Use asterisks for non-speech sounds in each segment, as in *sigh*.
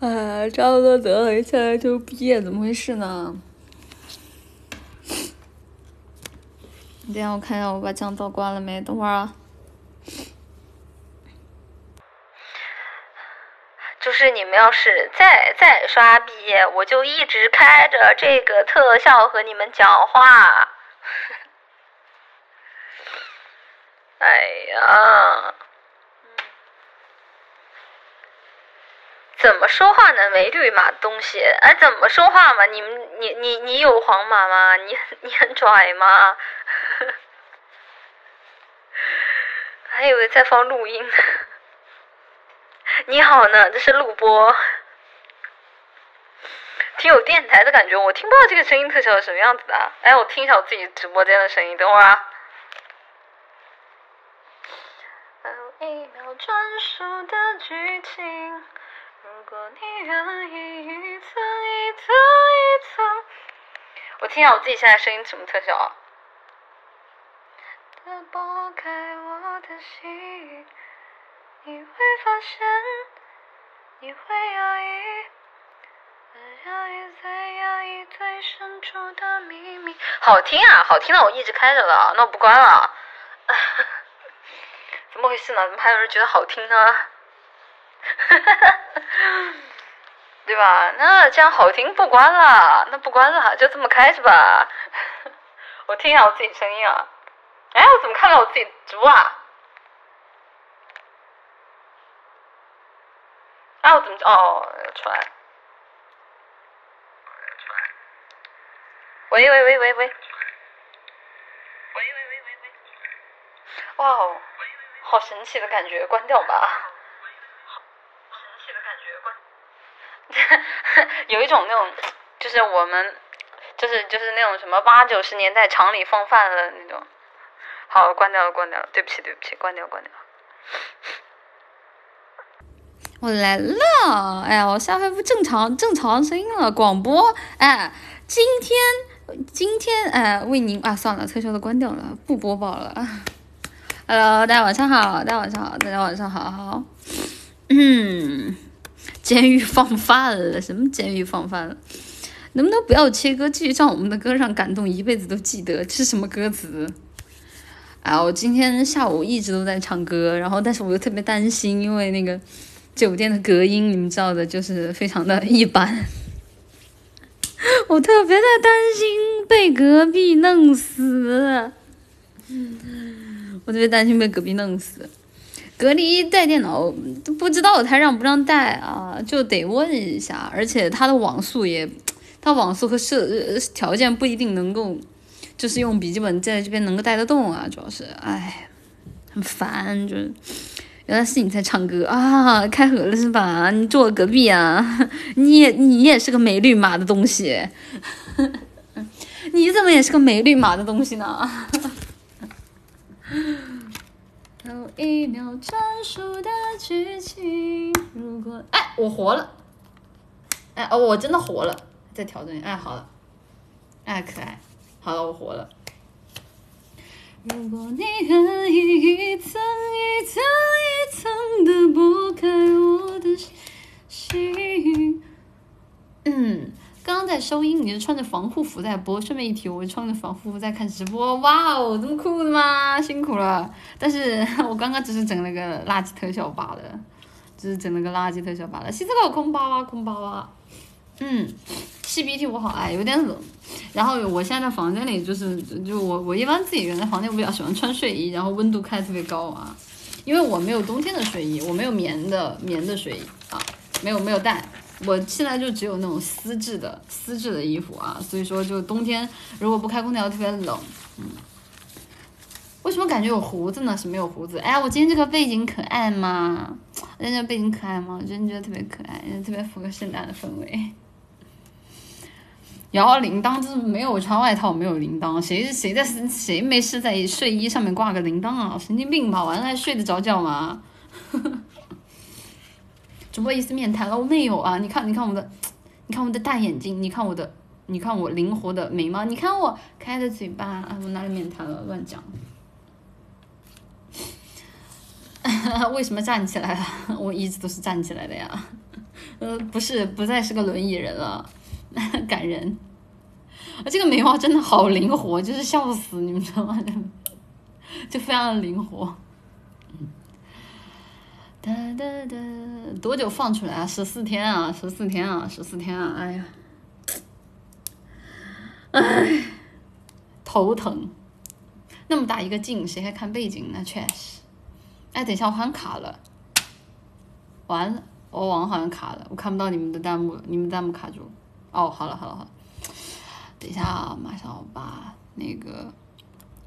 哎，差不多得了，现在就毕业，怎么回事呢？等下我看一下，我把降噪关了没？等会儿啊。就是你们要是再再刷毕业，我就一直开着这个特效和你们讲话。*laughs* 哎呀，怎么说话呢？没绿码东西，哎，怎么说话嘛？你们，你你你有黄码吗？你你很拽吗？*laughs* 还以为在放录音呢。你好呢，这是录播，挺有电台的感觉。我听不到这个声音特效是什么样子的。哎，我听一下我自己直播间的声音，等会儿啊。一秒专属的剧情，果你愿意一层一层一层。我听一下我自己现在声音什么特效啊？拨开我的心。你会发现，你会压抑，压抑最压抑最深处的秘密。好听啊，好听的我一直开着了，那我不关了。*laughs* 怎么回事呢？怎么还有人觉得好听呢？哈哈哈对吧？那这样好听不关了，那不关了，就这么开着吧。*laughs* 我听一下我自己声音啊。哎，我怎么看到我自己直播啊？哎，我怎么哦？出来。喂喂喂喂喂。喂喂喂喂喂。哇哦，好神奇的感觉，关掉吧。好神奇的感觉，关。*laughs* 有一种那种，就是我们，就是就是那种什么八九十年代厂里放饭的那种。好，关掉了，关掉了，对不起，对不起，关掉，关掉。我来了，哎呀，我下回不正常正常声音了，广播，哎，今天今天哎为您啊，算了，特效都关掉了，不播报了。Hello，大家晚上好，大家晚上好，大家晚上好。嗯，监狱放饭了，什么监狱放饭了？能不能不要切歌，继续唱我们的歌，让感动一辈子都记得？这是什么歌词？啊，我今天下午一直都在唱歌，然后但是我又特别担心，因为那个。酒店的隔音，你们知道的，就是非常的一般。我特别的担心被隔壁弄死，我特别担心被隔壁弄死。隔离带电脑不知道他让不让带啊，就得问一下。而且他的网速也，他网速和设呃条件不一定能够，就是用笔记本在这边能够带得动啊。主要是，哎，很烦，就是。原来是你在唱歌啊！开盒了是吧？你坐我隔壁啊！你也你也是个没绿码的东西，*laughs* 你怎么也是个没绿码的东西呢？有一秒专属的剧情，如果哎我活了，哎哦我真的活了，再调整哎好了，哎可爱，好了我活了。如果你愿意一层一层一层的剥开我的心，嗯，刚刚在收音，你是穿着防护服在播。顺便一提，我穿着防护服在看直播。哇哦，这么酷的吗？辛苦了。但是我刚刚只是整了个垃圾特效罢了，只是整了个垃圾特效罢了。西子狗空包啊，空包啊。嗯，吸鼻涕我好爱，有点冷。然后我现在在房间里，就是就我我一般自己人在房间，我比较喜欢穿睡衣，然后温度开特别高啊，因为我没有冬天的睡衣，我没有棉的棉的睡衣啊，没有没有带，我现在就只有那种丝质的丝质的衣服啊，所以说就冬天如果不开空调特别冷，嗯。为什么感觉有胡子呢？是没有胡子。哎，我今天这个背景可爱吗？人家背景可爱吗？我真的觉得特别可爱，特别符合圣诞的氛围。摇铃铛就是没有穿外套，没有铃铛，谁谁在谁没事在睡衣上面挂个铃铛啊？神经病吧？晚上还睡得着觉吗？呵 *laughs* 呵主播意思面瘫了？我没有啊！你看，你看我的，*tsk* 你看我的大眼睛，你看我的，你看我灵活的眉毛，你看我开的嘴巴啊！我哪里面瘫了？乱讲！*laughs* 为什么站起来了？*laughs* 我一直都是站起来的呀。*laughs* 呃，不是，不再是个轮椅人了，感人。啊，这个眉毛真的好灵活，就是笑死，你们知道吗？就非常的灵活。哒哒哒，多久放出来啊？十四天啊，十四天啊，十四天啊！哎呀，哎，头疼。那么大一个镜，谁还看背景呢？确实。哎，等一下，我好像卡了。完了，我网好像卡了，我看不到你们的弹幕了，你们弹幕卡住了。哦，好了好了好了，等一下啊，马上我把那个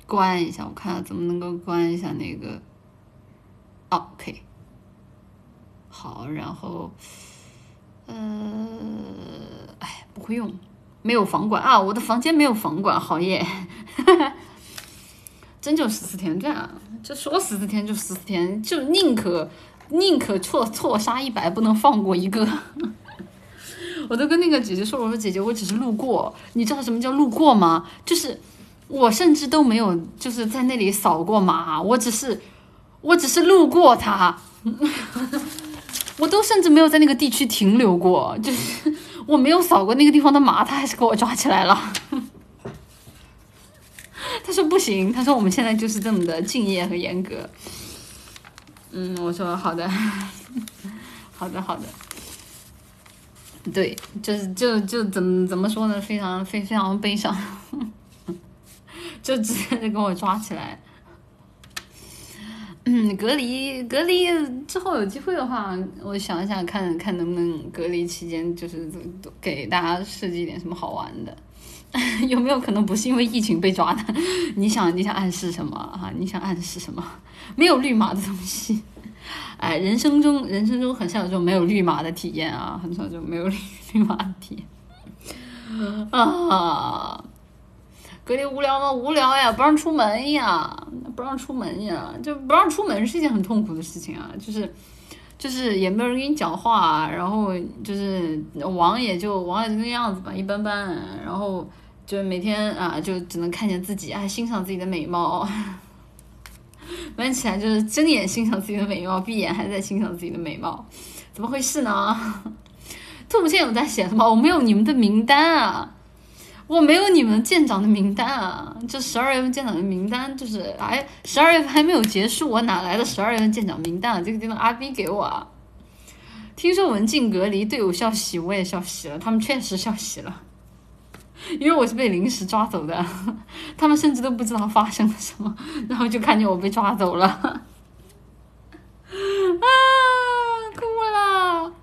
关一下，我看怎么能够关一下那个。哦，可以。好，然后，呃，哎，不会用，没有房管啊，我的房间没有房管，好耶。*laughs* 真就十四天，这样，就说十四天就十四天，就宁可宁可错错杀一百，不能放过一个。*laughs* 我都跟那个姐姐说，我说姐姐，我只是路过，你知道什么叫路过吗？就是我甚至都没有就是在那里扫过码，我只是我只是路过他，*laughs* 我都甚至没有在那个地区停留过，就是 *laughs* 我没有扫过那个地方的码，他还是给我抓起来了。*laughs* 他说不行，他说我们现在就是这么的敬业和严格。嗯，我说好的，*laughs* 好的好的。对，就是就就怎么怎么说呢？非常非非常悲伤，就直接就给我抓起来。嗯，隔离隔离之后有机会的话，我想想看看能不能隔离期间就是给大家设计一点什么好玩的。*laughs* 有没有可能不是因为疫情被抓的？*laughs* 你想，你想暗示什么哈？你想暗示什么？*laughs* 没有绿码的东西，哎，人生中人生中很少有这种没有绿码的体验啊，很少有这种没有绿绿码的体验啊。隔离无聊吗？无聊呀，不让出门呀，不让出门呀，就不让出门是一件很痛苦的事情啊，就是就是也没有人跟你讲话，然后就是网也就网也就那样子吧，一般般，然后。就每天啊，就只能看见自己，哎，欣赏自己的美貌。*laughs* 晚上起来就是睁眼欣赏自己的美貌，闭眼还在欣赏自己的美貌，怎么回事呢？兔兔现在有在写什么？我没有你们的名单啊，我没有你们舰长的名单啊。这十二月份舰长的名单就是，哎，十二月份还没有结束，我哪来的十二月份舰长名单啊？这个地方阿 B 给我。啊。听说文静隔离，队友笑喜，我也笑喜了，他们确实笑喜了。因为我是被临时抓走的，他们甚至都不知道发生了什么，然后就看见我被抓走了，*laughs* 啊，哭了，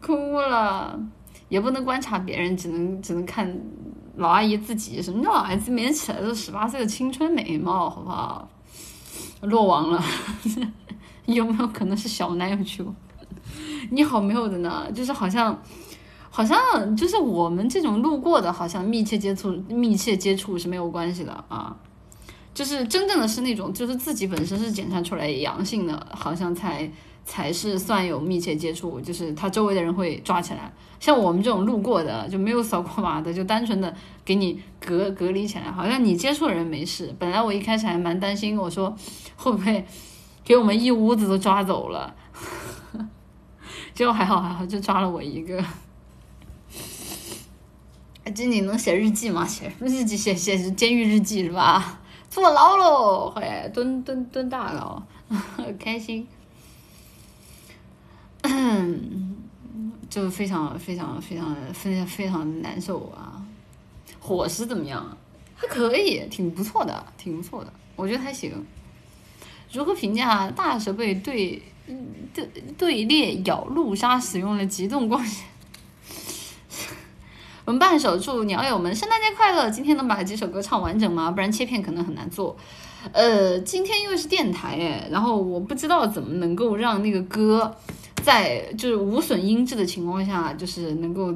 哭了，也不能观察别人，只能只能看老阿姨自己。什么叫老阿姨自己起来都十八岁的青春美貌，好不好？落网了，*laughs* 有没有可能是小男友去过？*laughs* 你好没有的呢，就是好像。好像就是我们这种路过的，好像密切接触、密切接触是没有关系的啊。就是真正的是那种，就是自己本身是检查出来阳性的，好像才才是算有密切接触，就是他周围的人会抓起来。像我们这种路过的，就没有扫过码的，就单纯的给你隔隔离起来，好像你接触人没事。本来我一开始还蛮担心，我说会不会给我们一屋子都抓走了，结果还好还好，就抓了我一个。*laughs* 这你能写日记吗？写日记，写写监狱日记是吧？坐牢喽，嘿，蹲蹲蹲大牢，*laughs* 开心。*coughs* 就非常非常非常非常非常难受啊！伙食怎么样？还可以，挺不错的，挺不错的，我觉得还行。如何评价大蛇被对对对列咬路杀，使用了极冻光线？*laughs* 我们伴手祝鸟友们圣诞节快乐！今天能把几首歌唱完整吗？不然切片可能很难做。呃，今天因为是电台哎，然后我不知道怎么能够让那个歌在就是无损音质的情况下，就是能够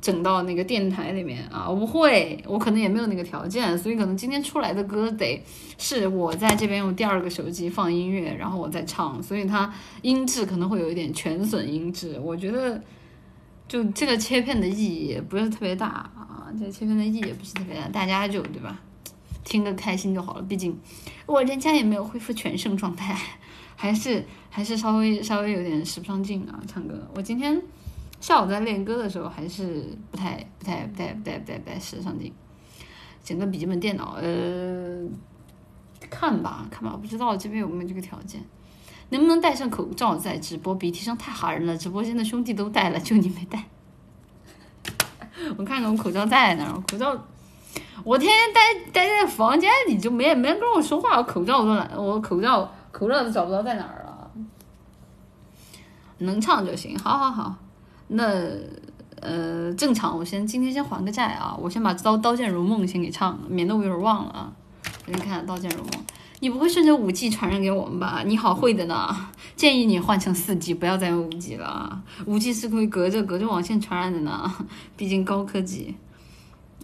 整到那个电台里面啊。我不会，我可能也没有那个条件，所以可能今天出来的歌得是我在这边用第二个手机放音乐，然后我再唱，所以它音质可能会有一点全损音质。我觉得。就这个切片的意义也不是特别大啊，这切片的意义也不是特别大，大家就对吧，听个开心就好了。毕竟我人家也没有恢复全盛状态，还是还是稍微稍微有点使不上劲啊，唱歌。我今天下午在练歌的时候还是不太、不太、不太、不太、不太、不太使上劲。整个笔记本电脑，呃，看吧，看吧，不知道这边有没有这个条件，能不能戴上口罩在直播？鼻涕声太吓人了，直播间的兄弟都戴了，就你没戴。*laughs* 我看看我口罩在哪儿，口罩，我天天待待在房间里就没没人跟我说话，我口罩我都懒，我口罩口罩都找不到在哪儿了。能唱就行，好好好，那呃正常，我先今天先还个债啊，我先把《刀刀剑如梦》先给唱了，免得我一会儿忘了啊。我先看《刀剑如梦》，你不会顺着五 G 传染给我们吧？你好会的呢，建议你换成四 G，不要再用五 G 了，五 G 是会隔着隔着网线传染的呢，毕竟高科技。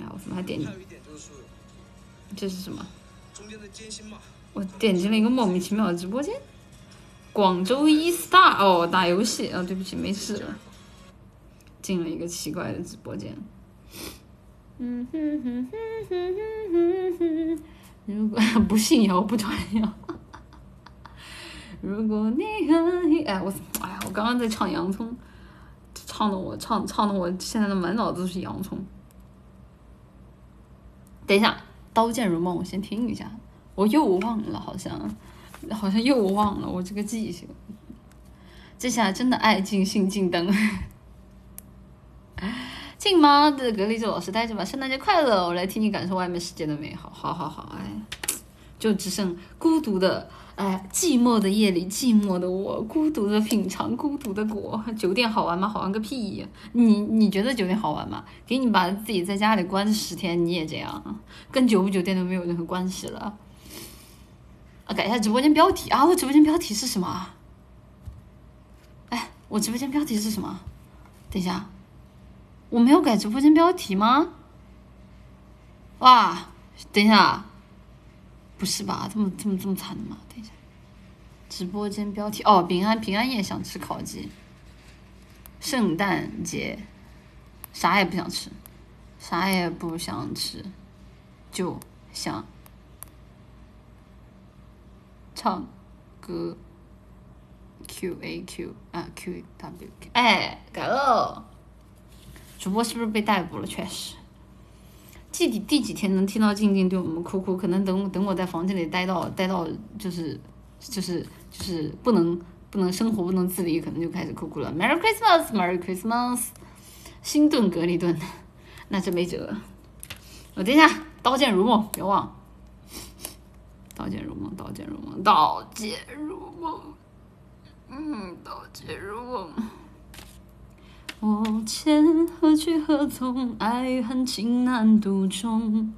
哎，我怎么还点？还有一点就是这是什么？中间的艰辛嘛。我点进了一个莫名其妙的直播间，广州一 star 哦，打游戏啊、对不起，没事了，进了一个奇怪的直播间。嗯哼哼哼哼哼哼哼，如果 *laughs* 不信谣不传谣，如果你可以，哎我哎呀，我刚刚在唱洋葱，唱的我唱唱的我现在的满脑子都是洋葱。等一下，《刀剑如梦》，我先听一下。我又忘了，好像，好像又忘了我这个记性。这下真的爱尽兴尽灯。静吗？的隔离着老师待着吧。圣诞节快乐！我来替你感受外面世界的美好。好好好，哎，就只剩孤独的，哎，寂寞的夜里，寂寞的我，孤独的品尝孤独的果。酒店好玩吗？好玩个屁呀！你你觉得酒店好玩吗？给你把自己在家里关十天，你也这样，跟酒不酒店都没有任何关系了。啊，改一下直播间标题啊！我直播间标题是什么？哎，我直播间标题是什么？等一下，我没有改直播间标题吗？哇，等一下，不是吧？这么这么这么惨的吗？等一下，直播间标题哦，平安平安夜想吃烤鸡，圣诞节啥也不想吃，啥也不想吃，就想。唱歌，Q A Q 啊 Q W Q，哎，改了，主播是不是被逮捕了？确实，第第第几天能听到静静对我们哭哭？可能等等我在房间里待到待到就是就是就是不能不能生活不能自理，可能就开始哭哭了。Merry Christmas，Merry Christmas，新顿隔离顿，那真没辙。我等一下，刀剑如梦，别忘。刀剑如梦，刀剑如梦，刀剑如梦，嗯，刀剑如梦。我欠何去何从？爱恨情难独钟。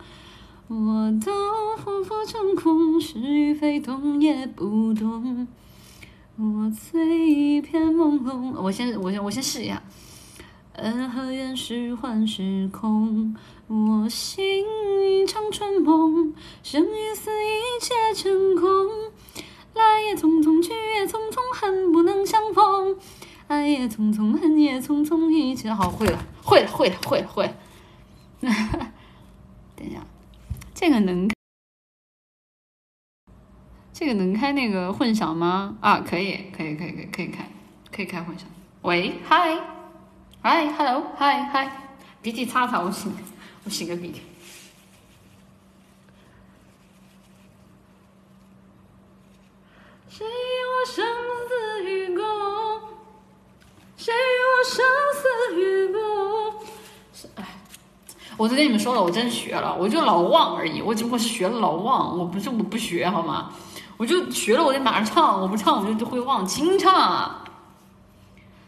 我都浮浮成空，是与非懂也不懂。我醉一片朦胧。我先，我先，我先试一下。恩和怨是幻是空，我心一场春梦，生与死一切成空。来也匆匆，去也匆匆，恨不能相逢。爱也匆匆，恨也匆匆，一切好会了，会了，会了，会了，会了。等一下，这个能，这个能开那个混响吗？啊，可以，可以，可以，可以，可以开，可以开混响。喂，嗨。嗨，hello，嗨嗨，鼻涕擦擦，我擤，我擤个鼻涕。谁与我生死与共？谁与我生死与共？哎，我都跟你们说了，我真学了，我就老忘而已，我只不过是学了老忘，我不是我不学好吗？我就学了，我得马上唱，我不唱我就就会忘，清唱啊，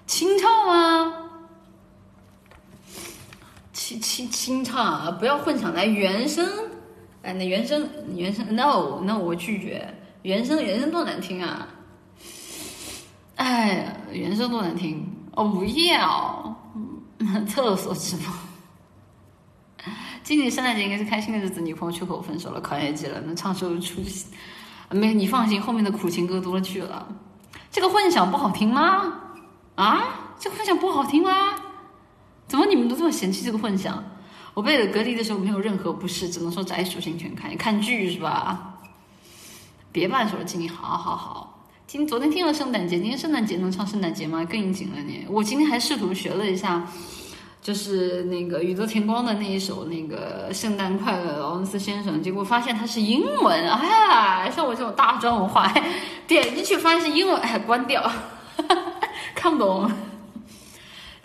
清唱啊！清清清唱啊！不要混响来原声，哎，那原声原声，no no，我拒绝原声，原声多难听啊！哎，原声多难听，我不要，厕所直播。今年圣诞节应该是开心的日子，女朋友去和我分手了，考业绩了，能唱首出息。没，你放心，后面的苦情歌多了去了。这个混响不好听吗？啊，这个混响不好听吗？怎么你们都这么嫌弃这个混响？我被隔离的时候没有任何不适，只能说宅属性全开。看剧是吧？别半说了，静静，好好好。今昨天听了圣诞节，今天圣诞节能唱圣诞节吗？更应景了你。我今天还试图学了一下，就是那个宇多田光的那一首那个圣诞快乐，劳伦斯先生，结果发现它是英文，哎，像我这种大专文化，点进去发现是英文，哎，关掉，看不懂。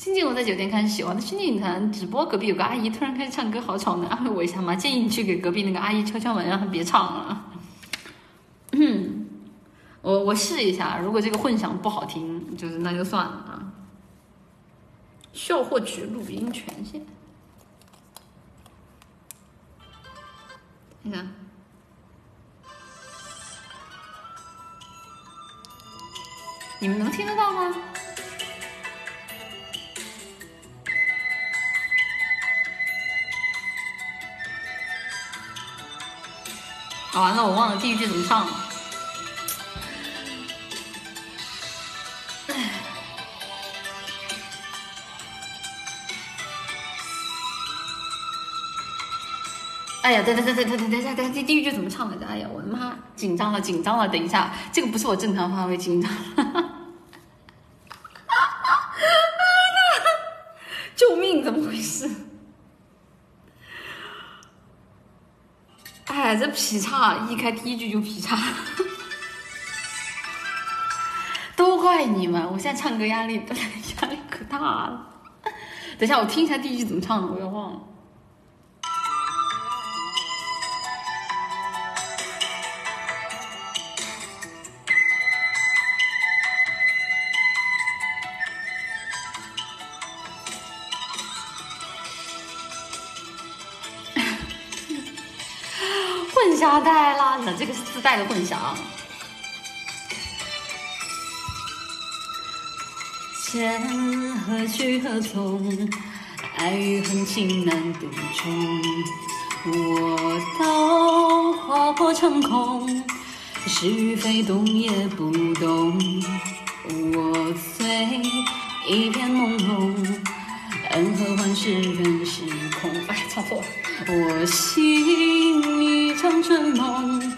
今天我在酒店开始喜欢的虚拟影坛直播，隔壁有个阿姨突然开始唱歌，好吵，能安慰我一下吗？建议你去给隔壁那个阿姨敲敲门，让她别唱了。嗯。我我试一下，如果这个混响不好听，就是那就算了啊。需要获取录音权限。你看，你们能听得到吗？完了，我忘了第一句怎么唱了。哎呀，等等等等等等等一下，等下第一句怎么唱来着？哎呀，我的妈，紧张了，紧张了！等一下，这个不是我正常发挥，紧张。*laughs* 救命！怎么回事？哎，这劈叉，一开第一句就劈叉，*laughs* 都怪你们！我现在唱歌压力 *laughs* 压力可大了。*laughs* 等一下，我听一下第一句怎么唱的，我又忘了。这个是自带的混响。前何去何从？爱与恨情难独钟。我刀划破长空，是与非动也不动。我醉一片朦胧，恩和欢是人是空。哎，唱错了。我心一场春梦，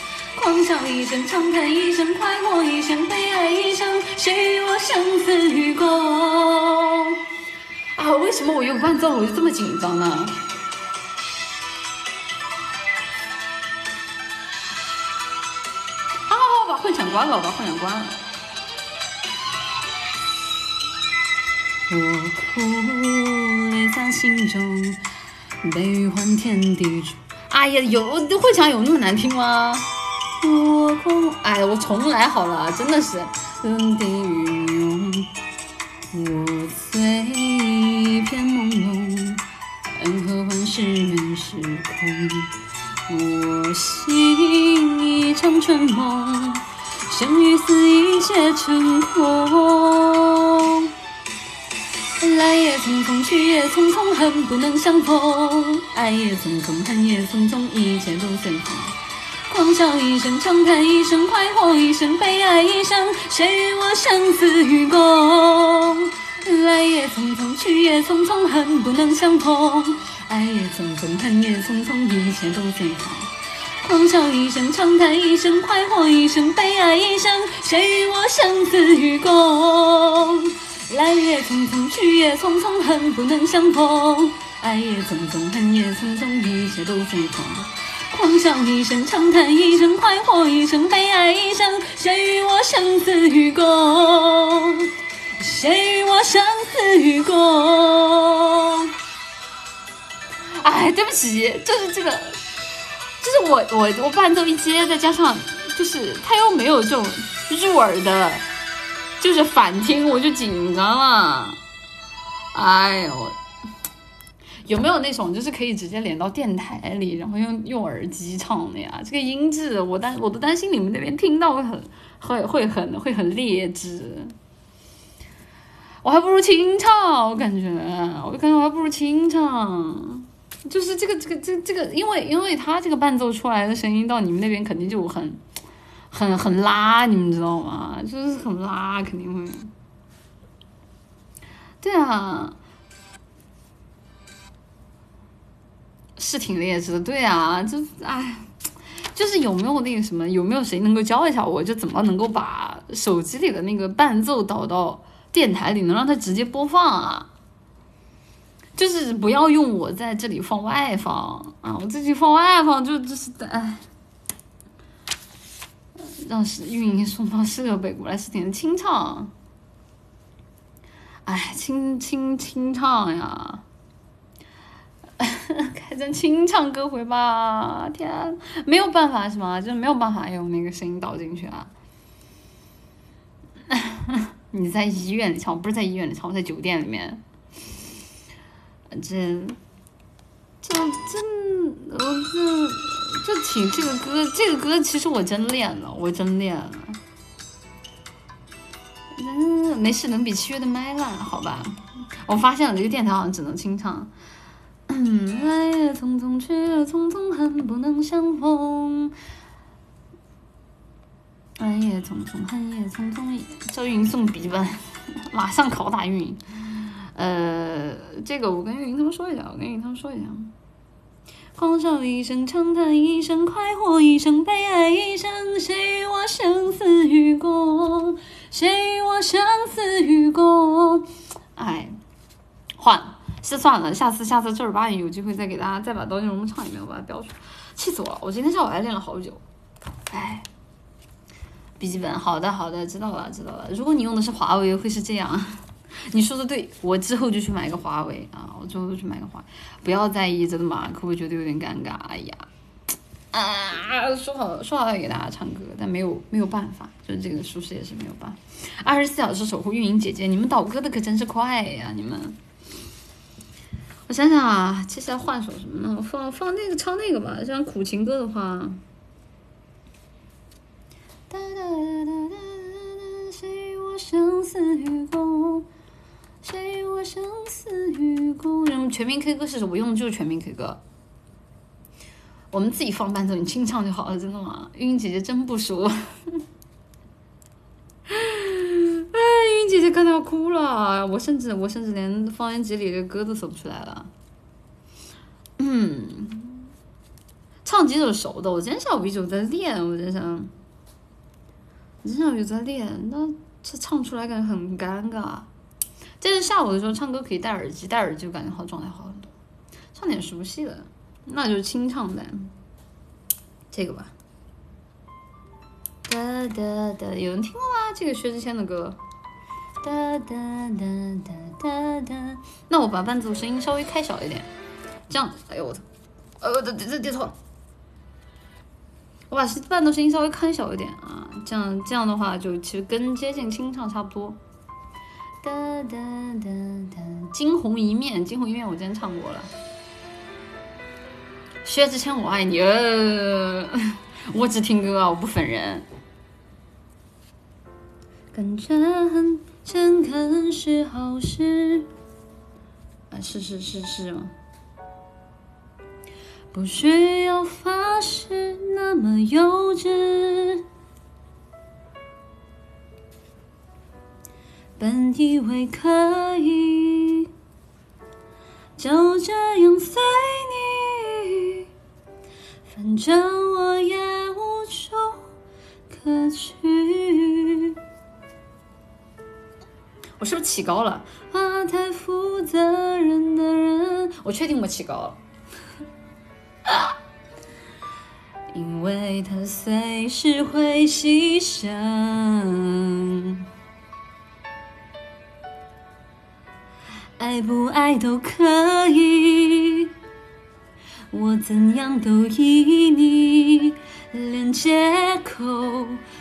狂笑一声，长叹一声，快活一生，悲哀一生，谁与我生死与共？啊，为什么我有伴奏我就这么紧张呢？啊，把混响关了，把混响关了。我哭，泪在心中。悲欢，天地中。哎呀，有混响有那么难听吗？我空，哎，我重来好了，真的是。天地涌，我醉一片朦胧，恩和欢是缘是空。我醒一场春梦，生与死一切成空。来也匆匆，去也匆匆，恨不能相逢。爱也匆匆，恨也匆匆，一切都随风。狂笑一声，长叹一声，快活一生，悲哀一生，谁与我生死与共？来也匆匆，去也匆匆，恨不能相逢。爱也匆匆，恨也匆匆，一切都随风。狂笑一声，长叹一声，快活一生，悲哀一生，谁与我生死与共？来也匆匆，去也匆匆，恨不能相逢。爱也匆匆，恨也匆匆，一切都随风。狂笑一声，长叹一声，快活一生，悲哀一生，谁与我生死与共？谁与我生死与共？哎，对不起，就是这个，就是我我我伴奏一接，再加上就是他又没有这种入耳的。就是反听我就紧张了，哎呦，有没有那种就是可以直接连到电台里，然后用用耳机唱的呀？这个音质我担我都担心你们那边听到会很 *laughs* 会会很会很劣质。我还不如清唱，我感觉，我感觉我还不如清唱，就是这个这个这这个，因为因为他这个伴奏出来的声音到你们那边肯定就很很很拉，你们知道吗？就是很拉，肯定会。对啊，是挺劣质的，对啊，就哎，就是有没有那个什么，有没有谁能够教一下我，就怎么能够把手机里的那个伴奏导到。电台里能让它直接播放啊，就是不要用我在这里放外放啊，我自己放外放就就是哎，让是运营送到设备过来是点清唱，哎，清清清唱呀，*laughs* 开张清唱歌回吧，天，没有办法是吗？就是没有办法用那个声音导进去啊。*laughs* 你在医院里唱，不是在医院里唱，我在酒店里面。这，这这，我这这挺这个歌，这个歌其实我真练了，我真练了。嗯，没事，能比七月的麦烂，好吧？我发现了，这个电台好像只能清唱。来也匆匆，去也匆匆，恨不能相逢。来也匆匆，恨也匆匆。叫运营送笔记本，马上拷打运营。呃，这个我跟运营他们说一下，我跟运营他们说一下。狂笑一声，长叹一声，快活一生，悲哀一生。谁与我生死与共？谁与我生死与共？哎，换，是算了，下次下次正儿八经有机会再给大家再把《刀剑如梦唱一遍，我把它标出来。气死我了！我今天下午还练了好久。哎。笔记本，好的好的，知道了知道了。如果你用的是华为，会是这样。*laughs* 你说的对，我之后就去买个华为啊，我之后就去买个华，不要在意真的吗？可不觉得有点尴尬？哎呀，啊，说好说好要给大家唱歌，但没有没有办法，就是这个舒适也是没有办法。二十四小时守护运营姐姐，你们导歌的可真是快呀，你们。我想想啊，接下来换首什么呢？放放那个唱那个吧，像苦情歌的话。哒哒哒哒哒，谁与我生死与共？谁与我生死与共？什么全民 K 歌是什么用的就是全民 K 歌。我们自己放伴奏，你清唱就好了，真的吗？运营姐姐真不熟。哎，运营姐姐看到要哭了，我甚至我甚至连方言集里的歌都搜不出来了。嗯，唱几首熟的，我今天下午一直在练，我在想。经常有在练，那这唱出来感觉很尴尬。但是下午的时候唱歌可以戴耳机，戴耳机就感觉好状态好很多。唱点熟悉的，那就清唱呗，这个吧。哒哒哒，有人听过吗？这个薛之谦的歌。哒哒哒哒哒哒。那我把伴奏声音稍微开小一点，这样。哎呦我操！呃，这这这错了。我把伴奏声音稍微开小一点啊，这样这样的话就其实跟接近清唱差不多。哒哒哒哒，惊鸿一面，惊鸿一面我今天唱过了。薛之谦，我爱你。呃，我只听歌，我不粉人。跟着很诚恳是好事。啊，是是是是吗？不需要发誓那么幼稚，本以为可以就这样随你，反正我也无处可去。我是不是起高了？啊，太负责任的人，我确定我起高了。*laughs* 因为他随时会牺牲，爱不爱都可以，我怎样都依你，连借口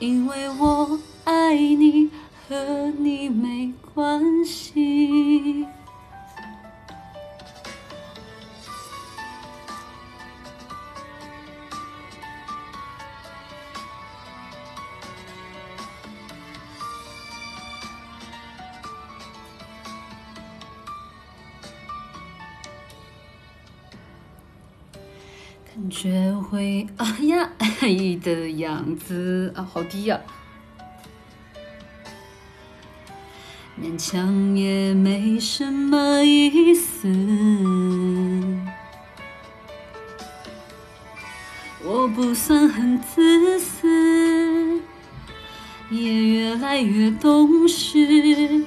因为我爱你，和你没关系。感觉会啊呀爱 *laughs* 的样子啊，好低呀、勉强也没什么意思。我不算很自私，也越来越懂事。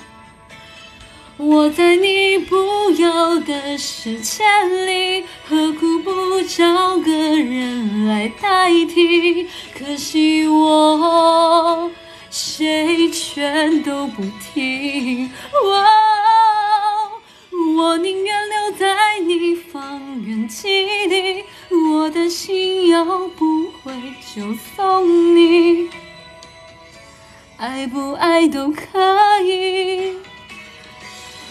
我在你不要的世界里，何苦不找个人来代替？可惜我谁全都不听。我宁愿留在你方圆几里，我的心要不回就送你，爱不爱都可以，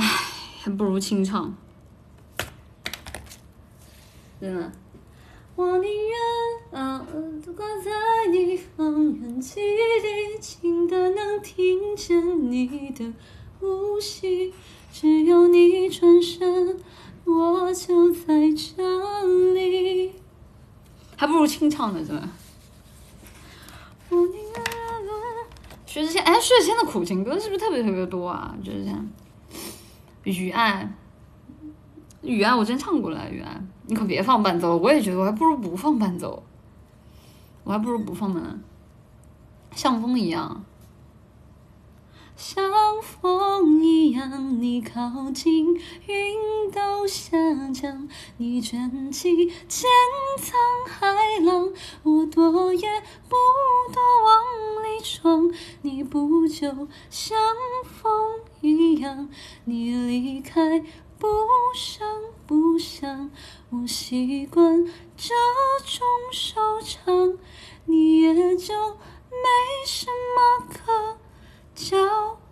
唉，还不如清唱，真的。我宁愿嗯，都挂在你方圆几里，近的能听见你的呼吸。只有你转身，我就在这里。还不如清唱呢，真的。我宁愿薛之谦，哎，薛之谦的苦情歌是不是特别特别多啊？就是这样。雨爱，雨爱，我真唱过了，雨爱，你可别放伴奏，我也觉得我还不如不放伴奏，我还不如不放呢。像风一样，像风一样，你靠近，云都下降，你卷起千层海浪，我躲也不躲往里闯，你不就像风一样，你离开不声不响，我习惯这种收场，你也就没什么可骄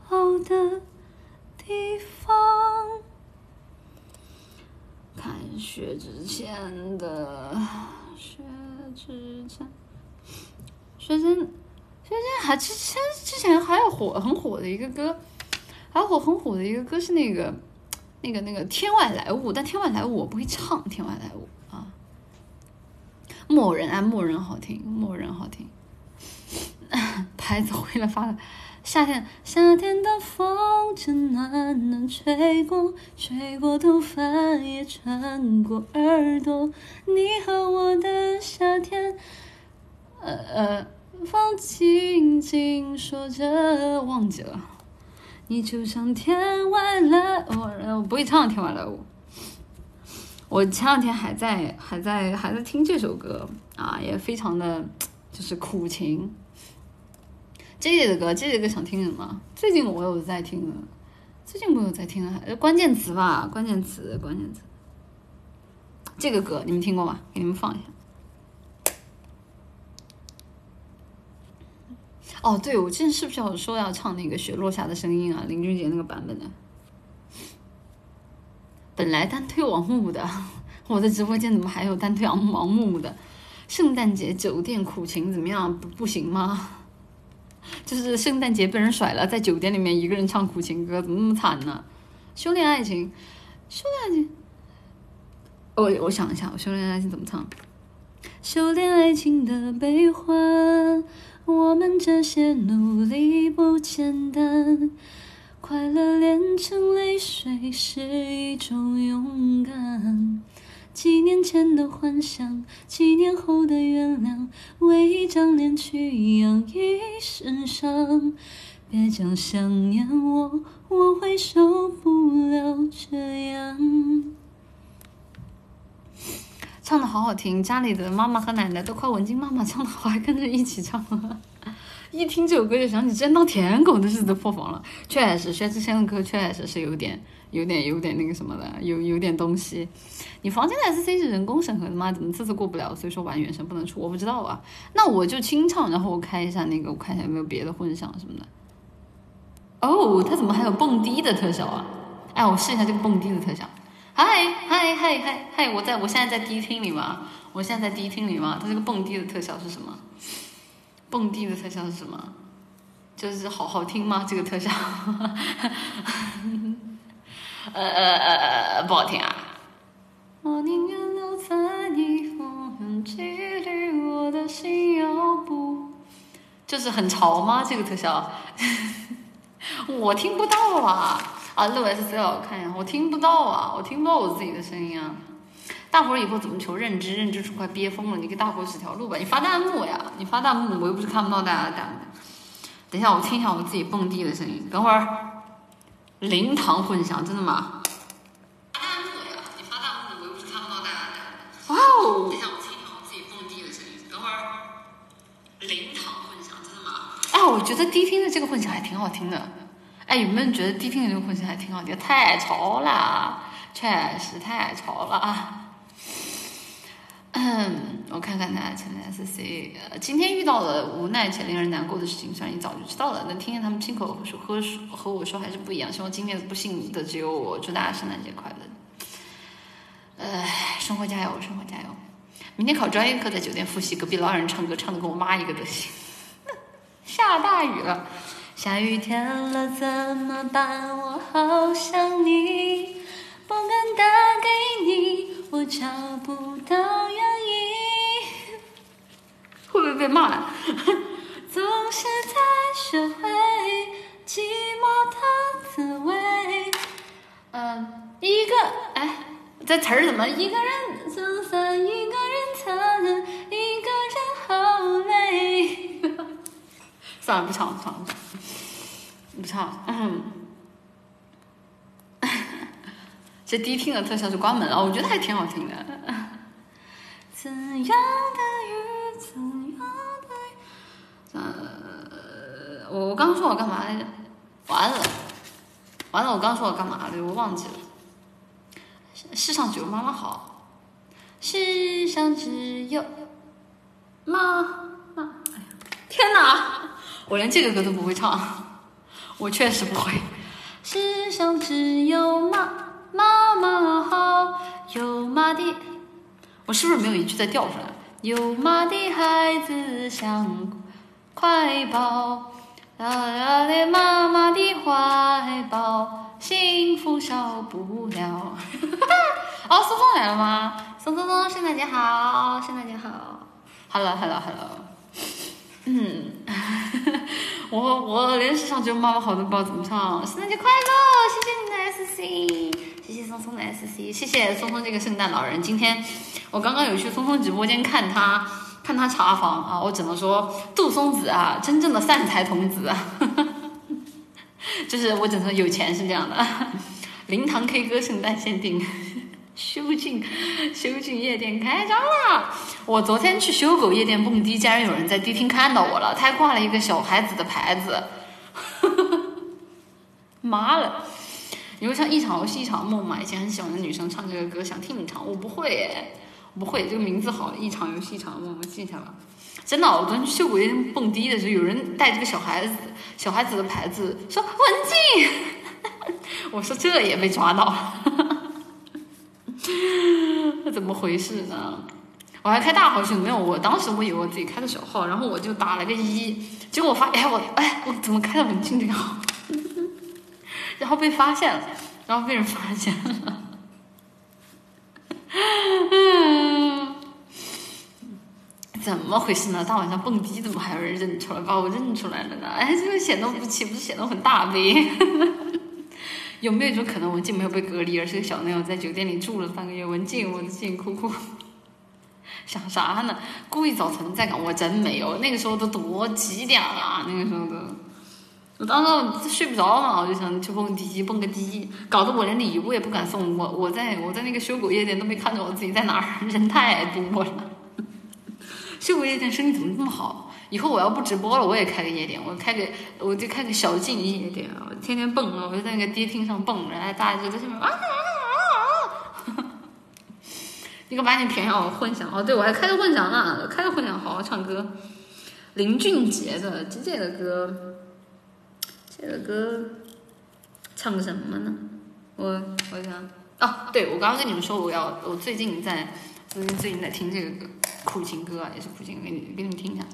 傲的地方。看薛之谦的，薛之谦，薛之谦，薛之谦还之前之前还有火很火的一个歌，还火很火的一个歌是那个那个那个天外来物，但天外来物我不会唱天外来物啊。木偶人啊，木偶人好听，木偶人好听。*laughs* 牌子回来发了。夏天，夏天的风正暖暖吹过，吹过头发也穿过耳朵。你和我的夏天，呃呃，风轻轻说着，忘记了。你就像天外来，物我不会唱天外来物。我前两天还在还在还在听这首歌啊，也非常的就是苦情。这里的歌，这里的歌想听什么？最近我有在听了，最近我有在听了，关键词吧，关键词，关键词。这个歌你们听过吗？给你们放一下。哦，对，我之前是不是要说要唱那个雪落下的声音啊？林俊杰那个版本的。本来单推王木木的，*laughs* 我的直播间怎么还有单推王王木的？圣诞节酒店苦情怎么样？不不行吗？就是圣诞节被人甩了，在酒店里面一个人唱苦情歌，怎么那么惨呢？修炼爱情，修炼爱情。我我想一下，我修炼爱情怎么唱？修炼爱情的悲欢，我们这些努力不简单。快乐炼成泪水是一种勇敢，几年前的幻想，几年后的原谅，为一张脸去养一身伤。别讲想念我，我会受不了这样。唱的好好听，家里的妈妈和奶奶都快文静妈妈唱的好，还跟着一起唱了。一听这首歌就想起真当舔狗的日子破防了，确实，薛之谦的歌确实是有点、有点、有点那个什么的，有有点东西。你房间的 S C 是人工审核的吗？怎么次次过不了？所以说玩原声不能出，我不知道啊。那我就清唱，然后我开一下那个，我看一下有没有别的混响什么的。哦，它怎么还有蹦迪的特效啊？哎，我试一下这个蹦迪的特效。嗨嗨嗨嗨嗨！我在我现在在迪厅里吗？我现在在迪厅里吗？它这个蹦迪的特效是什么？蹦迪的特效是什么？就是好好听吗？这个特效？*laughs* 呃呃呃呃，不好听啊！我宁愿留在你风远距离，我的心要不？就是很潮吗？这个特效？*laughs* 我听不到啊！啊，六 S 最好看一下，我听不到啊，我听不到我自己的声音啊。大伙儿以后怎么求认知？认知出快憋疯了！你给大伙指条路吧！你发弹幕呀！你发弹幕，我又不是看不到大家的弹幕。等一下，我听一下我自己蹦迪的声音。等会儿，灵堂混响，真的吗？发弹幕呀！你发弹幕，我又不是看不到大家的弹幕。哇哦！等一下，我听一下我自己蹦迪的声音。等会儿，灵堂混响，真的吗？哎，我觉得迪厅的这个混响还挺好听的。哎，有没有人觉得迪厅的这个混响还挺好听？太潮了，确实太潮了啊！嗯，*clears throat* 我看看他前面 S C，呃，今天遇到了无奈且令人难过的事情，虽然你早就知道了，能听见他们亲口说和和我说还是不一样。希望今天不幸的只有我，祝大家圣诞节快乐。呃，生活加油，生活加油。明天考专业课，在酒店复习，隔壁老人唱歌唱的跟我妈一个德行。*laughs* 下大雨了，下雨天了怎么办？我好想你，不敢打给你。我找不到原因，*laughs* 会不会被骂？*laughs* 总是在学会寂寞的滋味。嗯，一个哎，这词儿怎么一个人就算一个人惨，一个人好累。*laughs* 算了，不唱了，算了，不唱。嗯。这迪厅的特效就关门了，我觉得还挺好听的。*laughs* 怎样的雨，怎样的……呃，我我刚说我干嘛来着？完了，完了，我刚说我干嘛来着？我忘记了。世上只有妈妈好，世上只有妈妈。哎呀，天哪！我连这个歌都不会唱，我确实不会。世上只有妈。妈妈好，有妈的，我是不是没有一句再调出来？有妈的孩子像块宝，啦啦的妈妈的怀抱，幸福少不了。*laughs* 哦，松松来了吗？松松松，圣诞节好，圣诞节好。Hello，Hello，Hello。嗯，我我连世上只有妈妈好都不知道怎么唱。圣诞节快乐，谢谢你的 SC。谢谢松松的 S C，谢谢松松这个圣诞老人。今天我刚刚有去松松直播间看他，看他查房啊，我只能说杜松子啊，真正的散财童子啊，*laughs* 就是我只能说有钱是这样的。*laughs* 灵堂 K 歌圣诞限定，修静，修静 *laughs* 夜店开张了！我昨天去修狗夜店蹦迪，竟然有人在迪厅看到我了，他还挂了一个小孩子的牌子。*laughs* 妈了！你会唱一场游戏一场梦吗？以前很喜欢的女生唱这个歌，想听你唱，我不会耶，我不会。这个名字好，一场游戏一场梦，我记下了。真的，我昨天去修狗夜店蹦迪的时候，有人带这个小孩子小孩子的牌子，说文静。*laughs* 我说这也被抓到了，这 *laughs* 怎么回事呢？我还开大号去没有，我当时我以为我自己开的小号，然后我就打了个一，结果我发现，哎我哎我怎么开的文静这个号？*laughs* 然后被发现了，然后被人发现了。怎么回事呢？大晚上蹦迪，怎么还有人认出来，把我认出来了呢？哎，这个显得不岂不是显得我很大呗？有没有一种可能，文静没有被隔离，而是个小朋友在酒店里住了半个月？文静，文静，哭哭，想啥呢？故意找存在感？我真没有，那个时候都多几点了？那个时候都，我当时睡不着嘛，我就想去蹦迪，蹦个迪，搞得我连礼物也不敢送。我我在我在那个修狗夜店都没看着我自己在哪儿，人太多了。*laughs* 秀狗夜店生意怎么这么好？以后我要不直播了，我也开个夜店，我开个我就开个小静音夜店！我天天蹦啊，我就在那个迪厅上蹦，然后大家就在下面啊啊啊！你可把你便宜我混响哦，对我还开个混响呢，开个混响好好唱歌。林俊杰的姐姐的歌，这个歌唱什么呢？我我想哦，对我刚刚跟你们说我要我最近在最近最近在听这个歌。苦情歌啊，也是苦情，给你给你们听一下。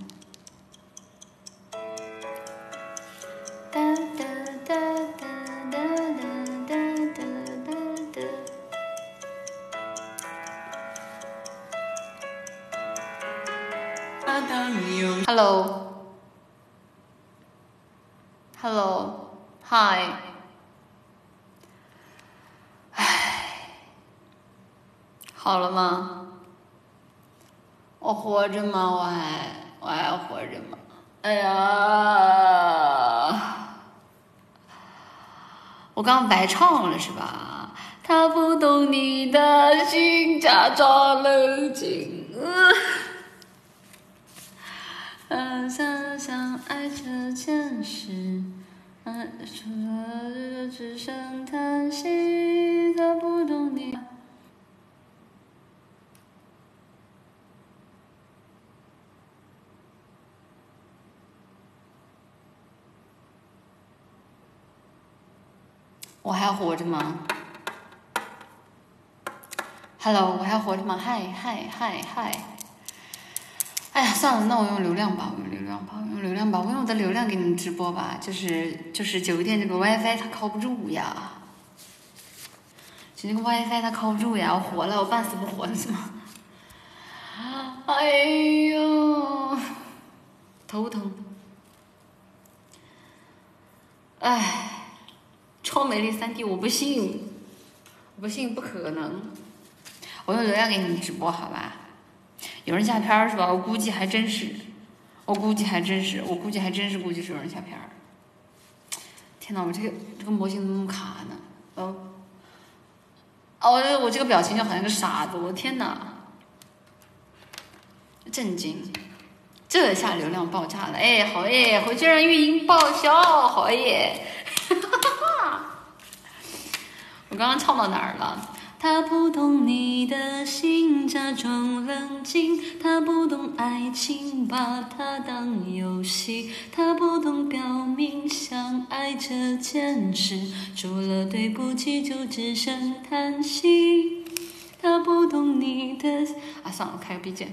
Hello。Hello。Hi。唉，好了吗？我活着吗？我还我还活着吗？哎呀，我刚白唱了是吧？他不懂你的心，假装冷静。嗯，想想爱这件事，爱除了只剩叹息。他不懂你。我还要活着吗？Hello，我还活着吗？嗨嗨嗨嗨！哎呀，算了，那我用流量吧，我用流量吧，我用流量吧，我用我的流量给你们直播吧。就是就是酒店这个 WiFi 它靠不住呀，就那个 WiFi 它靠不住呀，我活了，我半死不活的是吗？哎呦，头疼，哎。超美丽三 D，我不信，我不信，不可能。我用流量给你们直播，好吧？有人下片儿是吧？我估计还真是，我估计还真是，我估计还真是，估计是有人下片儿。天哪，我这个这个模型怎么卡呢？哦，哦，我我这个表情就好像个傻子，我天哪！震惊，这下流量爆炸了，哎，好耶！回去让运营报销，好耶！*laughs* 我刚刚唱到哪儿了？他不懂你的心，假装冷静；他不懂爱情，把它当游戏；他不懂表明相爱这件事，除了对不起就只剩叹息。他不懂你的啊，算了，开个 B 键。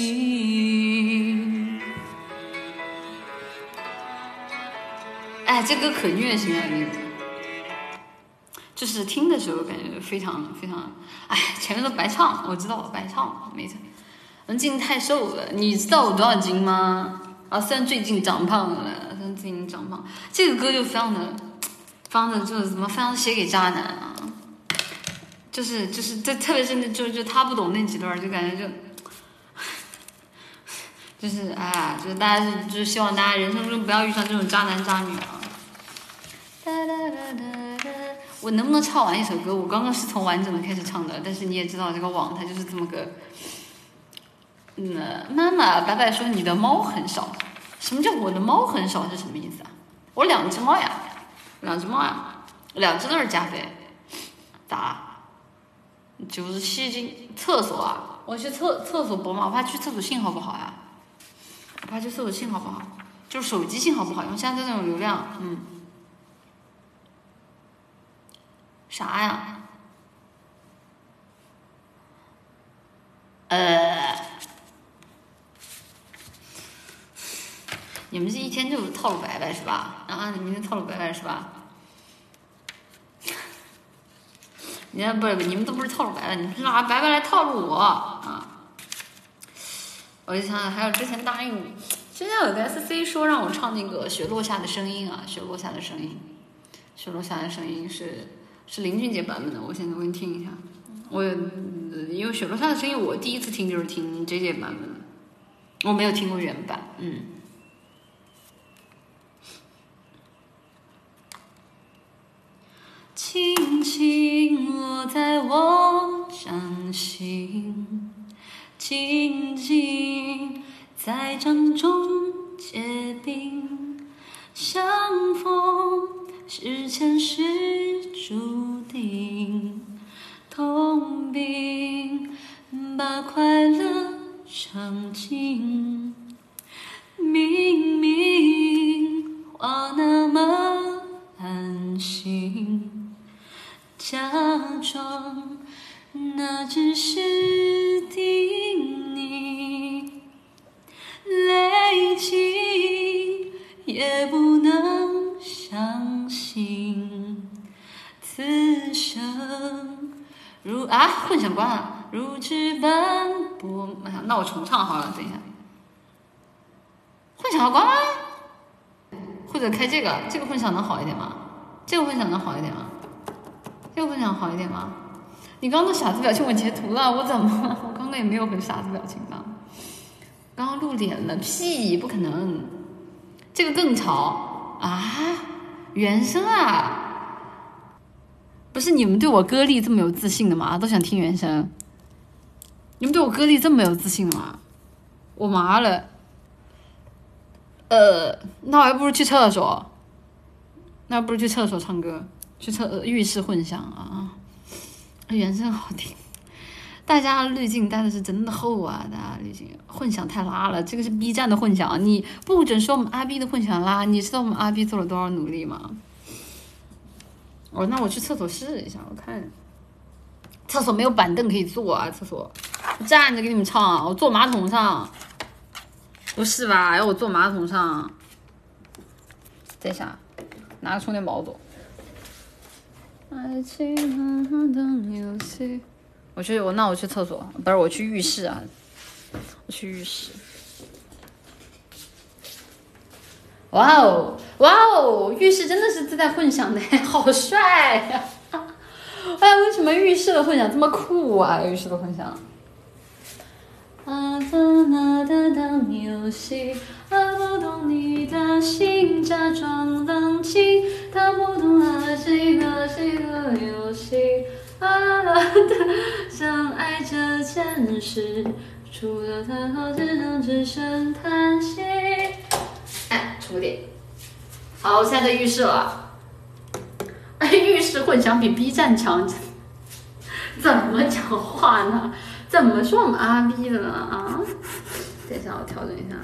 心。哎，这歌可虐心了，那个，就是听的时候感觉非常非常，哎，前面都白唱，我知道我白唱，没错。文静太瘦了，你知道我多少斤吗？啊，虽然最近长胖了，虽然最近长胖，这个歌就非常的，非常的就是怎么非常写给渣男啊，就是就是这特别是那就就他不懂那几段，就感觉就，就是哎，就是大家就是希望大家人生中不要遇上这种渣男渣女啊。哒哒哒哒哒，我能不能唱完一首歌？我刚刚是从完整的开始唱的，但是你也知道这个网它就是这么个。嗯，妈妈，白白说你的猫很少，什么叫我的猫很少是什么意思啊？我两只猫呀，两只猫呀，两只都是加菲，咋？九十七斤，厕所啊？我去厕厕所播嘛，我怕去厕所信号不好呀，我怕去厕所信号不好，就是手机信号不好，因为现在这种流量，嗯。啥呀？呃，你们这一天就是套路白白是吧？啊，你们套路白白是吧？你那不是你们都不是套路白白，你们是拿白白来套路我啊！我就想想，还有之前答应，之前有个 SC 说让我唱那个雪落下的声音啊，雪落下的声音，雪落下的声音是。是林俊杰版本的，我现在给你听一下。我因为雪落下的声音，我第一次听就是听 J J 版本的，我没有听过原版。嗯。轻轻落在我掌心，静静在掌中结冰，相逢。是前世注定，痛并把快乐尝尽。明明话那么安心，假装那只是叮咛，累积也不能相。信，此生如啊，混响关了，如纸般薄。那我重唱好了，等一下。混响关了？或者开这个，这个混响能好一点吗？这个混响能好一点吗？这个混响好一点吗？你刚刚的傻子表情我截图了，我怎么？*laughs* 我刚刚也没有很傻子表情吧？刚刚露脸了，屁，不可能。这个更吵啊！原声啊，不是你们对我歌力这么有自信的吗？都想听原声。你们对我歌力这么有自信吗？我麻了。呃，那我还不如去厕所。那不如去厕所唱歌，去厕浴室混响啊。原声好听。大家滤镜带的是真的厚啊！大家滤镜混响太拉了，这个是 B 站的混响，你不准说我们阿 B 的混响拉。你知道我们阿 B 做了多少努力吗？哦，那我去厕所试一下，我看厕所没有板凳可以坐啊，厕所站着给你们唱，我坐马桶上，不是吧？要我坐马桶上？等一下，拿个充电宝走。爱情的游戏。我去，我那我去厕所，不是我去浴室啊，我去浴室。哇哦，哇哦，浴室真的是自带混响的，好帅呀！哎，为什么浴室的混响这么酷啊？浴室的混响。啊哒哒哒游戏，他不懂你的心，假装冷静，他不懂爱情和谁的游戏。啊啦的，相爱这件事，除了他后，只能只剩叹息。哎，充电。好，我现在在浴室了。哎，浴室混响比 B 站强，怎么讲话呢？怎么说我们阿 B 的呢？啊？等一下，我调整一下。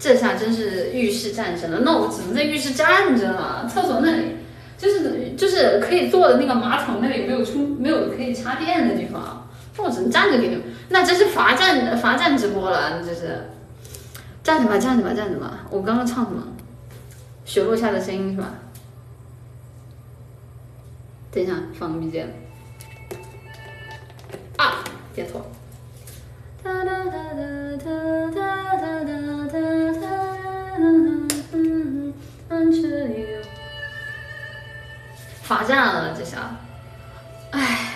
这下真是浴室战神了，那我只能在浴室站着了，厕所那里。就是就是可以坐的那个马桶那里没有充没有可以插电的地方，那我只能站着给你们，那这是罚站罚站直播了，那这是站着吧，站着吧，站着吧。我刚刚唱什么？雪落下的声音是吧？等一下，放个 BGM。啊，点错。哒哒哒哒哒哒哒哒哒。罚站了，这下。哎，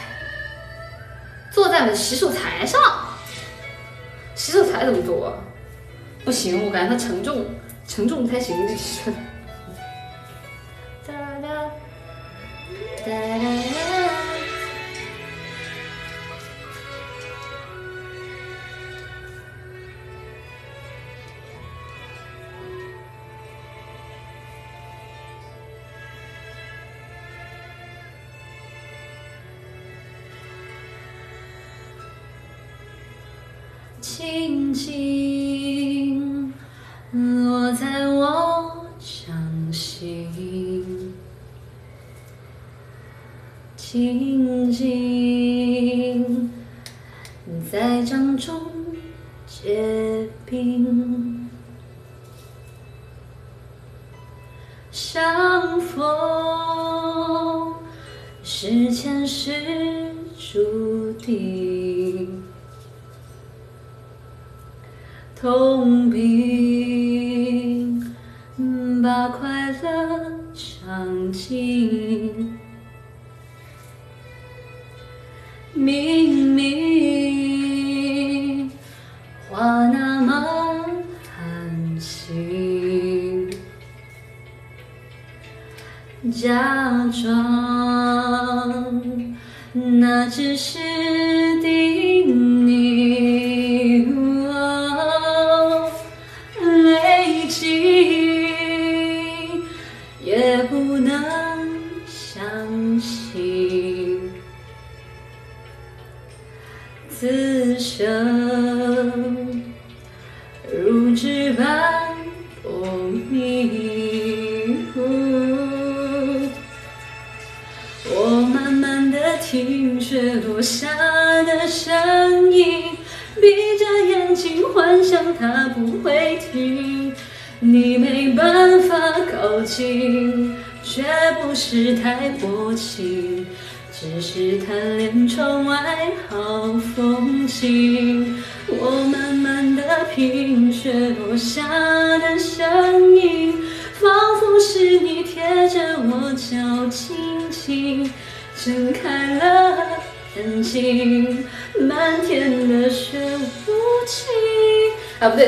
坐在了洗手台上。洗手台怎么坐？不行，我感觉它承重，承重不太行，这是。轻 *laughs*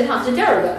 趟是第二个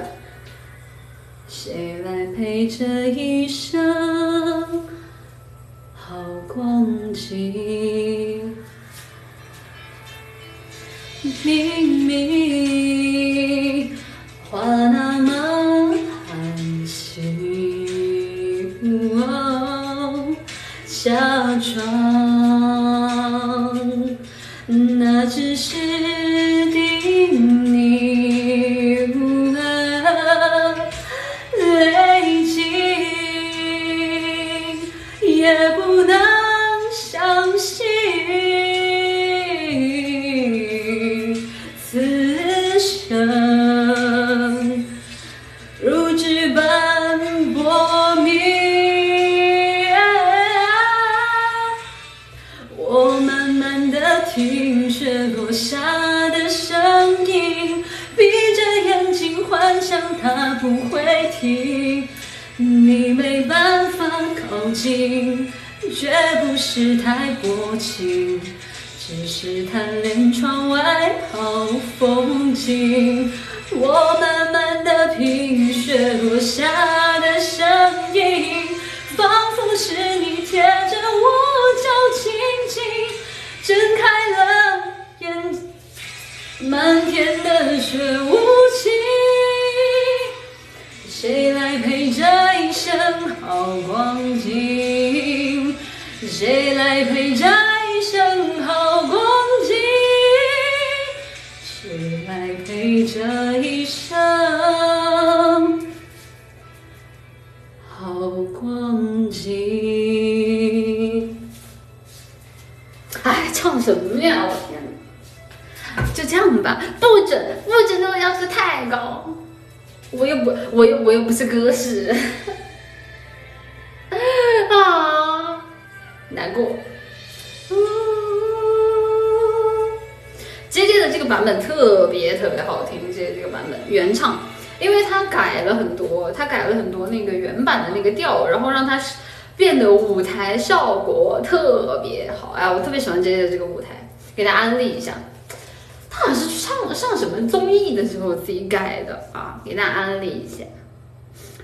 自己改的啊，给大家安利一下。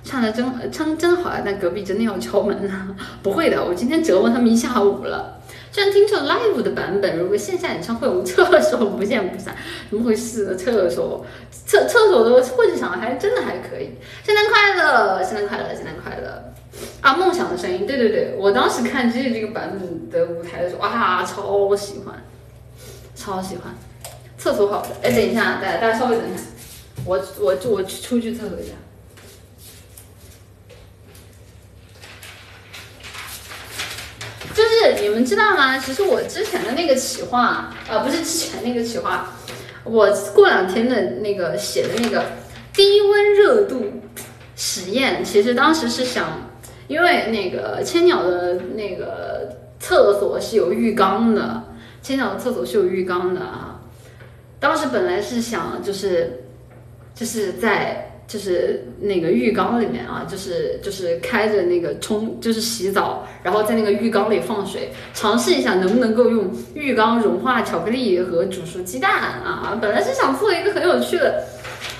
唱的真唱真好啊，但隔壁真的要敲门了。*laughs* 不会的，我今天折磨他们一下午了。虽然听成 live 的版本，如果线下演唱会，我们厕所不见不散，怎么回事呢？厕所厕厕所的混响还真的还可以。圣诞快乐，圣诞快乐，圣诞快乐！啊，梦想的声音，对对对，我当时看这这个版本的舞台的时候，哇，超喜欢，超喜欢。厕所好的，哎，等一下，大家大家稍微等一下，我我我出去厕所一下。就是你们知道吗？其实我之前的那个企划，呃，不是之前那个企划，我过两天的那个写的那个低温热度实验，其实当时是想，因为那个千鸟的那个厕所是有浴缸的，千鸟的厕所是有浴缸的啊。当时本来是想，就是，就是在就是那个浴缸里面啊，就是就是开着那个冲，就是洗澡，然后在那个浴缸里放水，尝试一下能不能够用浴缸融化巧克力和煮熟鸡蛋啊。本来是想做一个很有趣的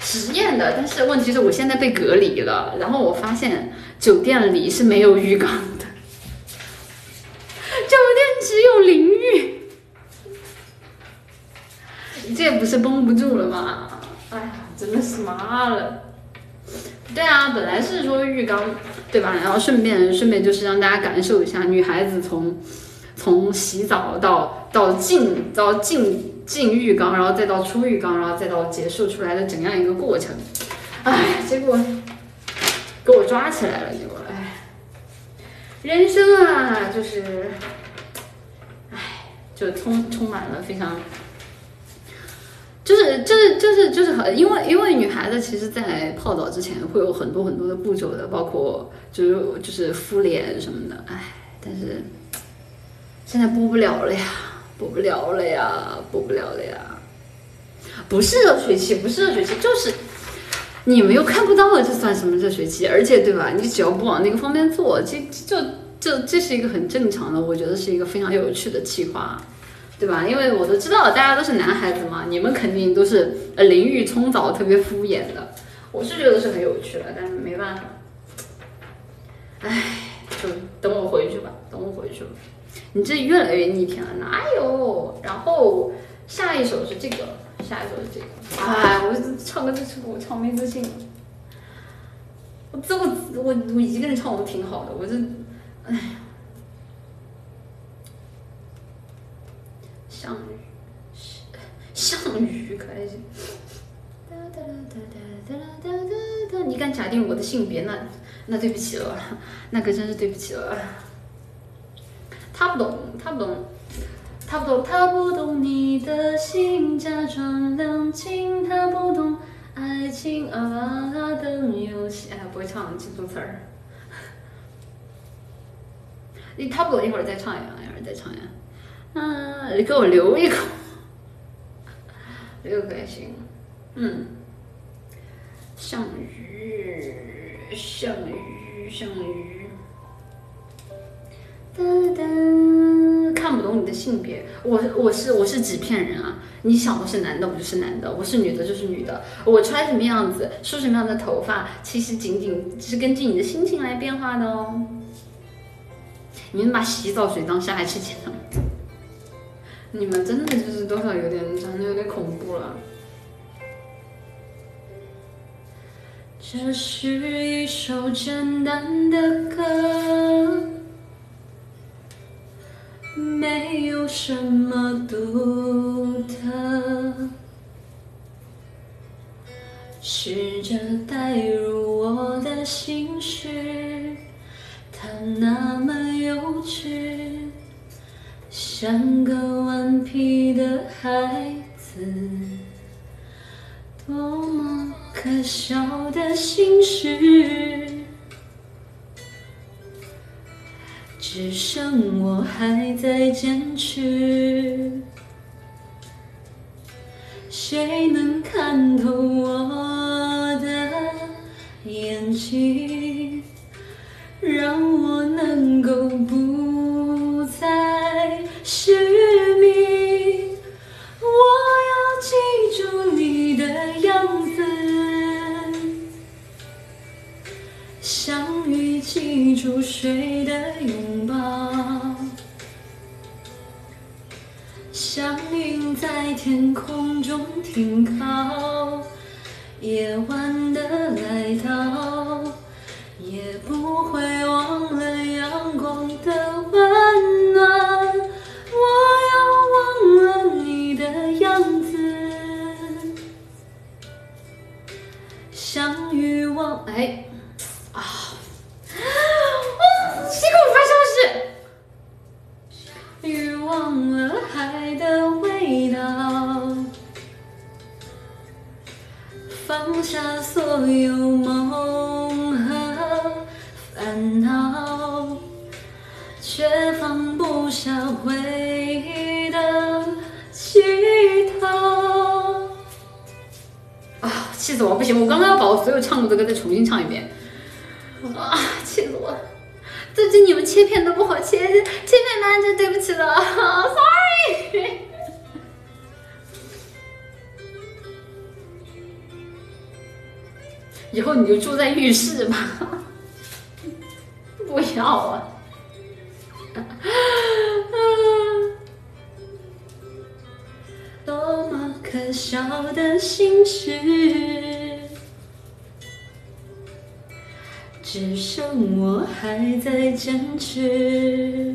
实验的，但是问题是我现在被隔离了，然后我发现酒店里是没有浴缸的，酒店只有淋浴。*laughs* 这不是绷不住了吗？哎呀，真的是麻了！对啊，本来是说浴缸，对吧？然后顺便顺便就是让大家感受一下女孩子从从洗澡到到进到进进浴缸，然后再到出浴缸，然后再到结束出来的怎样一个过程。哎，结果给我抓起来了，结果哎，人生啊，就是哎，就充充满了非常。就是就是就是就是很，因为因为女孩子其实，在泡澡之前会有很多很多的步骤的，包括就是就是敷脸什么的，唉，但是现在播不了了呀，播不了了呀，播不了了呀，不是热水器，不是热水器，就是你们又看不到了，这算什么热水器？而且对吧？你只要不往那个方面做，这就就这是一个很正常的，我觉得是一个非常有趣的计划。对吧？因为我都知道，大家都是男孩子嘛，你们肯定都是呃淋浴冲澡特别敷衍的。我是觉得是很有趣的，但是没办法，唉，就等我回去吧，等我回去吧。你这越来越逆天了，哪有？然后下一首是这个，下一首是这个。唉，我唱歌就是我唱没自信了。我这我我我一个人唱我挺好的，我这，唉。项羽，项羽可还行。哒哒哒哒哒哒哒哒！你敢假定我的性别，那那对不起了，那可真是对不起了。他不懂，他不懂，他不懂，他不懂你的心，假装冷静。他不懂爱情啊等游戏。哎，不会唱，记不住词儿。*laughs* 你他不懂，一会儿再唱呀，一会儿再唱呀。嗯，你给我留一口，留个也行。嗯，项羽，项羽，项羽。哒哒，看不懂你的性别，我我是我是纸片人啊！你想我是男的，我就是男的；我是女的，就是女的。我穿什么样子，梳什么样的头发，其实仅仅是根据你的心情来变化的哦。你们把洗澡水当下海吃钱了？你们真的就是多少有点，长得有点恐怖了。这是一首简单的歌，没有什么独特，试着带入我的心事，它那么幼稚。像个顽皮的孩子，多么可笑的心事，只剩我还在坚持。谁能看透我的眼睛，让我能够不再是你？我要记住你的样子，相遇记住水的拥抱。像云在天空中停靠，夜晚的来到，也不会忘了阳光的温相遇忘哎啊，谁给我发消息？欲忘了海的味道，放下所有梦和烦恼，却放不下回忆的。气死我！不行，我刚刚要把我所有唱过的歌再重新唱一遍。啊，气死我了！最近你们切片都不好切，切片慢就对不起了，sorry。*laughs* 以后你就住在浴室吧，不要啊！*laughs* 多么可笑的心事。只剩我还在坚持，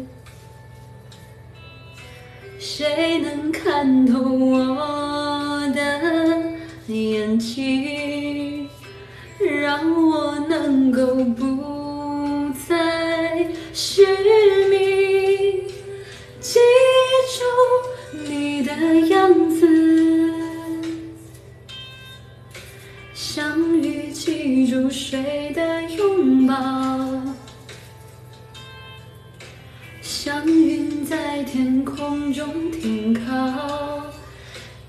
谁能看透我的眼睛，让我能够不再失明？记住你的样子。像雨，记住谁的拥抱，像云在天空中停靠，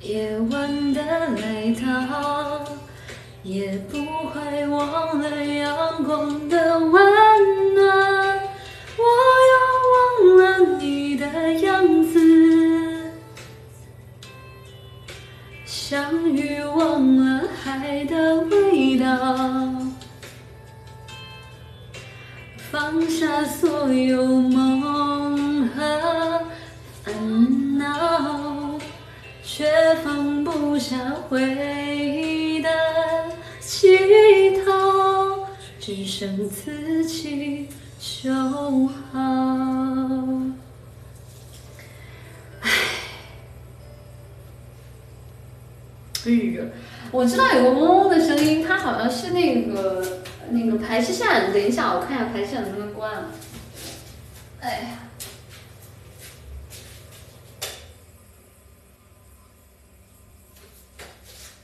夜晚的来到，也不会忘了阳光的温味道，放下所有梦和烦恼，却放不下回忆的乞讨，只剩自己就好。我知道有个嗡嗡的声音，它好像是那个那个排气扇。等一下，我看一下排气扇能不能关啊？哎呀，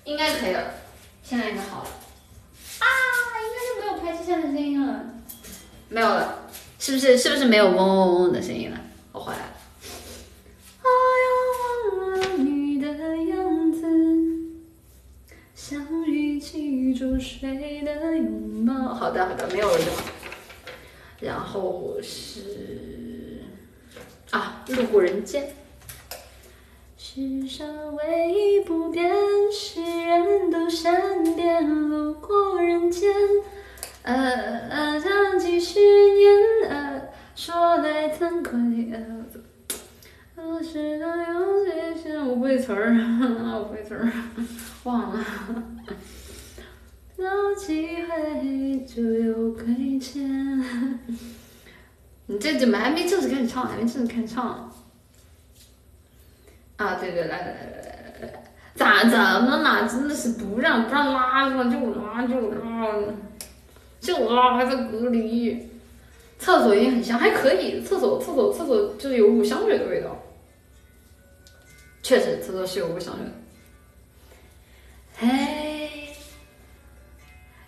应该可以了，现在应该好了。啊，应该就没有排气扇的声音了，没有了，是不是？是不是没有嗡嗡嗡的声音了？住谁的拥抱。好的，好的，没有了就好。然后是啊，路过人间。世上唯一不变是人都善变，路过人间。呃呃，这几十年，呃，说来惭愧，呃，我知道有些事，我不会词儿，我不会词儿。忘了，有机会就有亏欠。你这怎么还没正式开始唱？还没正式开始唱？啊，对对，来来来来来，咋怎么啦？真的是不让不让拉了，就拉就拉，就拉还在隔离。厕所也很香，还可以。厕所厕所厕所就是有股香水的味道。确实，厕所是有股香水的。嘿，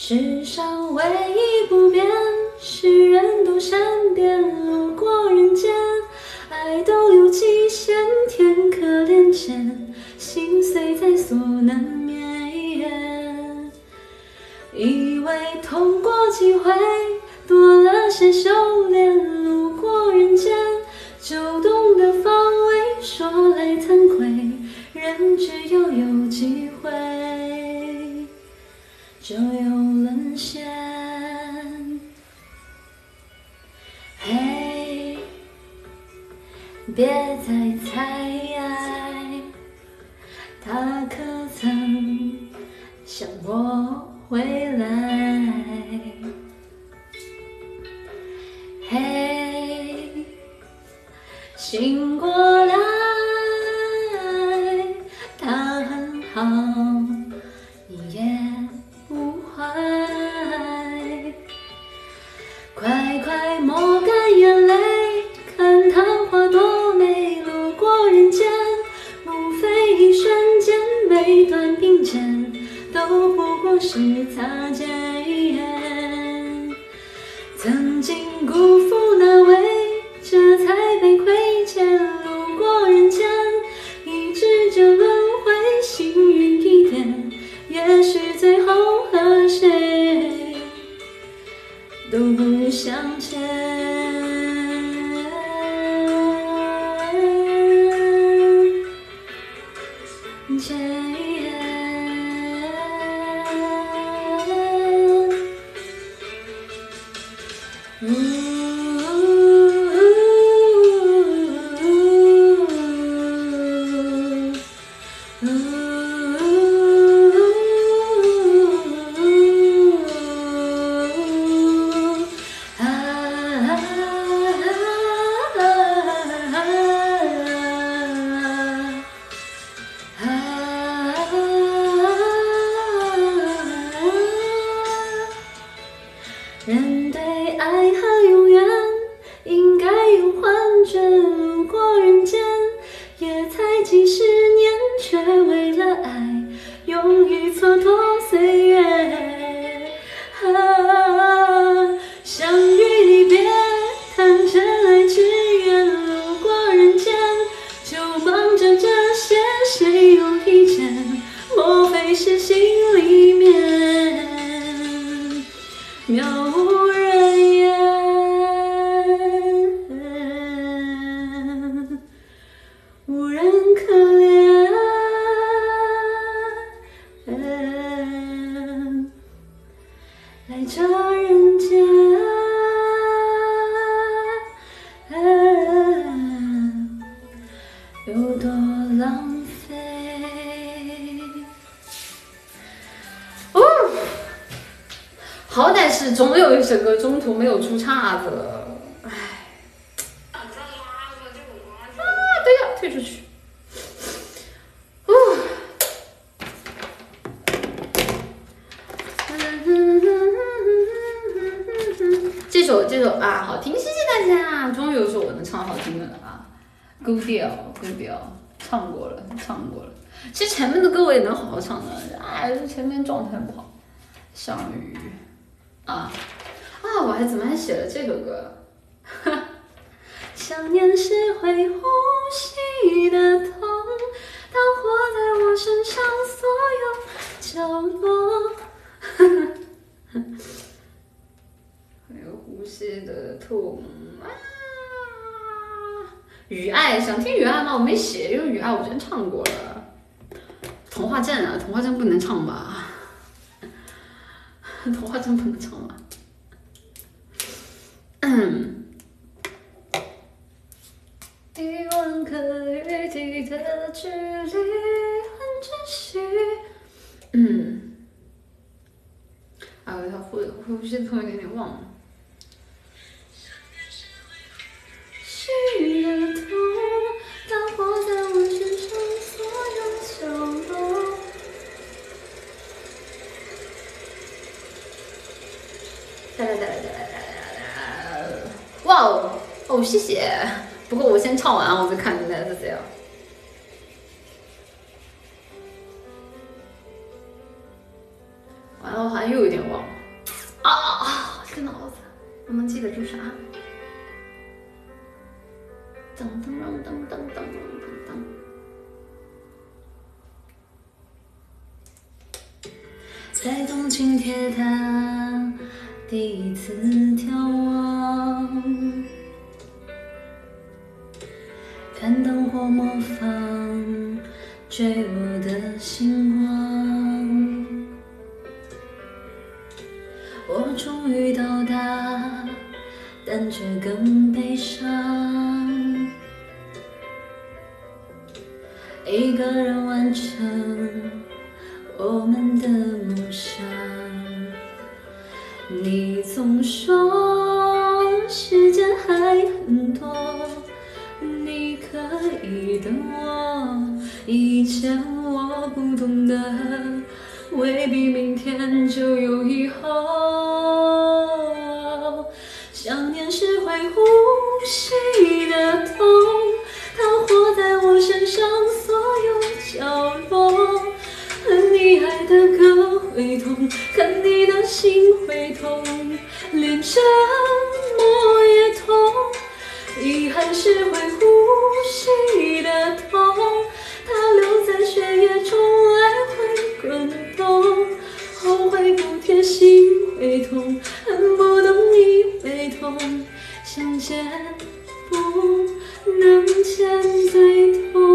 世上唯一不变，是人都善变。路过人间，爱都有极限，天可怜见，心碎在所难免。以为痛过几回，多了些修炼。路过人间，就懂得防卫。说来惭愧，人只要有机会，就又沦陷。嘿，别再猜，他可曾想我？回来，嘿，醒过来，他很好，抹干眼泪，看桃花多美，路过人间，无非一瞬间，每段并肩。都不过是擦肩，曾经辜负那位，这才被亏欠。路过人间，一直这轮回，幸运一点，也许最后和谁都不相欠出去。这首这首啊好听谢谢大家终于有首我能唱好听的了啊。Good good 唱过了唱过了。其实前面的歌我也能好好唱的啊前面状态不好项羽啊啊我还怎么还写了这个歌？哈 *laughs* 想念是会的痛，当活在我身上所有角落。还有呼吸的痛啊！雨爱想听雨爱吗？我没写，因为雨爱我之前唱过了。童话镇啊，童话镇不能唱吧？童话镇不能唱吧？嗯。距离很珍惜。嗯，啊，我有点忽，会不记得，突然有点点忘了。哇哦，哦谢谢。不过我先唱完，我再看你的是谁了。我好像又有点忘了。啊啊啊！这个脑子，我能记得住啥？噔噔噔噔噔噔噔噔。在东京铁塔第一次眺望，看灯火模仿坠落的星光。但却更悲伤。一个人完成我们的梦想。你总说时间还很多，你可以等我。以前我不懂得，未必明天就有以后。会呼吸的痛，它活在我身上所有角落。恨你爱的歌会痛，看你的心会痛，连沉默也痛。遗憾是会呼吸的痛，它留在血液中来回滚动。后悔不贴心会痛，恨不懂你会痛，想见不能见最痛。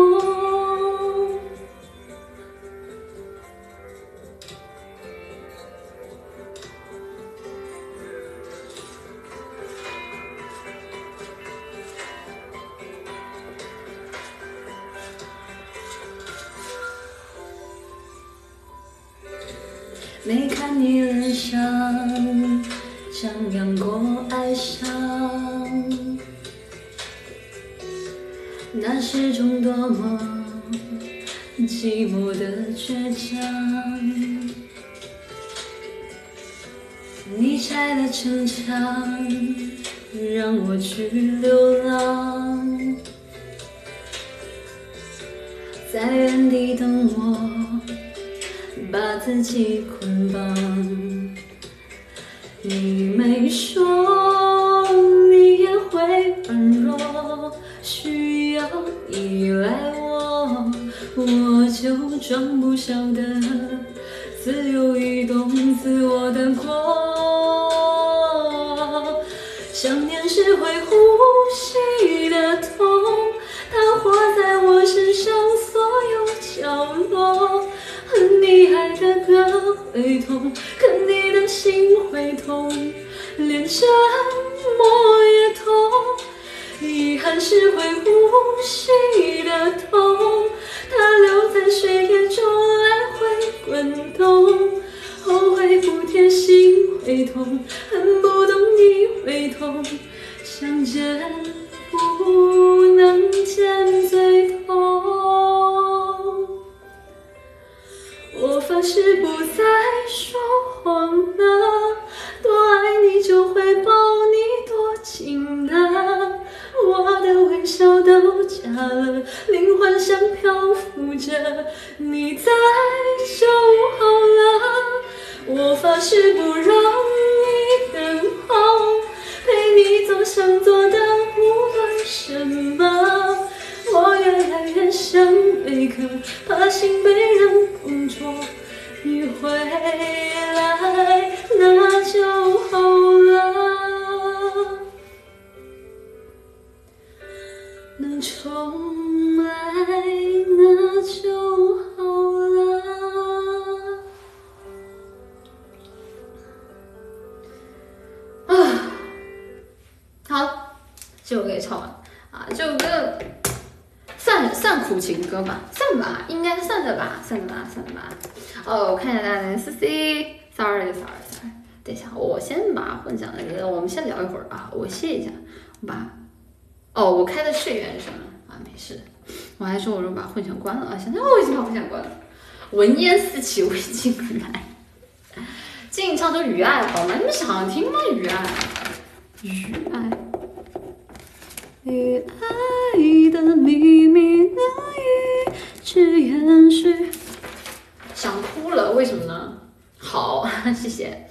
没看你脸上是种多么寂寞的倔强。你拆了城墙，让我去流浪，在原地等我。把自己捆绑。你没说需要依赖我，我就装不晓得自由移动，自我的过。想念是会呼吸的痛，它活在我身上所有角落。恨你爱的歌会痛，看你的心会痛，连沉默也痛。遗憾是会呼吸的痛，它留在血液中来回滚动。后悔不贴心会痛，恨不懂你会痛，想见不能见最痛。我发誓不再说谎了，多爱你就会抱你多紧的，我的微笑都假了，灵魂像漂浮着，你在就好了。我发誓不让你等候，陪你做想做的无论什么。我越来越像贝壳，怕心被人碰戳。你回来，那就好了。能重来，那就好了。啊，好，这首歌也唱完啊，这首歌。算算苦情歌吧，算吧，应该算的吧，算的吧，算的吧。哦，我看一下大家的 C C，sorry sorry sorry。等一下，我先把混响那个，我们先聊一会儿啊，我歇一下，我把，哦，我开的是原声啊，没事，我还说我说把混响关了啊，现在我已经把混响关了，闻烟四起，未尽来，静唱首《雨爱》好吗？你们想听吗？《雨爱》，雨爱，雨爱以去延续，想哭了，为什么呢？好，*laughs* 谢谢。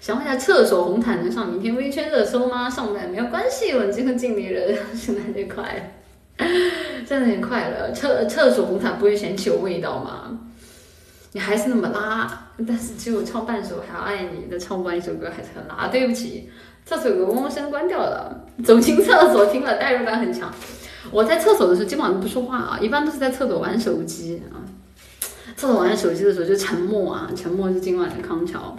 想问一下，厕所红毯能上明天微圈热搜吗？上不了没有关系，冷静和尽力人，圣诞节快乐，圣诞节快乐。厕厕所红毯不会嫌弃有味道吗？你还是那么拉，但是只有唱半首还要爱你那唱不完一首歌还是很拉。对不起，厕所有个嗡嗡声关掉了。走进厕所听了代入感很强。我在厕所的时候基本上都不说话啊，一般都是在厕所玩手机啊。厕所玩手机的时候就沉默啊，沉默是今晚的康桥。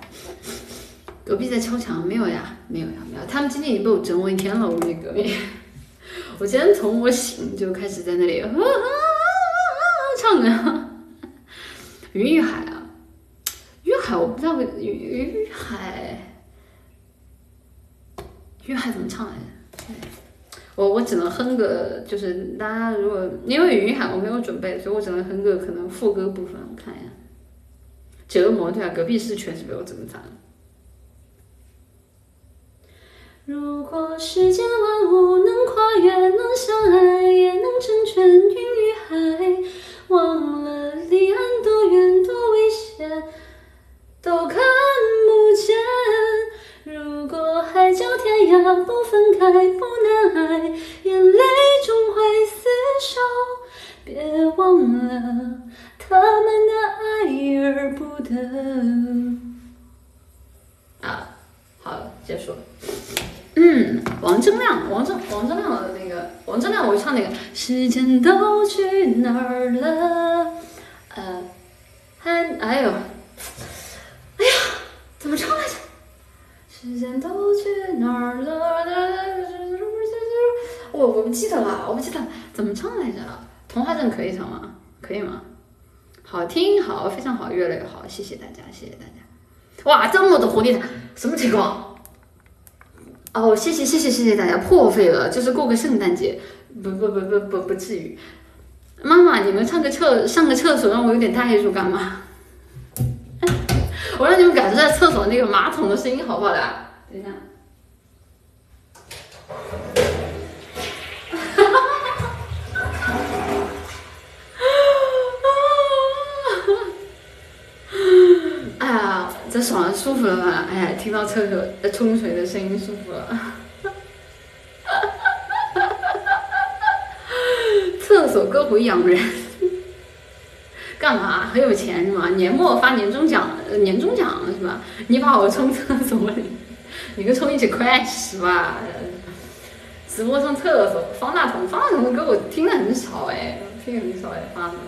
隔壁在敲墙，没有呀，没有呀，没有。他们今天已经被我折磨一天了，我那隔壁。*laughs* 我今天从我醒就开始在那里唱啊。云与海啊，云海我不知道云云海，云海怎么唱来着？我我只能哼个，就是大家如果因为云海我没有准备，所以我只能哼个可能副歌部分。我看一下，折磨对啊，隔壁是确实被我折磨惨。如果世间万物能跨越，能相爱，也能成全云与海，忘了离岸多远多危险，都看不见。海角天涯不分开，不难爱，眼泪终会厮守，别忘了他们的爱而不得。啊，好了，结束了。嗯，王铮亮，王铮，王铮亮的那个，王铮亮，我唱那个，时间都去哪儿了？呃，还，哎呦，哎呀，怎么唱来着？时间都去哪儿了？我我不记得了，我不记得怎么唱来着。童话镇可以唱吗？可以吗？好听，好，非常好，越来越好，谢谢大家，谢谢大家。哇，这么多活力，什么情况？哦，谢谢谢谢谢谢大家，破费了，就是过个圣诞节，不不不不不不至于。妈妈，你们上个厕上个厕所，让我有点代入感吗？我让你们感受下厕所那个马桶的声音，好不好的？等一下。*laughs* 哎呀，这爽舒服了吧？哎呀，听到厕所冲水的声音，舒服了。*laughs* 厕所歌会养人，干嘛？很有钱是吗？年末发年终奖，年终奖是吧？你把我冲厕所里，*laughs* 你跟冲一起快是吧？直播上厕所，方大同，方大同的歌我听的很少哎，听很少哎，方大同。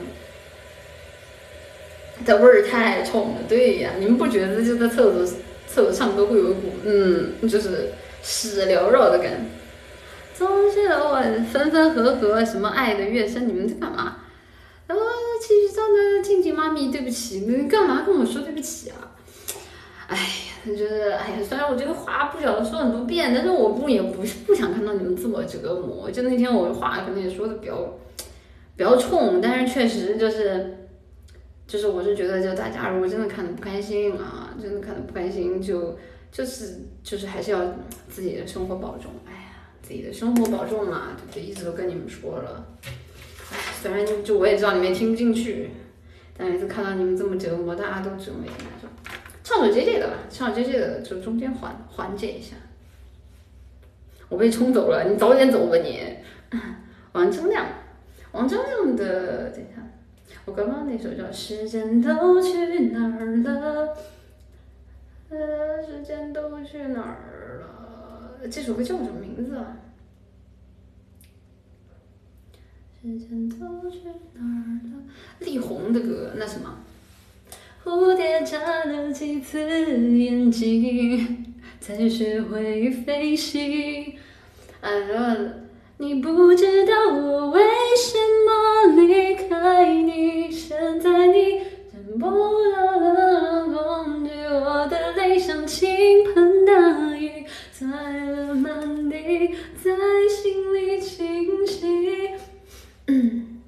这味儿太冲了，对呀，你们不觉得就在厕所厕所唱歌会有一股嗯，就是屎缭绕的感觉？总是我分分合合，什么爱的越深，你们在干嘛？然后继续唱的静静妈咪，对不起，你干嘛跟我说对不起啊？哎呀，就是哎呀，虽然我这个话不晓得说很多遍，但是我不也不是不想看到你们自我折磨。就那天我话可能也说的比较比较冲，但是确实就是。就是我是觉得，就大家如果真的看的不开心啊，真的看的不开心，就就是就是还是要自己的生活保重。哎呀，自己的生活保重嘛，对不对？一直都跟你们说了。哎，虽然就我也知道你们也听不进去，但每次看到你们这么折磨，大家都折磨挺难受。唱首 J J 的吧，唱首 J J 的，就中间缓缓解一下。我被冲走了，你早点走吧你。*laughs* 王铮亮，王铮亮的，等一下。我刚刚那首叫《时间都去哪儿了》，呃，时间都去哪儿了？这首歌叫什么名字啊？时间都去哪儿了？力宏的歌，那什么？蝴蝶眨了几次眼睛，才学会飞行。啊，你不知道我为什么离开你，现在你见不到了恐惧，我的泪像倾盆大雨，在了满地，在心里清晰。嗯，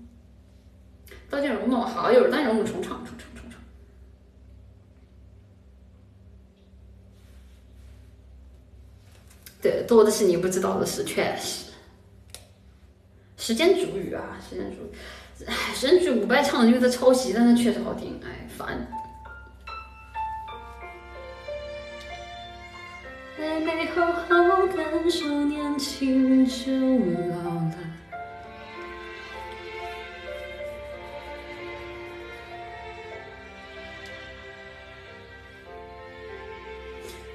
刀剑如梦，好，有人刀剑如梦重唱，重唱，重唱。对，多的是你不知道的事，确实。时间煮雨啊，时间煮雨，唉，时间煮雨伍佰唱的，因为他抄袭，但是确实好听，哎，烦。还没好好感受年轻就老了。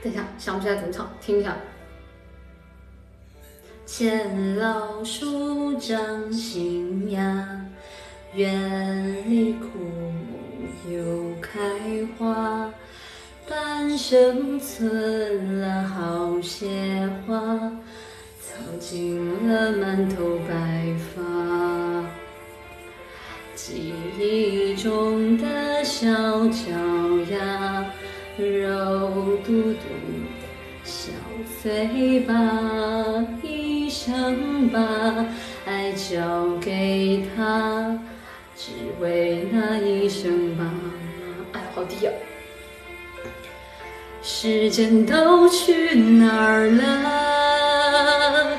等一下，想不起来怎么唱，听一下。见老树长新芽，远离枯木又开花。半生存了好些话，藏进了满头白发。记忆中的小脚丫，肉嘟嘟的小嘴巴，一生把爱交给他，只为那一声爸妈。哎，好低啊！时间都去哪儿了？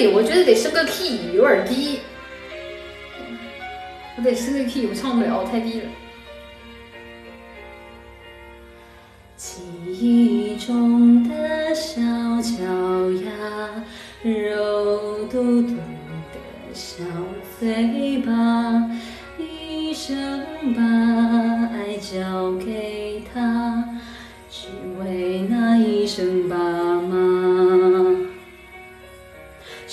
对，我觉得得升个 key，有点低。我得升个 key，我唱不了，太低了。记忆中的小脚丫，肉嘟嘟的小嘴巴，一生把爱交给他，只为那一声爸妈。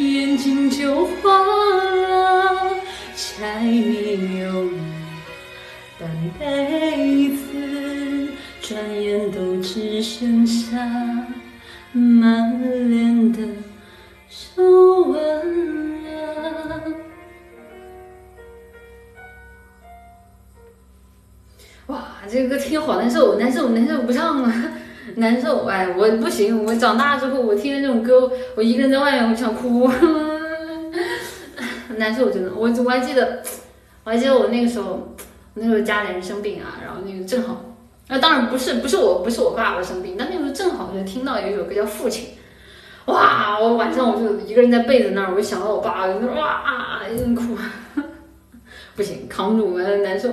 眼睛就花了。柴米油盐半辈子，转眼都只剩下满脸的皱纹了。哇，这个歌听好难受，难受，难受，不唱了。难受，哎，我不行，我长大之后，我听这种歌，我一个人在外面，我就想哭，*laughs* 难受，真的。我我还记得，我还记得我那个时候，那时候家里人生病啊，然后那个正好，啊，当然不是，不是我，不是我爸爸生病，但那个时候正好就听到有一首歌叫《父亲》，哇，我晚上我就一个人在被子那儿，我就想到我爸，我就哇，一阵哭，*laughs* 不行，扛不住，难受。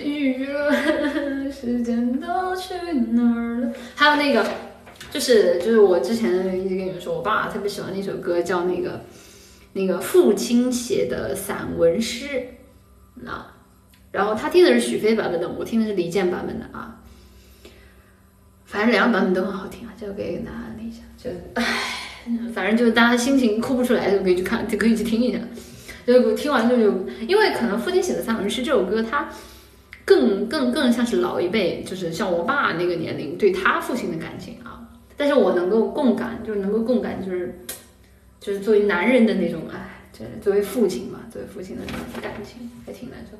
雨了，时间都去哪儿了？还有那个，就是就是我之前一直跟你们说，我爸特别喜欢那首歌，叫那个那个父亲写的散文诗啊。然后他听的是许飞版本的，我听的是李健版本的啊。反正两个版本都很好听啊，就给大家那一下，就唉，反正就是大家心情哭不出来就可以去看，就可以去听一下。就听完就就，因为可能父亲写的散文诗这首歌，它。更更更像是老一辈，就是像我爸那个年龄对他父亲的感情啊。但是我能够共感，就是能够共感，就是就是作为男人的那种，哎，就是作为父亲嘛，作为父亲的那种感情还挺难受。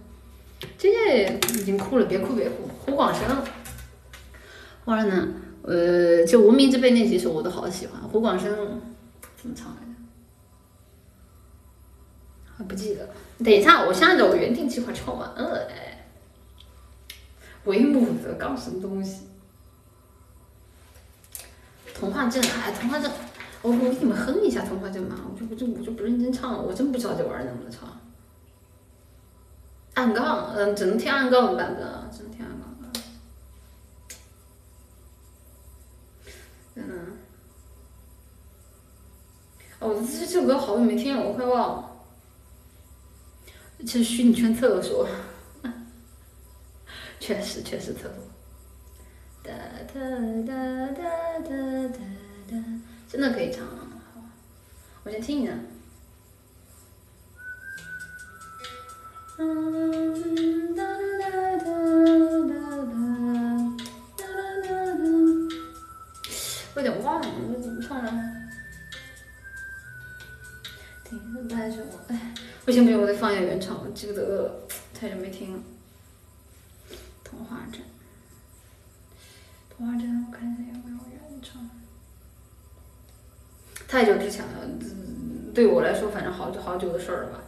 姐姐已经哭了，别哭别哭。胡广生，胡广生呢？呃，就无名之辈那几首我都好喜欢。胡广生怎么唱来着？还不记得。等一下，我先按照我原定计划唱完了。鬼，母则刚什么东西？童话镇，哎，童话镇，我我给你们哼一下童话镇嘛，我就我就我就不认真唱了，我真不知道这玩意儿能不能唱。暗杠，嗯，只能听暗杠的版本啊，只能听暗杠的。嗯，哦，这这首歌好久没听了，我快忘了。这虚拟圈厕所，确实确实厕所。哒哒哒哒哒哒哒，真的可以唱，好，我先听一下。嗯哒哒哒哒哒哒哒哒，我有点忘了，我怎么唱的？听着带着我，哎，不行不行，我得放一下原唱，我记不得了，太久没听了。童话镇，童话镇，我看一下有没有原唱。太久之前了，对我来说，反正好久好久的事儿了吧。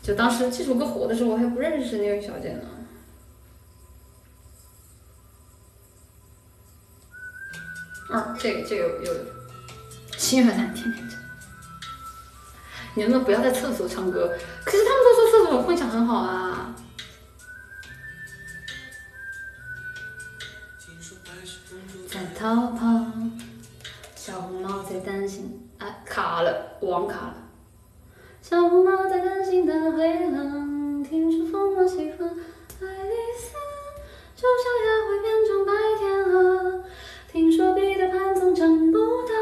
就当时这首歌火的时候，我还不认识那位小姐呢。啊，这个这个有有，心愿咱天天唱。你能不能不要在厕所唱歌？可是他们都说厕所混响很好啊。逃跑，小红帽在担心，哎，卡了，网卡了。小红帽在担心大灰狼，听说疯狂喜欢爱丽丝，丑小鸭会变成白天鹅。听说彼得潘总长不大，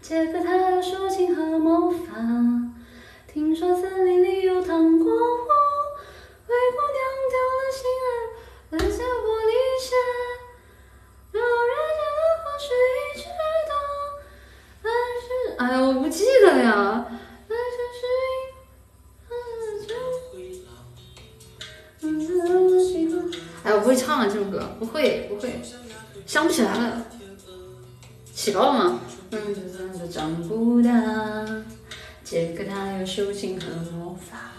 杰克他有竖琴和魔法。听说森林里有糖果屋，灰姑娘丢了心爱，留下玻璃鞋。哎呀，我不记得了呀。但是是因，哎，我不会唱了这首歌，不会不会，想不起来了。起高了吗？嗯，真的长不大。杰克他有竖琴和魔法。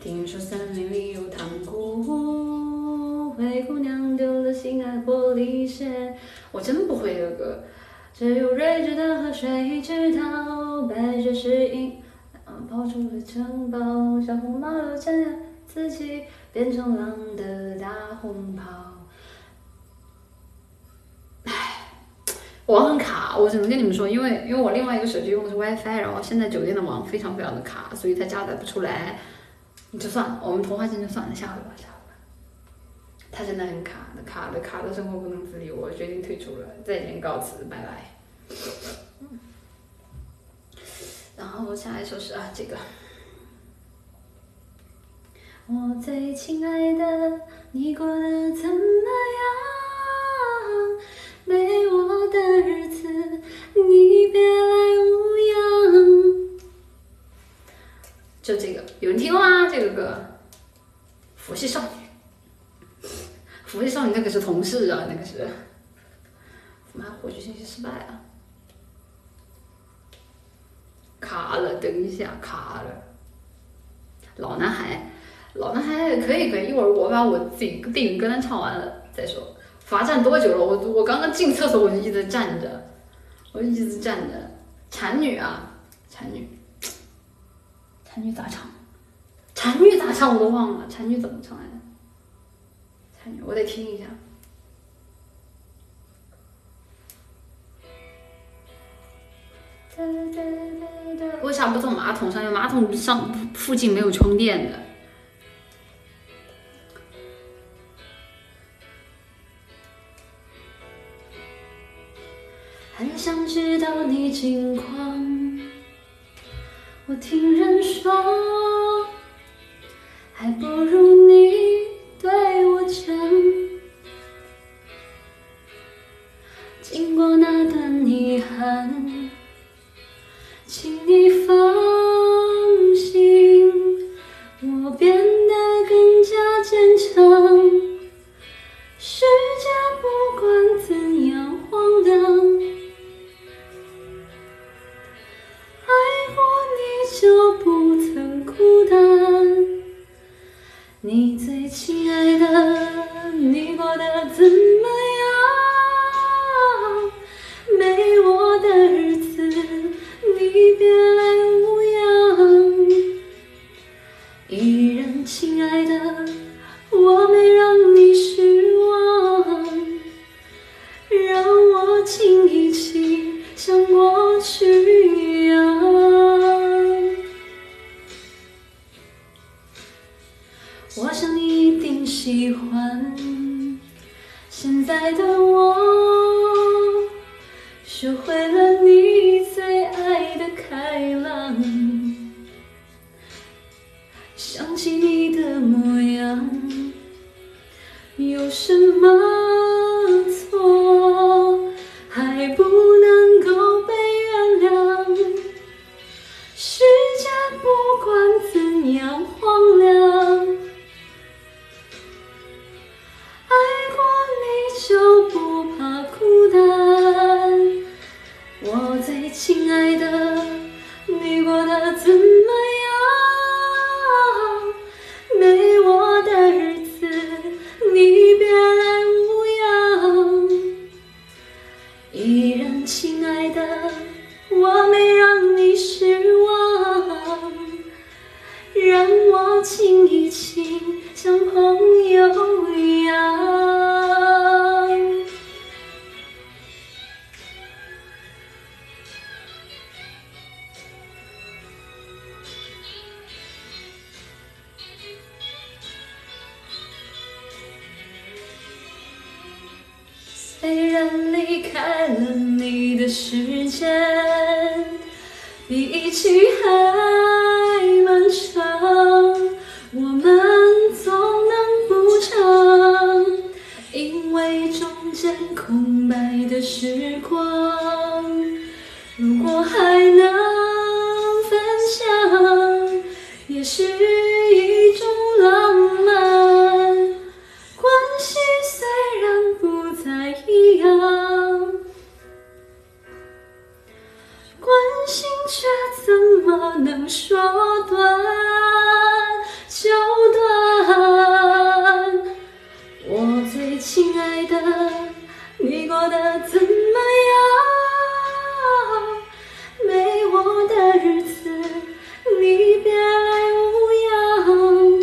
听说森林里有糖果屋，灰姑娘丢了心爱玻璃鞋。我真不会这个，只有睿智的河水知道。白雪是因，嗯，跑出了城堡，小红帽又将自己变成狼的大红袍。网很卡，我只能跟你们说，因为因为我另外一个手机用的是 WiFi，然后现在酒店的网非常非常的卡，所以它加载不出来。你就算了，我们童话镇就算了，下回吧，下回吧。它真的很卡的，卡的卡的生活不能自理，我决定退出了，再见，告辞，拜拜。然后下一首是啊，这个。我最亲爱的，你过得怎么样？没我的日子，你别来无恙。就这个，有人听过吗？这个歌，《佛系少女》。佛系少女那个是同事啊，那个是。妈，获取信息失败啊！卡了，等一下，卡了。老男孩，老男孩可以可以，一会儿我把我自己电影歌单唱完了再说。罚站多久了？我我刚刚进厕所我就一直站着，我就一直站着。产女啊，产女，产女咋唱？产女咋唱我都忘了，产女怎么唱来着？我得听一下。为啥不坐马桶上？因为马桶上附近没有充电的。很想知道你近况，我听人说，还不如你对我讲，经过那段遗憾，请你放心，我变得更加坚强。世界不管怎样荒凉，爱过你就不曾孤单。你最亲爱的，你过得怎么样？没我的日子，你别来无恙。依然亲爱的，我没让你失望，让我亲一亲，像过去一样。我想你一定喜欢现在的我，学会了你最爱的开朗。想起你的模样，有什么错？还不能够被原谅？世界不管怎样荒凉，爱过你就不怕孤单。我最亲爱的，你过得怎么样？没我的日子，你别来无恙。依然亲爱的，我没让你失望，让我亲一亲，像朋友一样。虽然离开了你的时间比一起还漫长，我们总能补偿，因为中间空白的时光，如果还能分享，也是一种浪漫。关系虽然不再一样，关心却怎么能说断就断？我最亲爱的，你过得怎么样？没我的日子，你别来无恙。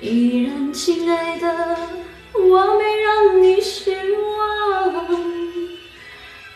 依然亲爱的，我没让你失望，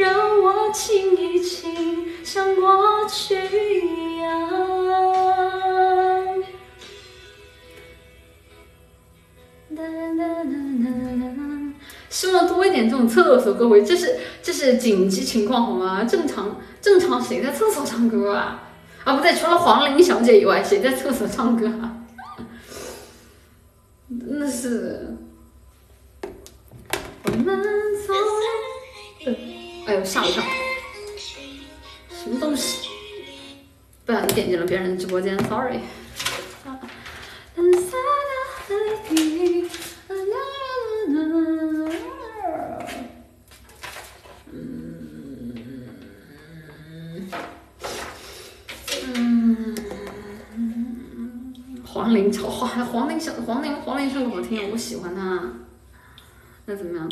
让我亲一亲，像过去一样。哒哒哒哒哒希望多一点这种厕所歌回，这是这是紧急情况好吗？正常正常谁在厕所唱歌啊？啊不对，除了黄龄小姐以外，谁在厕所唱歌啊？真的是，我们从哎呦吓我一跳，什么东西？不小心点进了别人的直播间，sorry。蓝色的海底，啦啦啦啦啦。黄龄唱黄黄龄唱黄龄黄龄唱歌好听，我喜欢她。那怎么样？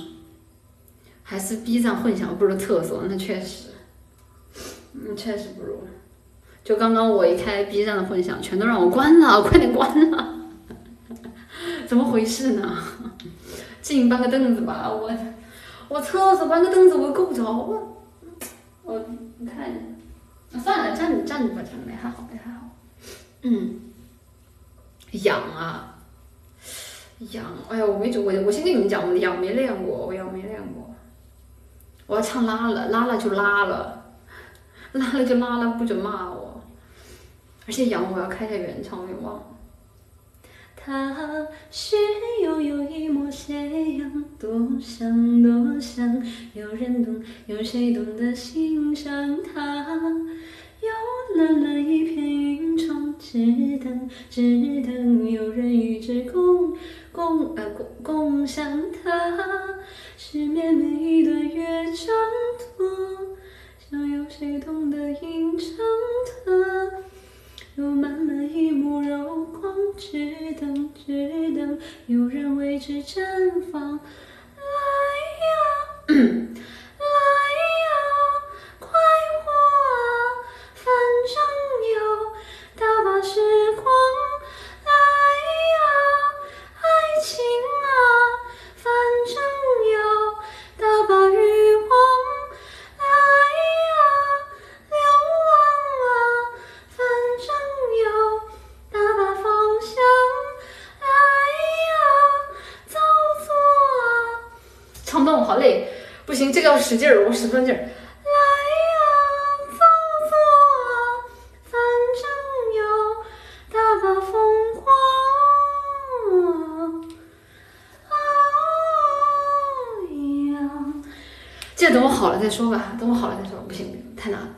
还是 B 站混响不如厕所，那确实，嗯，确实不如。就刚刚我一开 B 站的混响，全都让我关了，*laughs* 快点关了，*laughs* 怎么回事呢？进搬个凳子吧，我我厕所搬个凳子我够不着啊。我你看一下，啊算了，站着站着吧，站着也还好，也还好。嗯，痒啊，痒！哎呀，我没我我先跟你们讲，我痒没练过，我痒没练过。我要唱拉了，拉了就拉了，拉了就拉了，不准骂我。而且痒我要开下原唱，我给忘了。他是悠悠一抹斜阳，多想多想，有人懂，有谁懂得欣赏它？有蓝蓝一片云窗，只等只等有人与之共共呃共共享它。是绵绵一段乐章多，想有谁懂得吟唱它？有满满一幕柔光，只等只等有人为之绽放。来呀，来呀，快活啊，反正有大把时光。来呀，爱情啊，反正有大把欲望。来呀，流浪啊，反正有大把方向。来呀，造作啊。唱不动，好累，不行，这个要使劲儿，我使不上劲儿。好了再说吧等我好了再说不行太难了。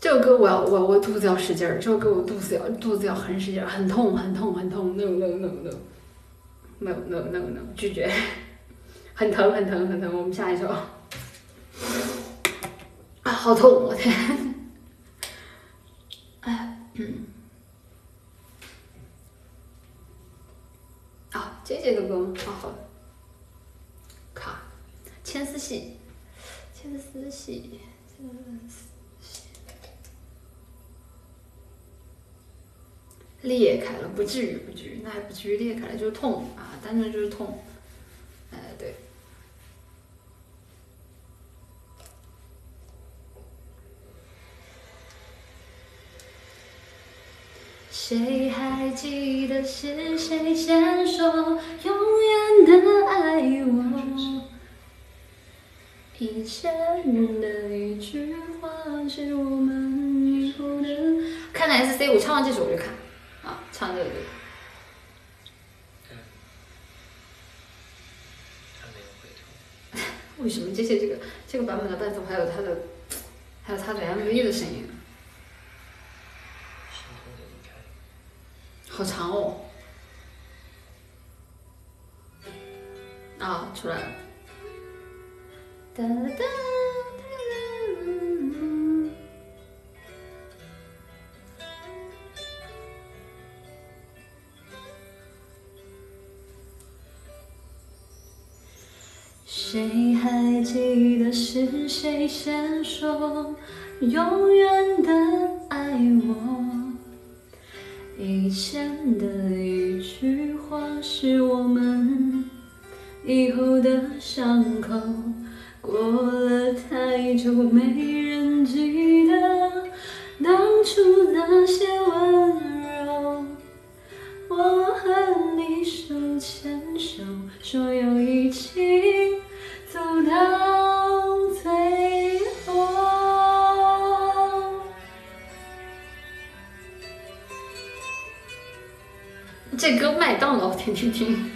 这首歌我要我我肚子要使劲儿这首歌我肚子要肚子要很使劲儿很痛很痛很痛 no no no no no no no no 拒绝。很疼很疼很疼我们下一首。啊好痛我天。哎嗯。啊这这个歌好好。卡。牵丝戏牵丝戏，牵丝戏。裂开了，不至于，不至于，那还不至于裂开了，就是痛啊，单纯就是痛。哎，对。谁还记得是谁先说永远的爱我？以前的一句话是我们以后的。看了 SC，我唱完这首我就看，啊，唱这个。为什么这些这个这个版本的伴奏还有他的还有他的 MV 的声音？好长哦！啊，出来了。哒哒哒哒谁还记得是谁先说永远的爱我？以前的一句话是我们以后的伤口，过了太久没人记得当初那些温柔。我和你手牵手，说要一起走到最后。这歌麦当劳天天听。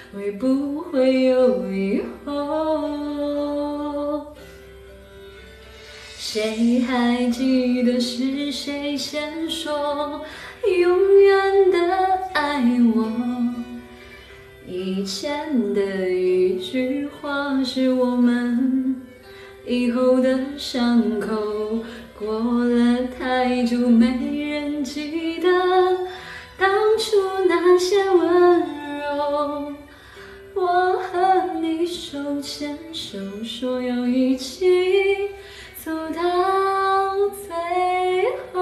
会不会有以后。谁还记得是谁先说永远的爱我？以前的一句话是我们以后的伤口，过了太久没人记得当初那些温柔。我和你手牵手说要一起走到最后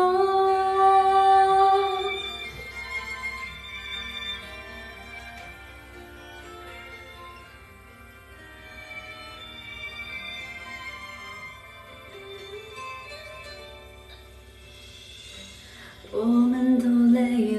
我们都累了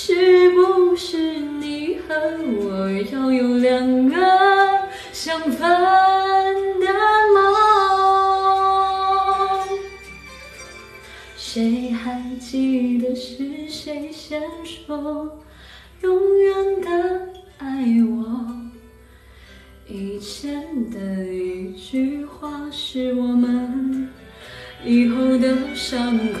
是不是你和我要有两个相反的梦？谁还记得是谁先说永远的爱我？以前的一句话是我们以后的伤口。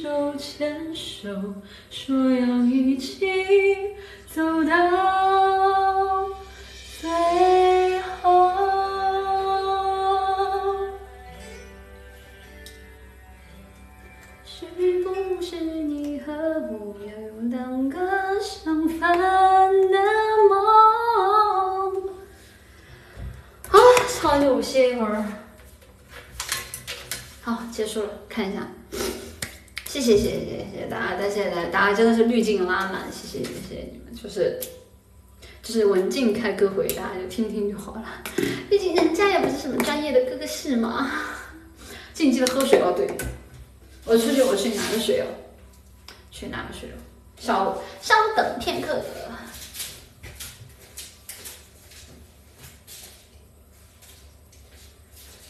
手牵手，说要一起走到最后。是不是你和我要有两个相反的梦？啊，唱就歇一会儿。好，结束了，看一下。谢谢谢谢谢谢大家！但谢谢大家，真的是滤镜拉满。谢谢谢谢你们，就是就是文静开歌回，大家就听听就好了。毕竟人家也不是什么专业的哥哥，是吗？静，记得喝水哦。对，我出去，我去拿个水哦。去拿个水哦。稍稍等片刻。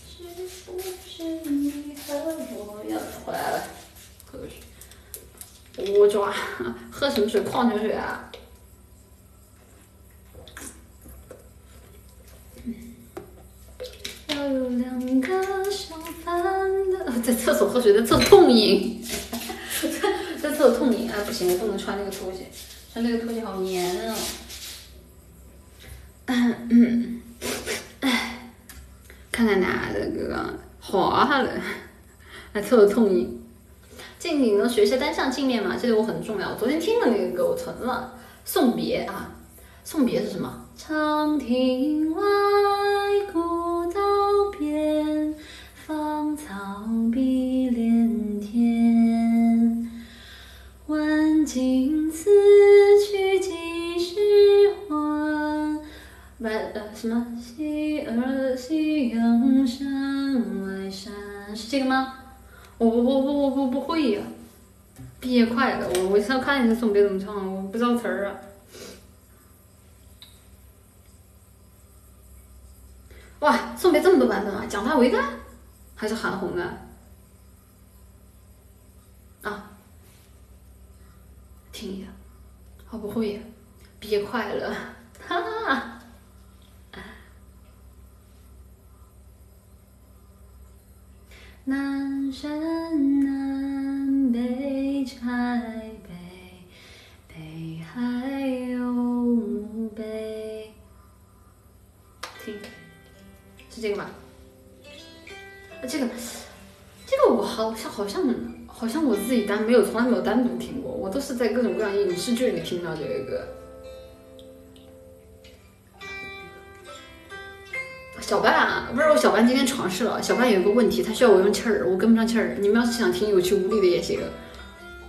是不是你和我？又回来了。我抓，喝什么水？矿泉水啊！要有两个相反的，*laughs* 在厕所喝水，在厕所痛饮，*laughs* 在厕所痛饮啊！不行，我不能穿那个拖鞋，穿那个拖鞋好黏啊。嗯嗯，哎，看看哪的哥哥滑下来，来厕所痛饮。静你能学一下单向镜面吗？这个我很重要。我昨天听了那个歌，我存了。送别啊，送别是什么？长亭外，古道边，芳草碧连天。问今此去几时还？晚呃什么？夕儿夕阳山外山，是这个吗？我我我我我不不会呀、毕业快乐，我我想看一下送别怎么唱，我不知道词儿啊。哇，送别这么多版本啊！蒋大为的，还是韩红的？啊，听一下，我不会呀，毕业快乐，哈哈。南山南北柴北，北海有墓碑。听，是这个吗？啊，这个，这个我好像好像好像我自己单没有从来没有单独听过，我都是在各种各样影视剧里听到这个歌。小半啊，不是我小半今天尝试了，小半有一个问题，他需要我用气儿，我跟不上气儿。你们要是想听有气无力的也行。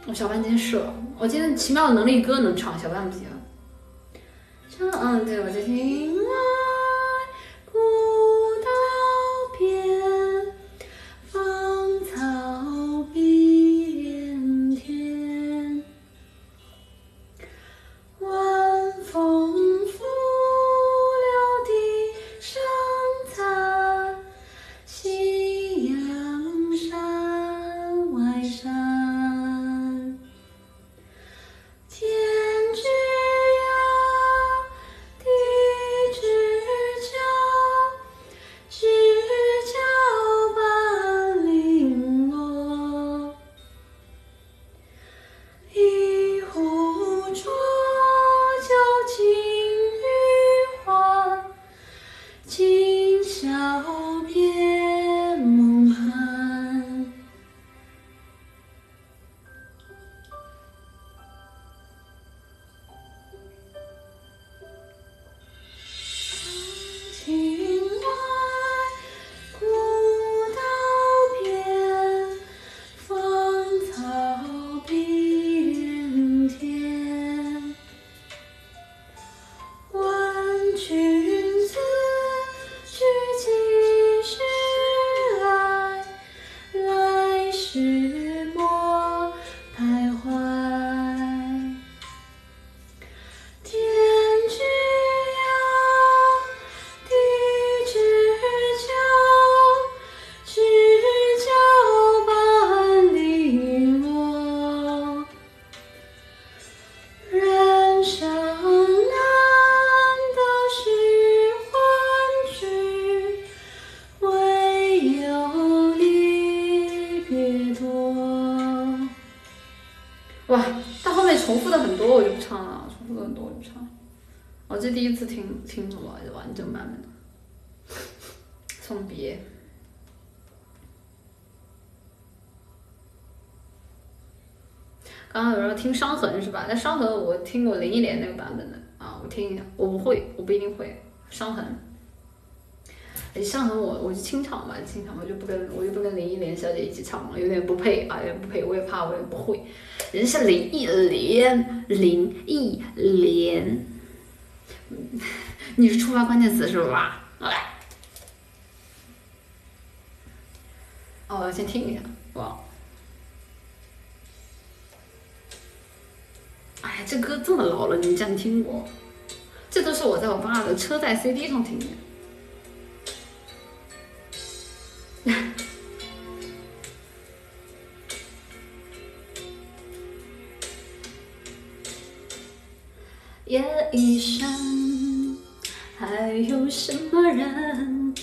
我小半今天试了，我今天奇妙的能力歌能唱，小半不行。唱，嗯，对，我在听听伤痕是吧？那伤痕我听过林忆莲那个版本的啊，我听一下，我不会，我不一定会伤痕。哎，伤痕我我就清唱吧，清唱我就不跟我就不跟林忆莲小姐一起唱了，有点不配啊，有点不配，我也怕我也不会。人是林忆莲，林忆莲，你是触发关键词是吧？来，*laughs* 哦，先听一下，了，你这样听过？这都是我在我爸的车载 CD 上听的。夜已深，还有什么人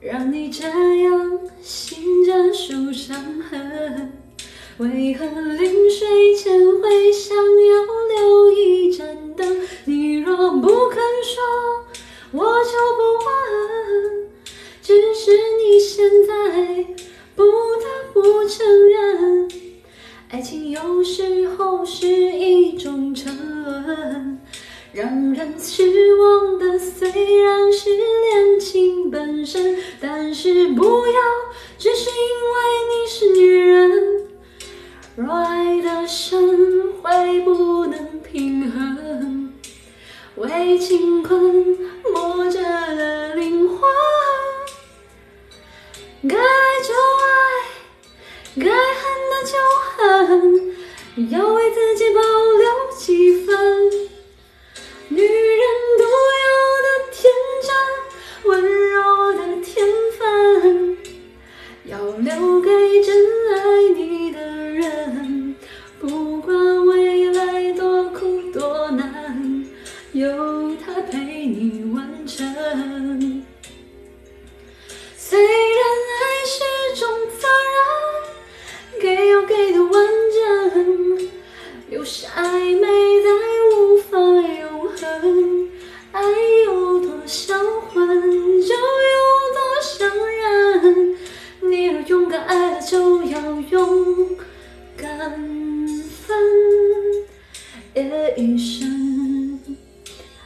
让你这样醒着数伤痕？为何临睡前会想不肯说，我就不问。只是你现在不得不承认，爱情有时候是一种沉沦，让人失望的虽然是恋情本身，但是不要只是因为你是女人。若爱的深，会不能平衡，为情困磨着了灵魂。该爱就爱，该恨的就恨，要为自己保留几分女人独有的天真，温柔的天分，要留给真爱你的。人，不管未，有他陪你完成。虽然爱是种责任，给要给的完整，有时暧昧再无法永恒。爱有多销魂，就有多伤人。你若勇敢爱了，就要勇。敢分夜已深，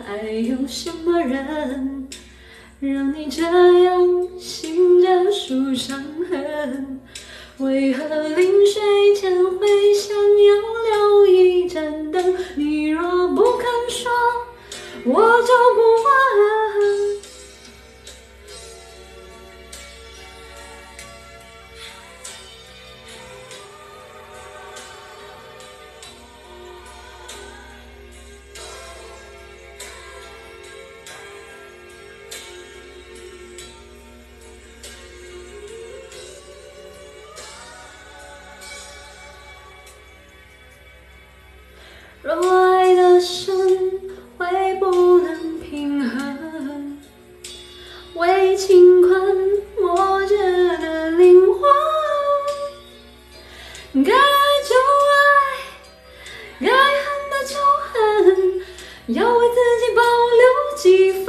还有什么人让你这样心着数伤痕？为何临睡前会想要留一盏灯？你若不肯说，我就不问。若爱的深，会不能平衡，为情困磨折的灵魂。该爱就爱，该恨的就恨，要为自己保留几分。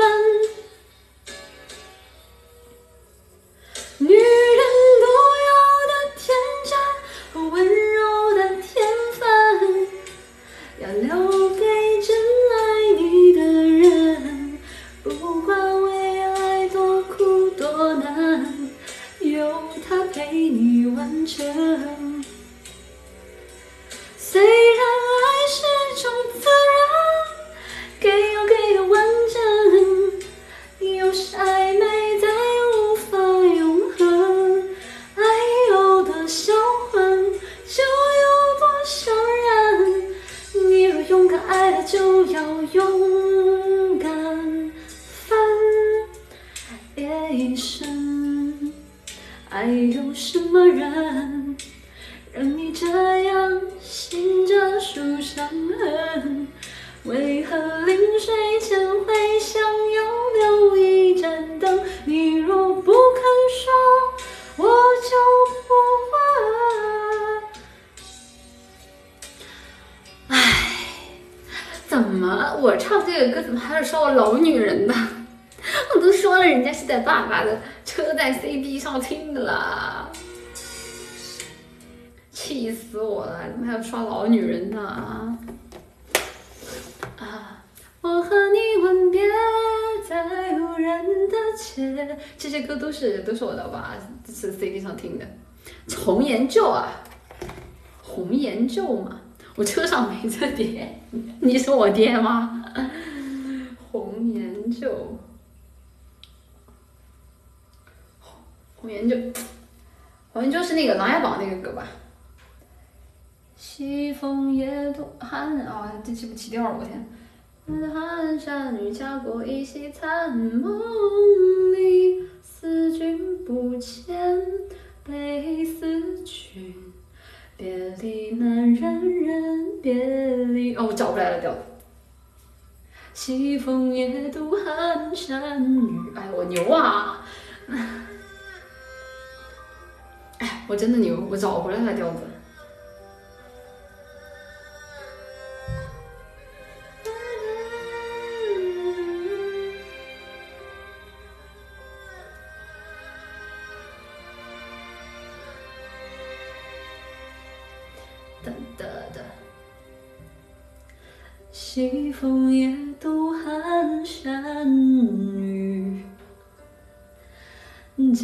女人陪你完成，虽然爱是种责任，给要给的完整，有时暧昧再无法永恒，爱有多销魂，就有多伤人。你若勇敢爱了，就要勇。还有什么人让你这样心着数伤痕？为何临睡前会想要留一盏灯？你若不肯说，我就不问。唉，怎么我唱这个歌怎么还是说我老女人的？*laughs* 我都说了，人家是在爸爸的车载 CD 上听的啦，气死我了！怎么还要刷老女人呢？啊！我和你吻别在无人的街，这些歌都是都是我的爸是 CD 上听的。红颜旧啊，红颜旧嘛，我车上没这碟，你是我爹吗？*laughs* 红颜旧。红颜旧，红颜旧是那个《琅琊榜》那个歌吧？西风夜渡寒啊，这记不起调了，我天！寒山雨，家国依稀残梦里，思君不见，悲思君，别离难，忍忍别离。哦，我找不来了调。西风夜渡寒山雨，哎，我牛啊！我真的牛，我找回来了调子。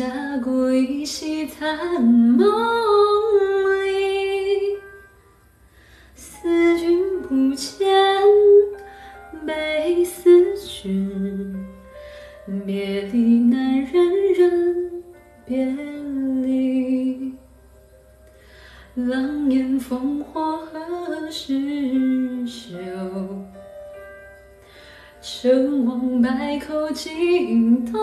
家国依稀残梦里，思君不见，悲思君，别离难，忍忍别离。狼烟烽火何时休？成王败寇尽东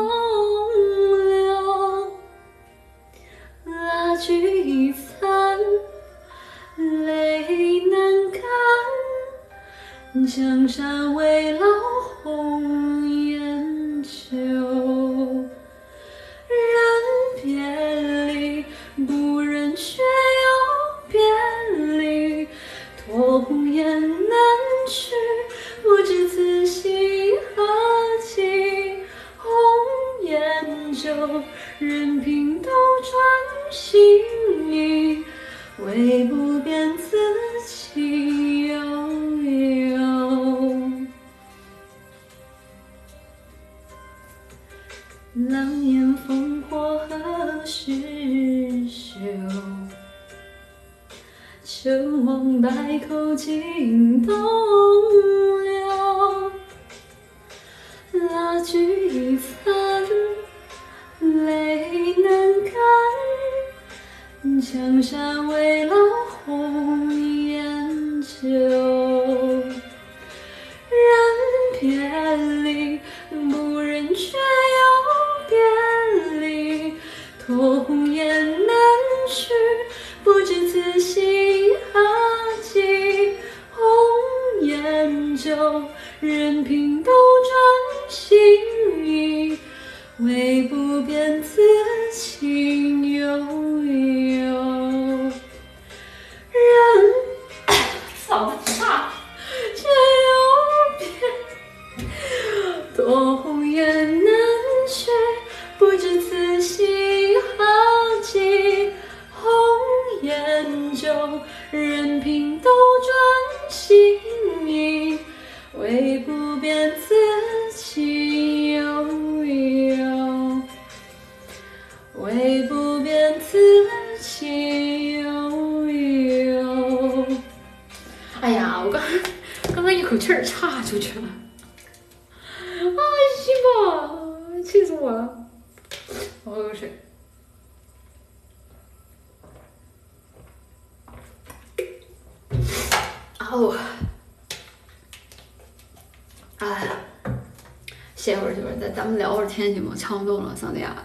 唱不动了，嗓子哑了。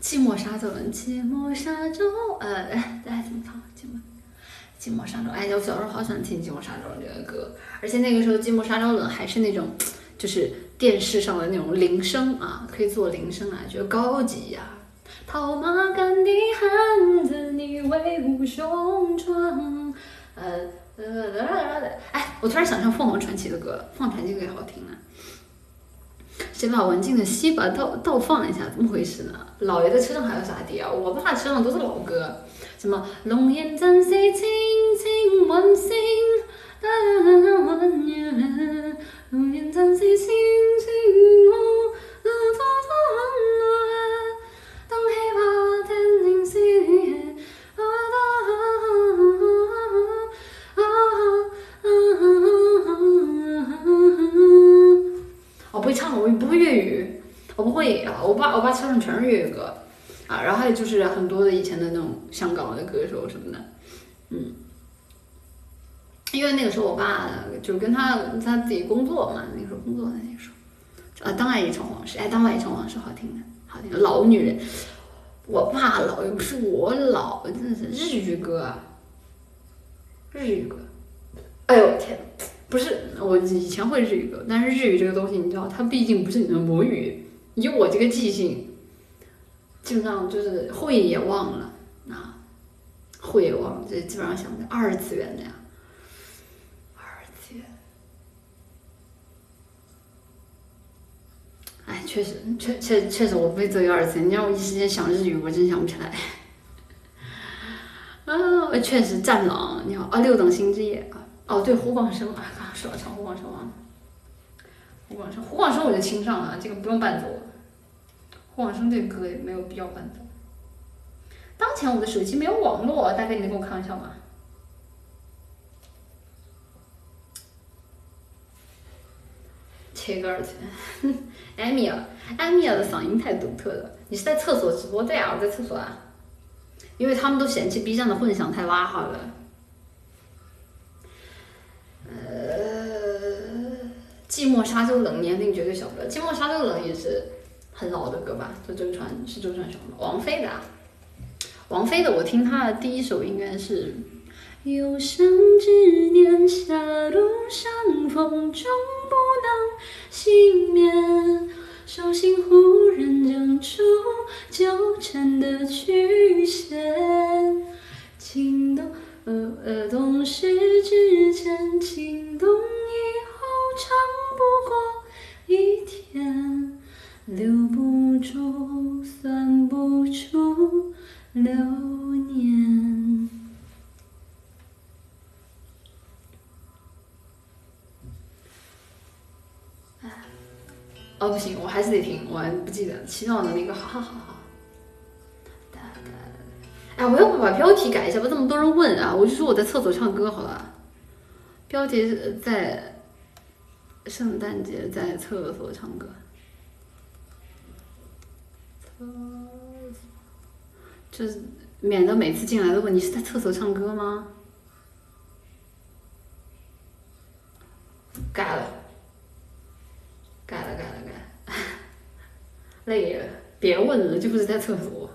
寂寞沙洲人，寂寞沙洲，呃，哎，哎，怎么唱？寂寞，寂寞沙洲。哎，我小时候好喜欢听《寂寞沙洲》这个歌，而且那个时候《寂寞沙洲冷》还是那种，就是电视上的那种铃声啊，可以做铃声啊，觉得高级呀、套马杆的汉子，你威武雄壮。呃，哎，我突然想唱凤凰传奇的歌，凤凰传奇歌也好听啊。先把文静的西吧倒倒放一下？怎么回事呢？姥爷在车上还有啥碟啊？我爸车上都是老歌，什么龙颜战士轻轻问声，哒哒哒问月，龙颜战士轻轻我，哒哒哒问不会唱，我不会粤语，我不会啊。我爸我爸车上全是粤语歌。啊，然后还有就是很多的以前的那种香港的歌手什么的，嗯，因为那个时候我爸就是跟他他自己工作嘛，那个时候工作那个时候，啊，当然一场往事，哎，当然一场往事好听的，好听老女人，我爸老又不是我老，真的是日语歌，日语歌，哎呦天。不是我以前会日语歌，但是日语这个东西，你知道，它毕竟不是你的母语。以我这个记性，基本上就是会也忘了啊，会也忘了，这基本上想不起二次元的呀，二次元。哎，确实，确确确实，我不会做一二次元。你让我一时间想日语，我真想不起来。*laughs* 啊，确实，战狼，你好啊，六等星之夜啊。哦，对，胡广生啊，刚刚说了唱胡广生啊，胡广生，胡广生我就清上了，这个不用伴奏。胡广生这个歌也没有必要伴奏。当前我的手机没有网络，大哥，你能给我开玩笑吗？切歌去。艾米尔，艾米尔的嗓音太独特了。你是在厕所直播？对啊，我在厕所啊。因为他们都嫌弃 B 站的混响太拉哈了。呃，寂寞沙洲冷年龄绝对小不了。寂寞沙洲冷也是很老的歌吧？是周传是周传雄的，王菲的。啊王菲的，我听她的第一首应该是。有生之年，狭路相逢终不能幸免，手心忽然长出纠缠的曲线，情动。呃呃，懂事之前，情动以后，长不过一天，留不住，算不出流年。哦，不行，我还是得听，我还不记得祈祷的那个，好好好好。哎，我要不把标题改一下吧？这么多人问啊，我就说我在厕所唱歌好了。标题是在圣诞节在厕所唱歌。厕所，就是免得每次进来都问你是在厕所唱歌吗？改了，改了，改了，改了。*laughs* 累了，别问了，就不是在厕所。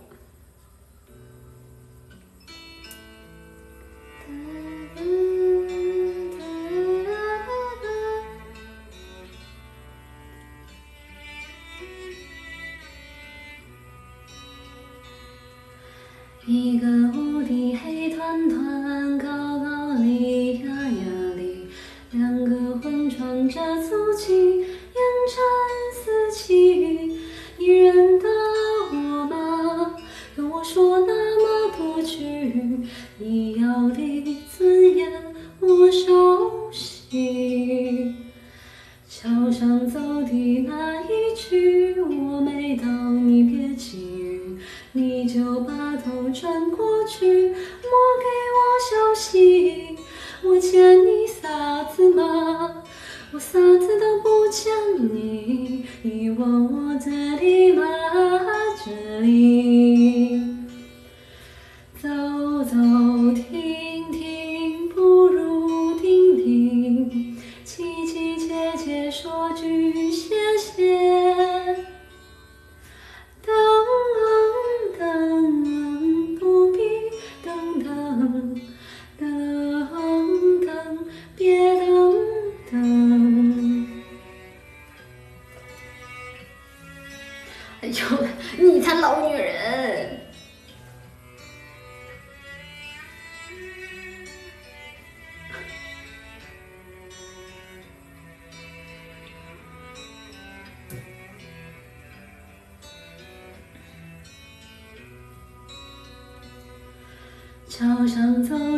想走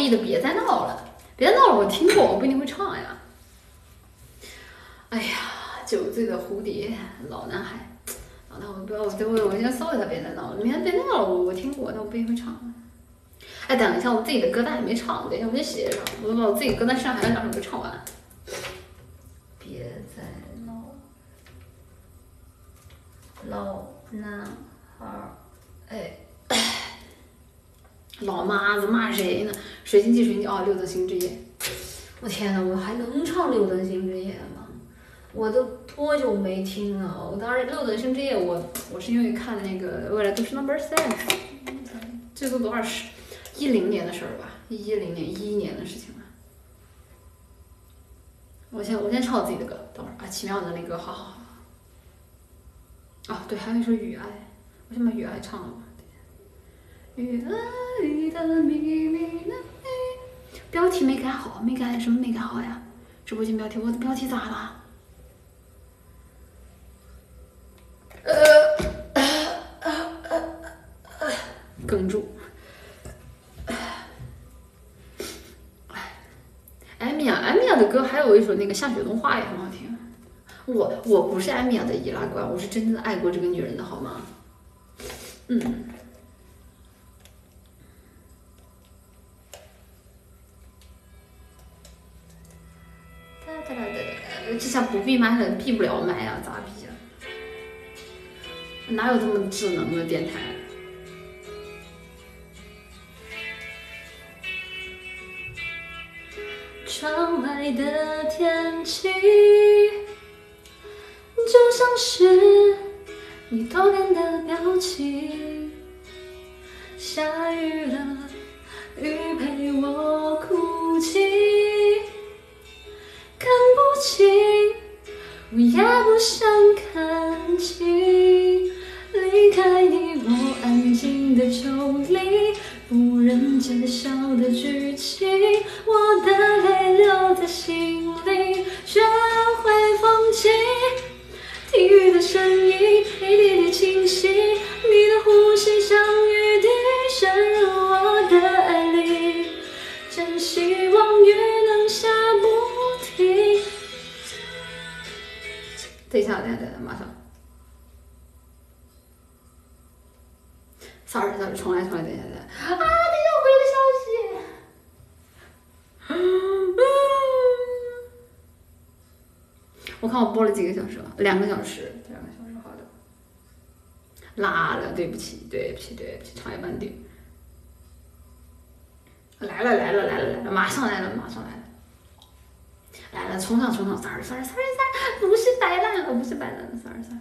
毛不易的《别再闹了》，别再闹了，我听过，我不一定会唱呀。哎呀，酒醉的蝴蝶，老男孩，老男孩，我不要，我等会我先搜一下《别再闹了》，明天别闹了，我我听过，但我不一定会唱。哎，等一下，我自己的歌单还没唱，等一下我先写上，我把我自己歌单上还要两首歌唱完。别再闹，老男孩儿，哎，老妈子骂谁呢？水星记，水星记，哦，六德星之夜。我天呐，我还能唱六德星之夜吗？我都多久没听了？我当时六德星之夜，我我是因为看那个未来都市 Number Six，这都多少十一零年的事儿吧？一零年、一一年的事情了。我先我先唱我自己的歌，等会儿啊，奇妙的那个，好好好。哦，对，还有一首《雨爱》，我先把《雨爱》唱了吧。雨爱的秘密呢？标题没改好，没改什么没改好呀？直播间标题，我的标题咋了？呃，哽住。艾米亚，艾米亚的歌还有一首那个下雪动画也很好听。我我不是艾米亚的易拉罐，我是真正的爱过这个女人的好吗？嗯。这下不闭麦了，闭不了麦啊，咋闭啊？哪有这么智能的电台？窗外的天气，就像是你多变的表情。下雨了，雨陪我哭泣，不清，我也不想看清。离开你，我安静的抽离，不忍揭晓的剧情，我的泪留在心里，学会放弃。听雨的声音一滴滴清晰，你的呼吸像雨滴渗入我的爱里，真希望雨能下不停。等一下，等一下，等一下，马上。sorry sorry，重来重来，等一下等一下。啊，等一下，我回个消息。我看我播了几个小时了，两个小时，两个小时，好的。拉了，对不起，对不起，对不起，唱一半对。来了来了来了来了，马上来了马上来了。来来，冲上冲上，sorry sorry sorry sorry，不是摆烂了，不是摆烂了，sorry sorry，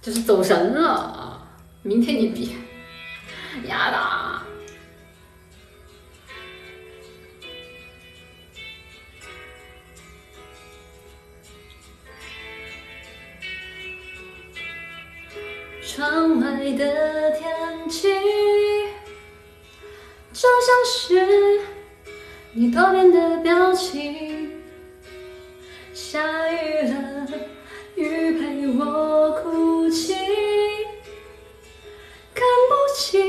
就是走神了啊！明天你比，呀哒。窗外的天气，就像是你多变的表情。下雨了，雨陪我哭泣，看不清，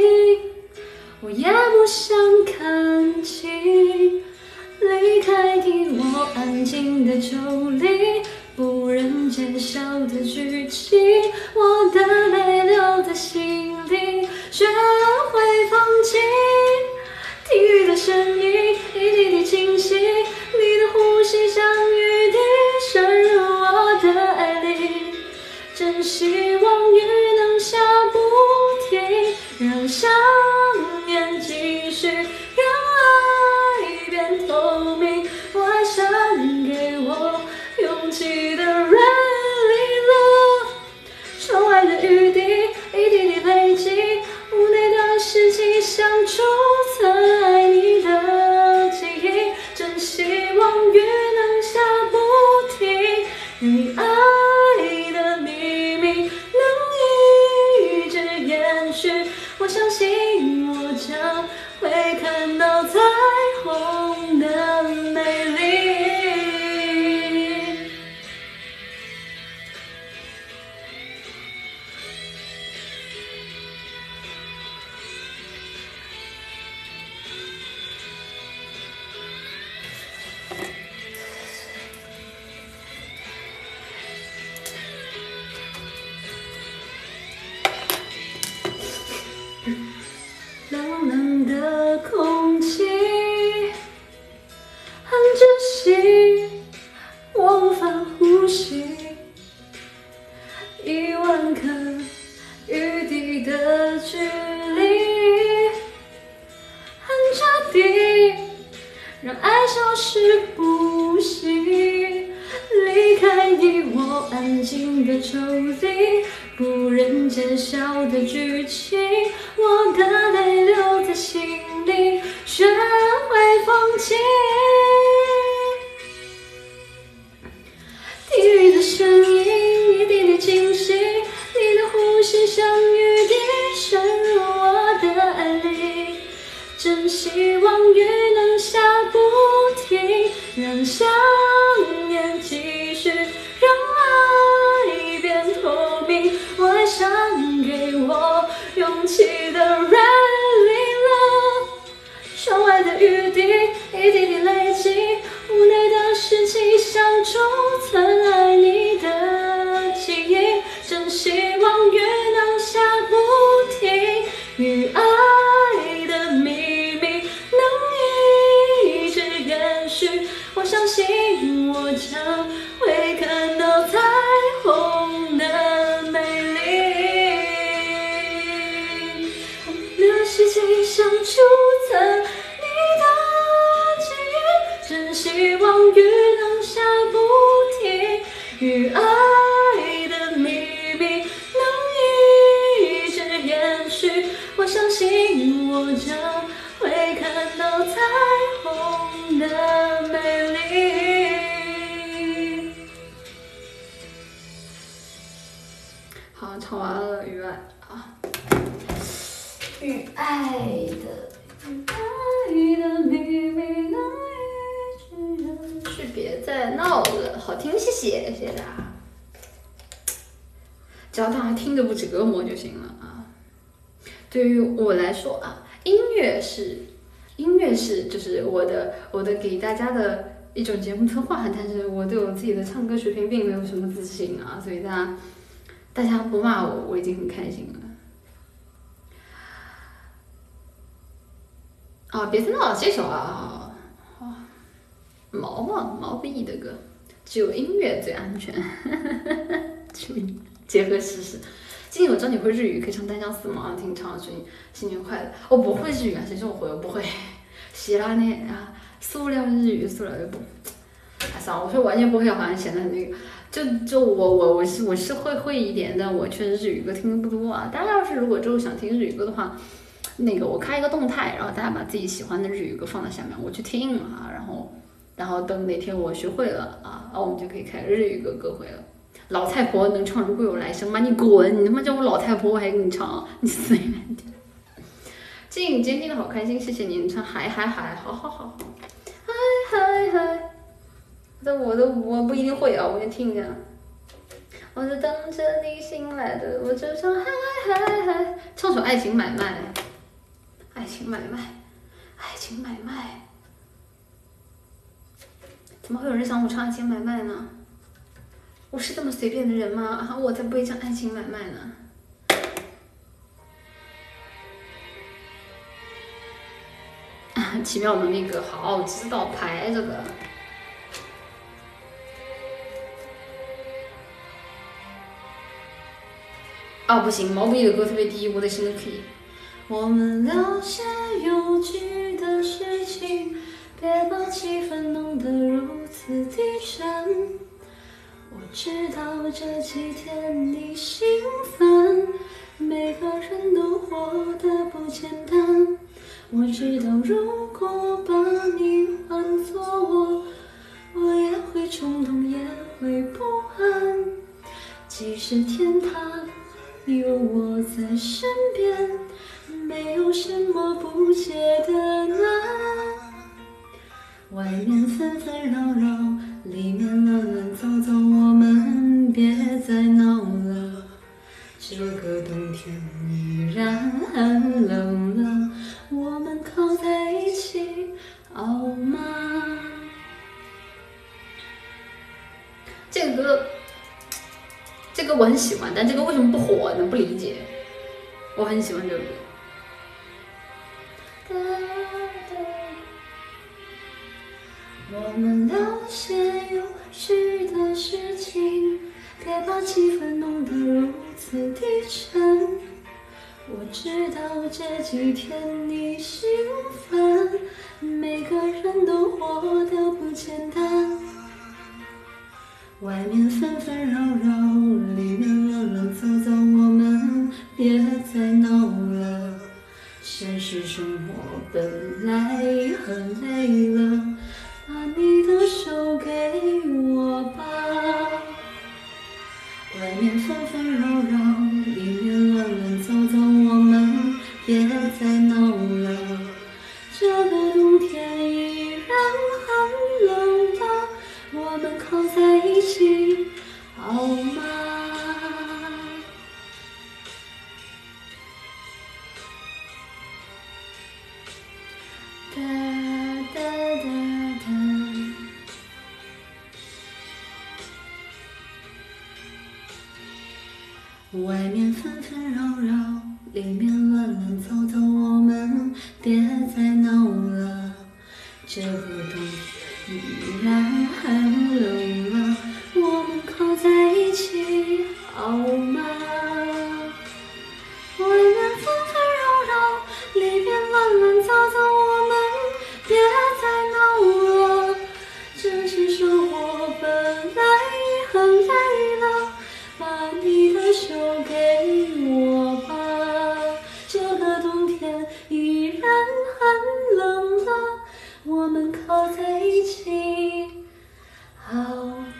我也不想看清。离开你，我安静的抽离。不忍揭晓的剧情，我的泪流在心里，学会放弃。听雨的声音，一滴滴清晰，你的呼吸像雨滴渗入我的爱里。真希望雨能下不停，让想念继续，让爱变透明。我爱上给我。勇气的 rainy love，窗外的雨滴一滴滴累积，屋内的湿气像储信我将会看到彩息，我无法呼吸。一万颗雨滴的距离，很彻底，让爱消失不息。离开你，我安静的抽离，不忍揭晓的剧情，我的泪留在心里，学会放弃。听雨的声音，一滴滴清晰，你的呼吸像雨滴渗入我的爱里。真希望雨能下不停，让想念继续，让爱变透明。我爱上给我勇气的 rainy 窗外的雨滴一滴滴累积，屋内的湿气像储存爱你的记忆。真希望雨能下不停，与爱的秘密能一直延续。我相信我将会看到彩虹的世界像储存你的记忆，真希望雨能下不停，与爱的秘密能一直延续。我相信我将会看到彩虹的美丽。好，唱完了雨爱。与爱的与爱的秘密能一直延续，别再闹了，好听，谢谢，谢谢大家。只要大家听着不折磨就行了啊。对于我来说啊，音乐是音乐是就是我的我的给大家的一种节目策划，但是我对我自己的唱歌水平并没有什么自信啊，所以大家大家不骂我，我已经很开心了。啊，别再闹了，这首啊，啊毛毛毛不易的歌，只有音乐最安全，*laughs* 去结合事实。今天我知道你会日语，可以唱《单相思》吗？听唱，祝你新年快乐。我不会日语啊，谁说我会？我不会。*laughs* 希拉内啊，塑料日语，塑料日不。哎，算了，我说完全不会，好像显得很那个。就就我我我是我是会会一点，但我确实日语歌听的不多啊。大家要是如果之后想听日语歌的话，那个我开一个动态，然后大家把自己喜欢的日语歌放在下面，我去听啊。然后然后等哪天我学会了啊，然后我们就可以开日语歌歌会了。老太婆能唱《如果有来生》吗？你滚！你他妈叫我老太婆，我还给你唱，你死远点。静，今天听的好开心，谢谢你。你唱嗨嗨嗨，好好好，嗨嗨嗨。但我都我不一定会啊，我先听一下。我在等着你醒来的，我就唱嗨嗨嗨，唱首《爱情买卖》。爱情买卖，爱情买卖，怎么会有人想我唱《爱情买卖》呢？我是这么随便的人吗？啊，我才不会唱《爱情买卖》呢。奇妙的那个，好知道排着的。啊，不行，毛不易的歌特别低，我得升个 key。我们聊些有趣的事情，别把气氛弄得如此低沉。我知道这几天你兴奋，每个人都活得不简单。我知道如果把你换做我，我也会冲动，也会不安。即使天塌。有我在身边，没有什么不解的难。外面纷纷扰扰，里面乱乱糟糟，我们别再闹了。这个冬天依然很冷了，我们靠在一起好吗？这个歌。这个我很喜欢，但这个为什么不火呢？不理解。我很喜欢这个歌。我们聊些有趣的事情，别把气氛弄得如此低沉。我知道这几天你兴奋，每个人都活得不简单。外面纷纷扰扰，里面乱乱糟糟，我们别再闹了。现实生活本来很累了，把你的手给我吧。外面纷纷扰扰，里面乱乱糟糟，我们别再闹了。这个冬天依然很冷的。我们靠在一起好吗？外面纷纷扰扰，里面乱乱糟糟，我们别再闹了。这个冬天。依然很冷了，我们靠在一起好吗？我们靠在一起。好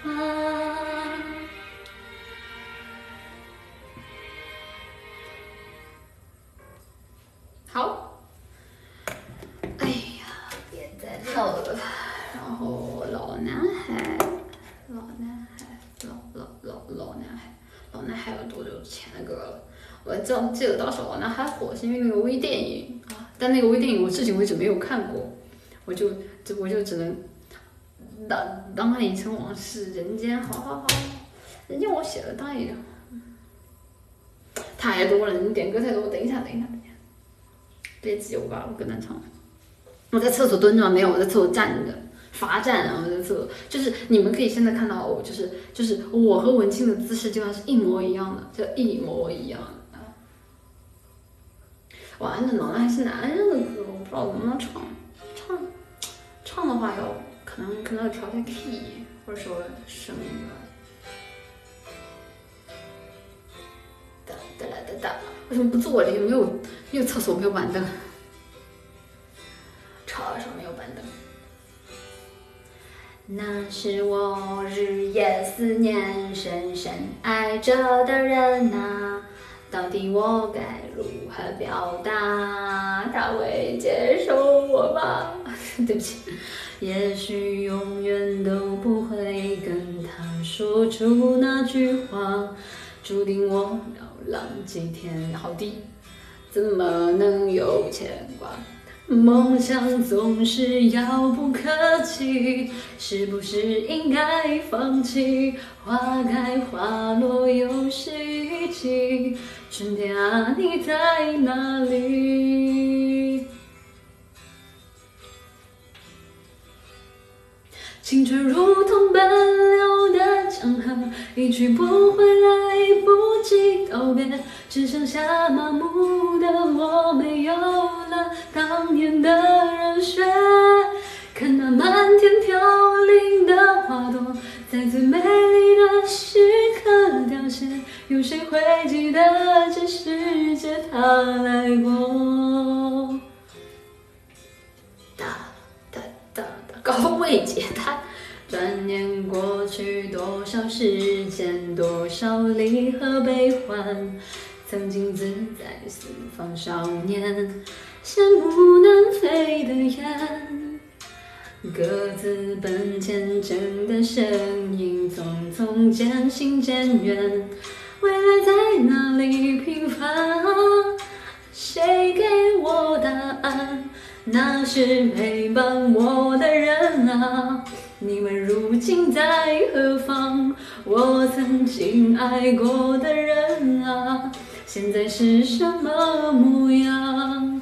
吗？好。哎呀，别再闹了。然后老男孩，老男孩，老老老老男孩，老男孩有多久之前的歌了？我记记得当时老男孩火是因为那个微电影啊，但那个微电影我至今为止没有看过，我就就我就只能。当当他已成往事，人间好好好，人间我写了，当也太多了，你点歌太多，等一下，等一下，等一下，别急，我把我跟他唱。我在厕所蹲着没有，我在厕所站着，罚站啊！我在厕所，就是你们可以现在看到我，就是就是我和文清的姿势，基本上是一模一样的，就一模一样的。完了，老男还是男人的歌，我不知道能不能唱，唱唱的话要。可能可能要调一下 key，或者说声音吧。哒哒啦哒哒，为什么不坐这里？没有没有厕所，没有板凳。车上没有板凳。那是我日夜思念、深深爱着的人啊，到底我该如何表达？他会接受我吗？*laughs* 对不起，也许永远都不会跟他说出那句话，注定我要浪几天。好低，怎么能有牵挂？梦想总是遥不可及，是不是应该放弃？花开花落又是一季，春天啊，你在哪里？青春如同奔流的江河，一去不回，来不及道别，只剩下麻木的我，没有了当年的热血。看那漫天飘零有谁会记得这世界他来过？高位阶他。转眼过去多少时间，多少离合悲欢。曾经自在四方少年，羡慕南飞的雁。各自奔前程的身影，匆匆渐行渐远。未来在哪里平凡？谁给我答案？那是陪伴我的人啊。你们如今在何方？我曾经爱过的人啊，现在是什么模样？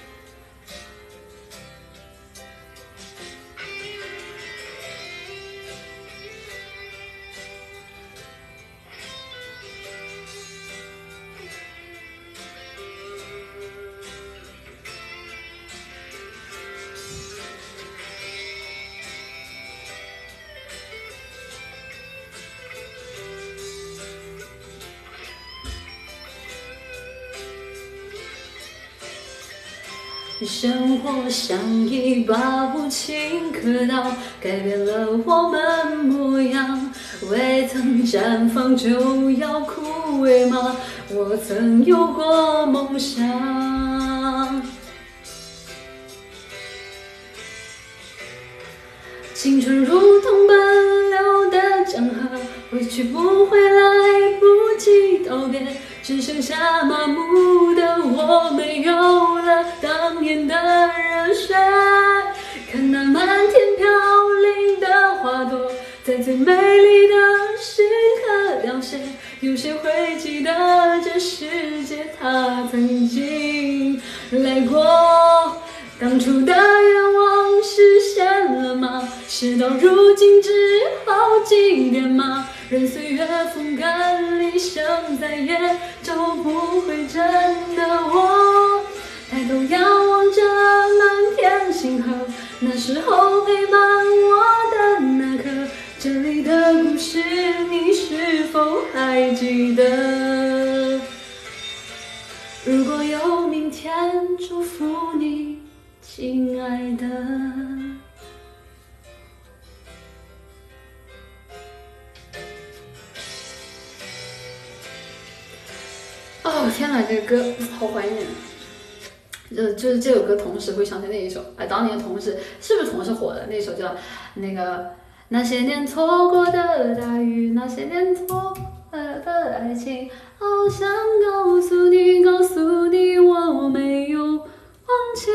生活像一把无情刻刀，改变了我们模样。未曾绽放就要枯萎吗？我曾有过梦想。青春如同奔流的江河，回去不回，来不及道别，只剩下麻木的我，没有了当年的热血。看那满天飘零的花朵，在最美丽的时刻凋谢，有谁会记得这世界它曾经来过？当初的愿望实现了吗？事到如今只好祭奠吗？任岁月风干理想，再也找不回真的我。抬头仰望着满天星河，那时候陪伴我的那颗，这里的故事你是否还记得？如果有明天，祝福你。亲爱的，哦天哪，这个歌好怀念。就就是这首歌，同时会想起那一首，哎，当年同时是不是同时火的那首叫那个那些年错过的大雨，那些年错过的爱情，好想告诉你，告诉你我没有忘。记，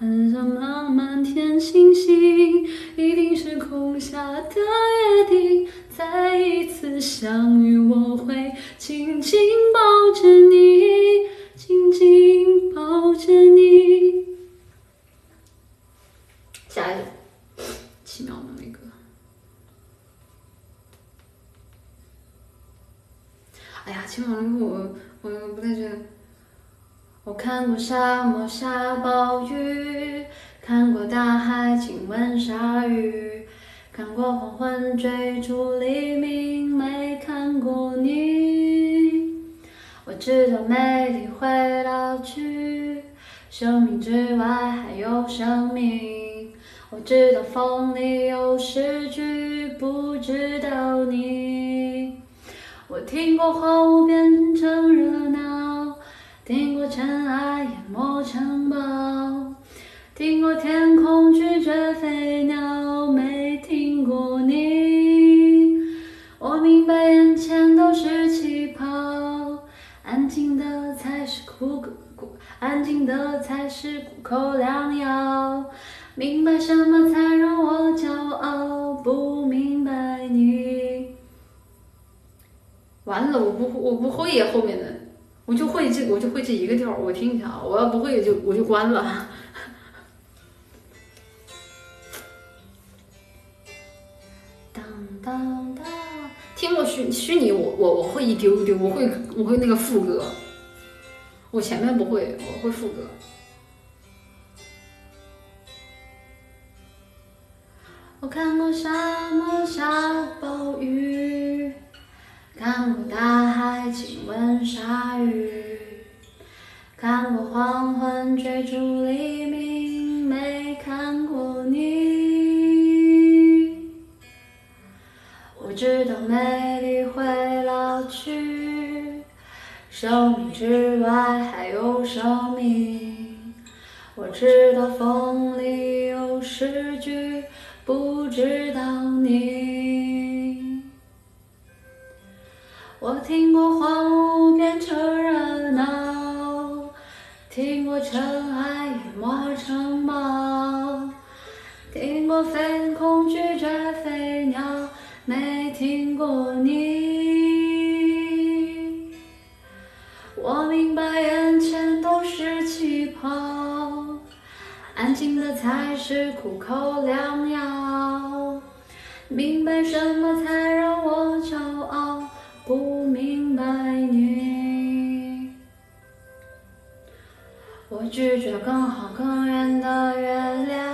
晚上漫漫天星星，一定是空下的约定。再一次相遇，我会紧紧抱着你，紧紧抱着你。下一个，奇妙的那个。哎呀，奇妙的那个我我不太记得。我看过沙漠下暴雨，看过大海亲吻鲨鱼，看过黄昏追逐黎明，没看过你。我知道美丽会老去，生命之外还有生命。我知道风里有诗句，不知道你。我听过荒芜变成热闹。听过尘埃淹没城堡，听过天空拒绝飞鸟，没过你。我明白眼前都是气泡，安静的才是苦，安静的才是苦口良药。明白什么才让我骄傲，不明白你。完了，我不会我不会呀，后面的。我就会这，我就会这一个调我听一下啊！我要不会就我就关了。当当，听过虚虚拟，我我我会一丢丢，我会我会那个副歌，我前面不会，我会副歌。我看过沙漠下暴雨。看过大海亲吻鲨鱼，看过黄昏追逐黎明，没看过你。我知道美丽会老去，生命之外还有生命。我知道风里有诗句，不知道你。我听过荒芜变成热闹，听过尘埃淹没城堡，听过飞空拒绝飞鸟，没听过你。我明白眼前都是气泡，安静的才是苦口良药。明白什么才让我骄傲。不明白你，我拒绝更好更圆的月亮，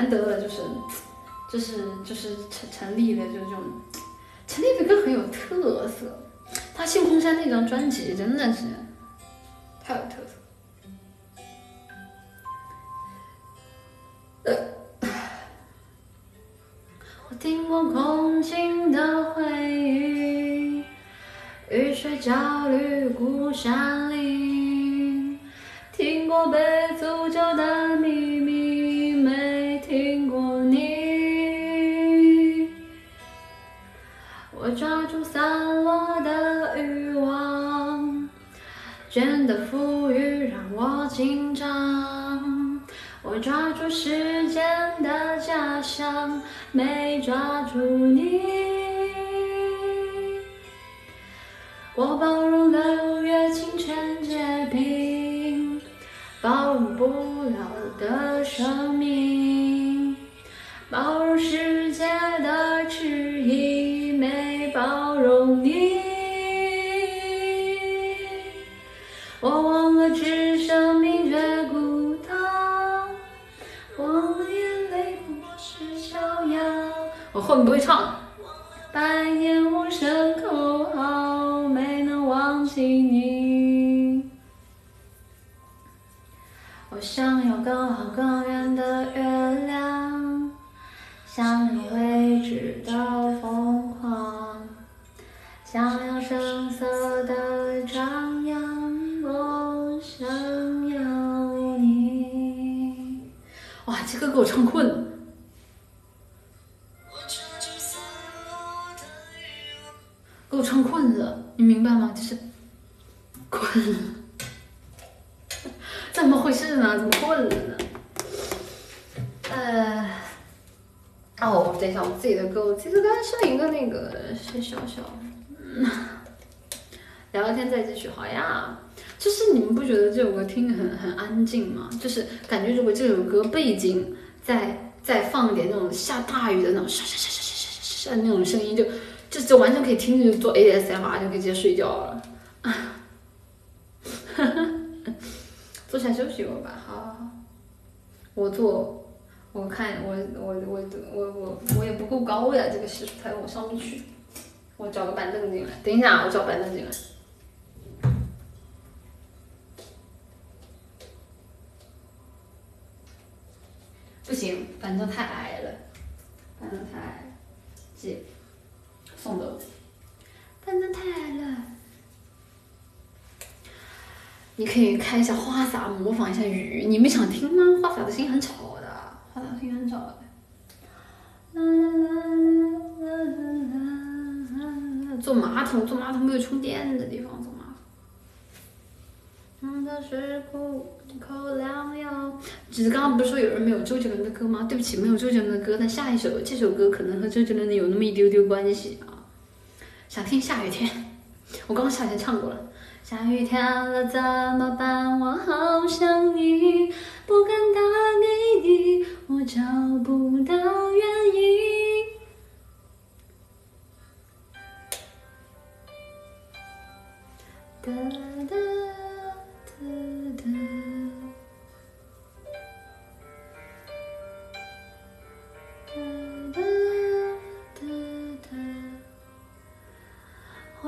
难得的，就是，就是就是陈陈立的，就这种，陈立的歌很有特色。他《星空山》那张专辑真的是太有特色。我听过空境的回忆，雨水焦虑孤山林，听过被诅咒的散落的欲望，倦的富裕让我紧张。我抓住时间的假象，没抓住你。我包容六月清泉结冰，包容不了的生命，包容世后面不会唱。百年无声口号，没能忘记你。我想要更好更远的月亮，想要未知的疯狂，想要声色的张扬，我想要你。哇，这歌给我唱困了。给我唱困了，你明白吗？就是困了，*laughs* 怎么回事呢？怎么困了呢？呃，哦，等一下，我自己的歌，我自己的歌上一个那个是小小，聊聊天再继续，好呀。就是你们不觉得这首歌听着很很安静吗？就是感觉如果这首歌背景再再放点那种下大雨的那种沙沙沙沙沙沙沙那种声音，就。这就完全可以听着做 ASMR，就可以直接睡觉了。*laughs* 坐下休息一会儿吧，好好好。我坐，我看我我我我我我也不够高呀，这个洗漱台我上不去。我找个板凳进来，等一下，我找板凳进来。不行，板凳太矮了，板凳太矮，借。送的，太矮了。你可以开一下花洒，模仿一下雨。你们想听吗？花洒的声音很吵的，花洒声音很吵的。坐马桶，坐马桶没有充电的地方，坐马桶。口良药。只是刚刚不是说有人没有周杰伦的歌吗？对不起，没有周杰伦的歌，但下一首这首歌可能和周杰伦的有那么一丢丢关系啊。想听下雨天，*laughs* 我刚刚下雨天唱过了。下雨天了怎么办？我好想你，不敢打给你，我找不到原因。哒哒哒哒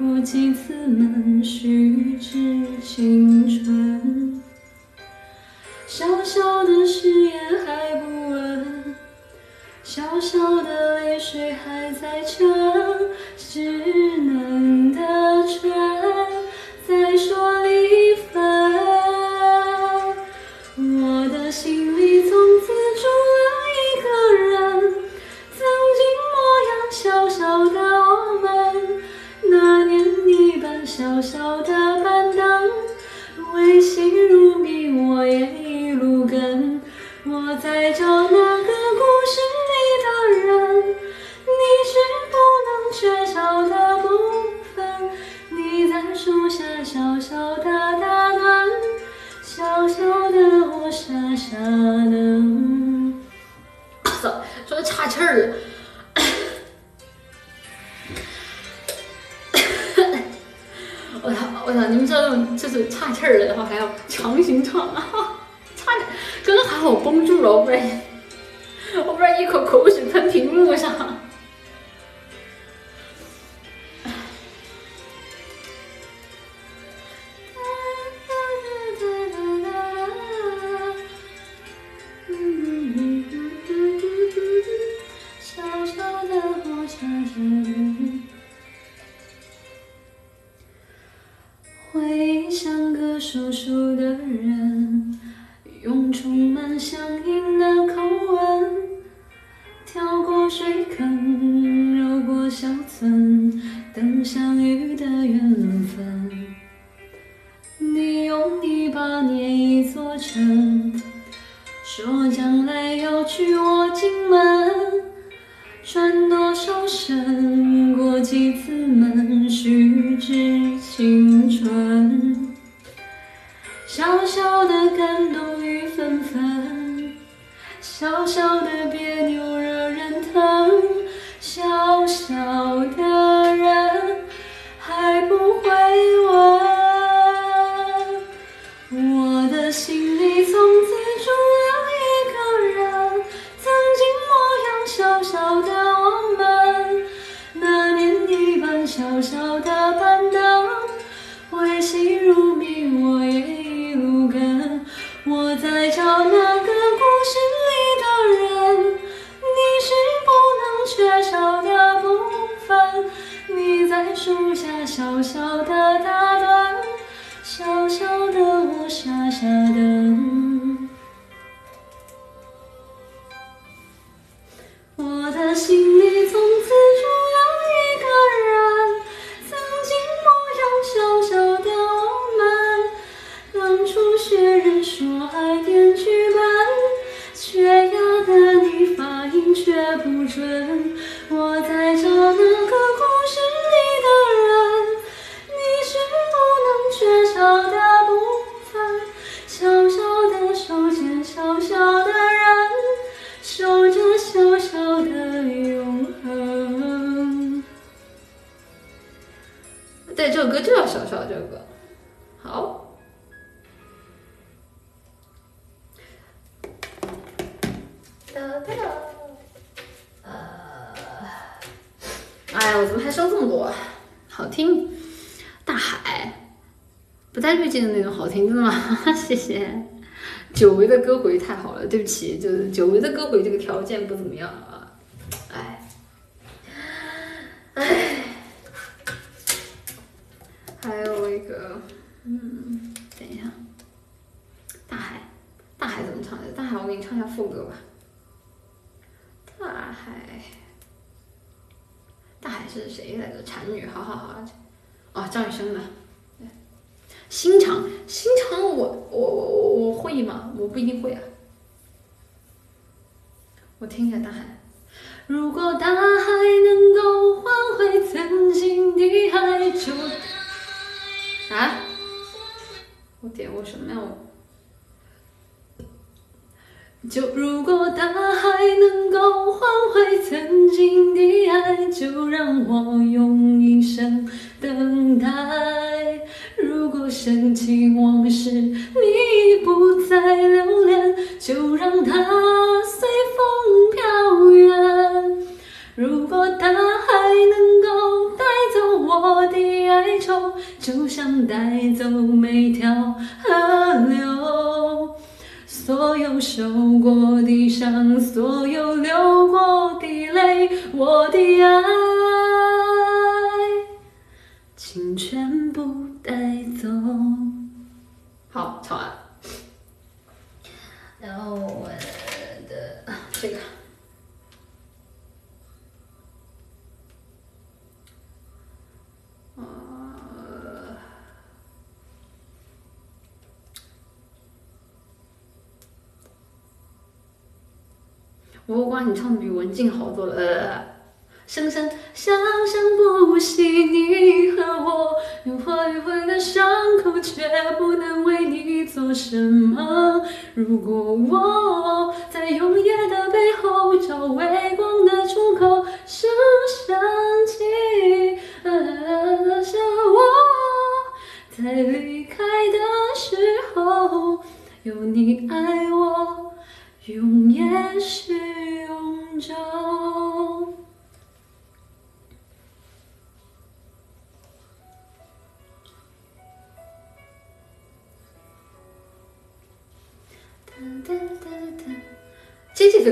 过几次门，虚掷青春。小小的誓言还不稳，小小的泪水还在撑，稚嫩的唇在说离分。我的心小小的板凳，微信如迷，我也一路跟。我在找那个故事里的人，你是不能缺少的部分。你在树下小小的打盹，小小的我傻傻等。操，说岔气儿了。们这种就是岔气儿了，然后还要强行唱啊，*laughs* 差点，刚刚还好绷住了，我不然 *laughs* 我不然一口口水喷屏幕上。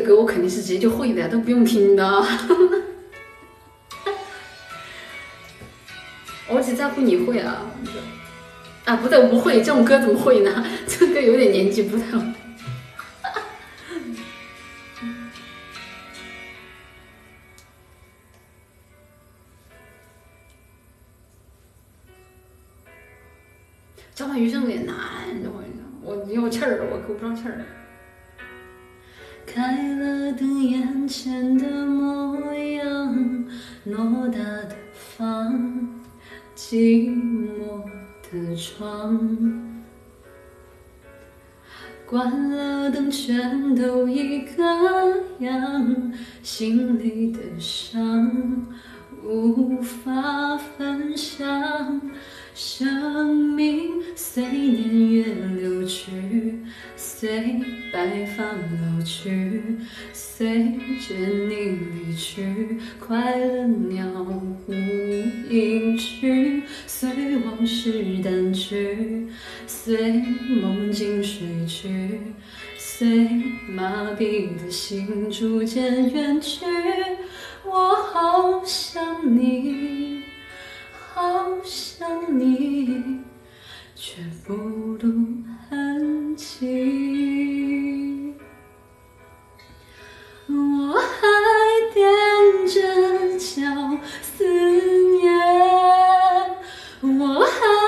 歌我肯定是直接就会的，都不用听的。*laughs* 我只在乎你会啊，啊不对，我不会这种歌怎么会呢？*laughs* 这个歌有点年纪不太。交换余生也难，我我有气儿，我够不上气儿。前的模样，偌大的房，寂寞的床。关了灯，全都一个样，心里的伤无法分享。生命随年月流去，随白发老去，随着你离去，快乐鸟无音讯，随往事淡去，随梦境睡去，随麻痹的心逐渐远去，我好想你。好想你，却不露痕迹。我还踮着脚思念，我还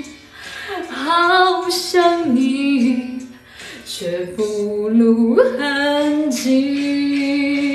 好想你，却不露痕迹。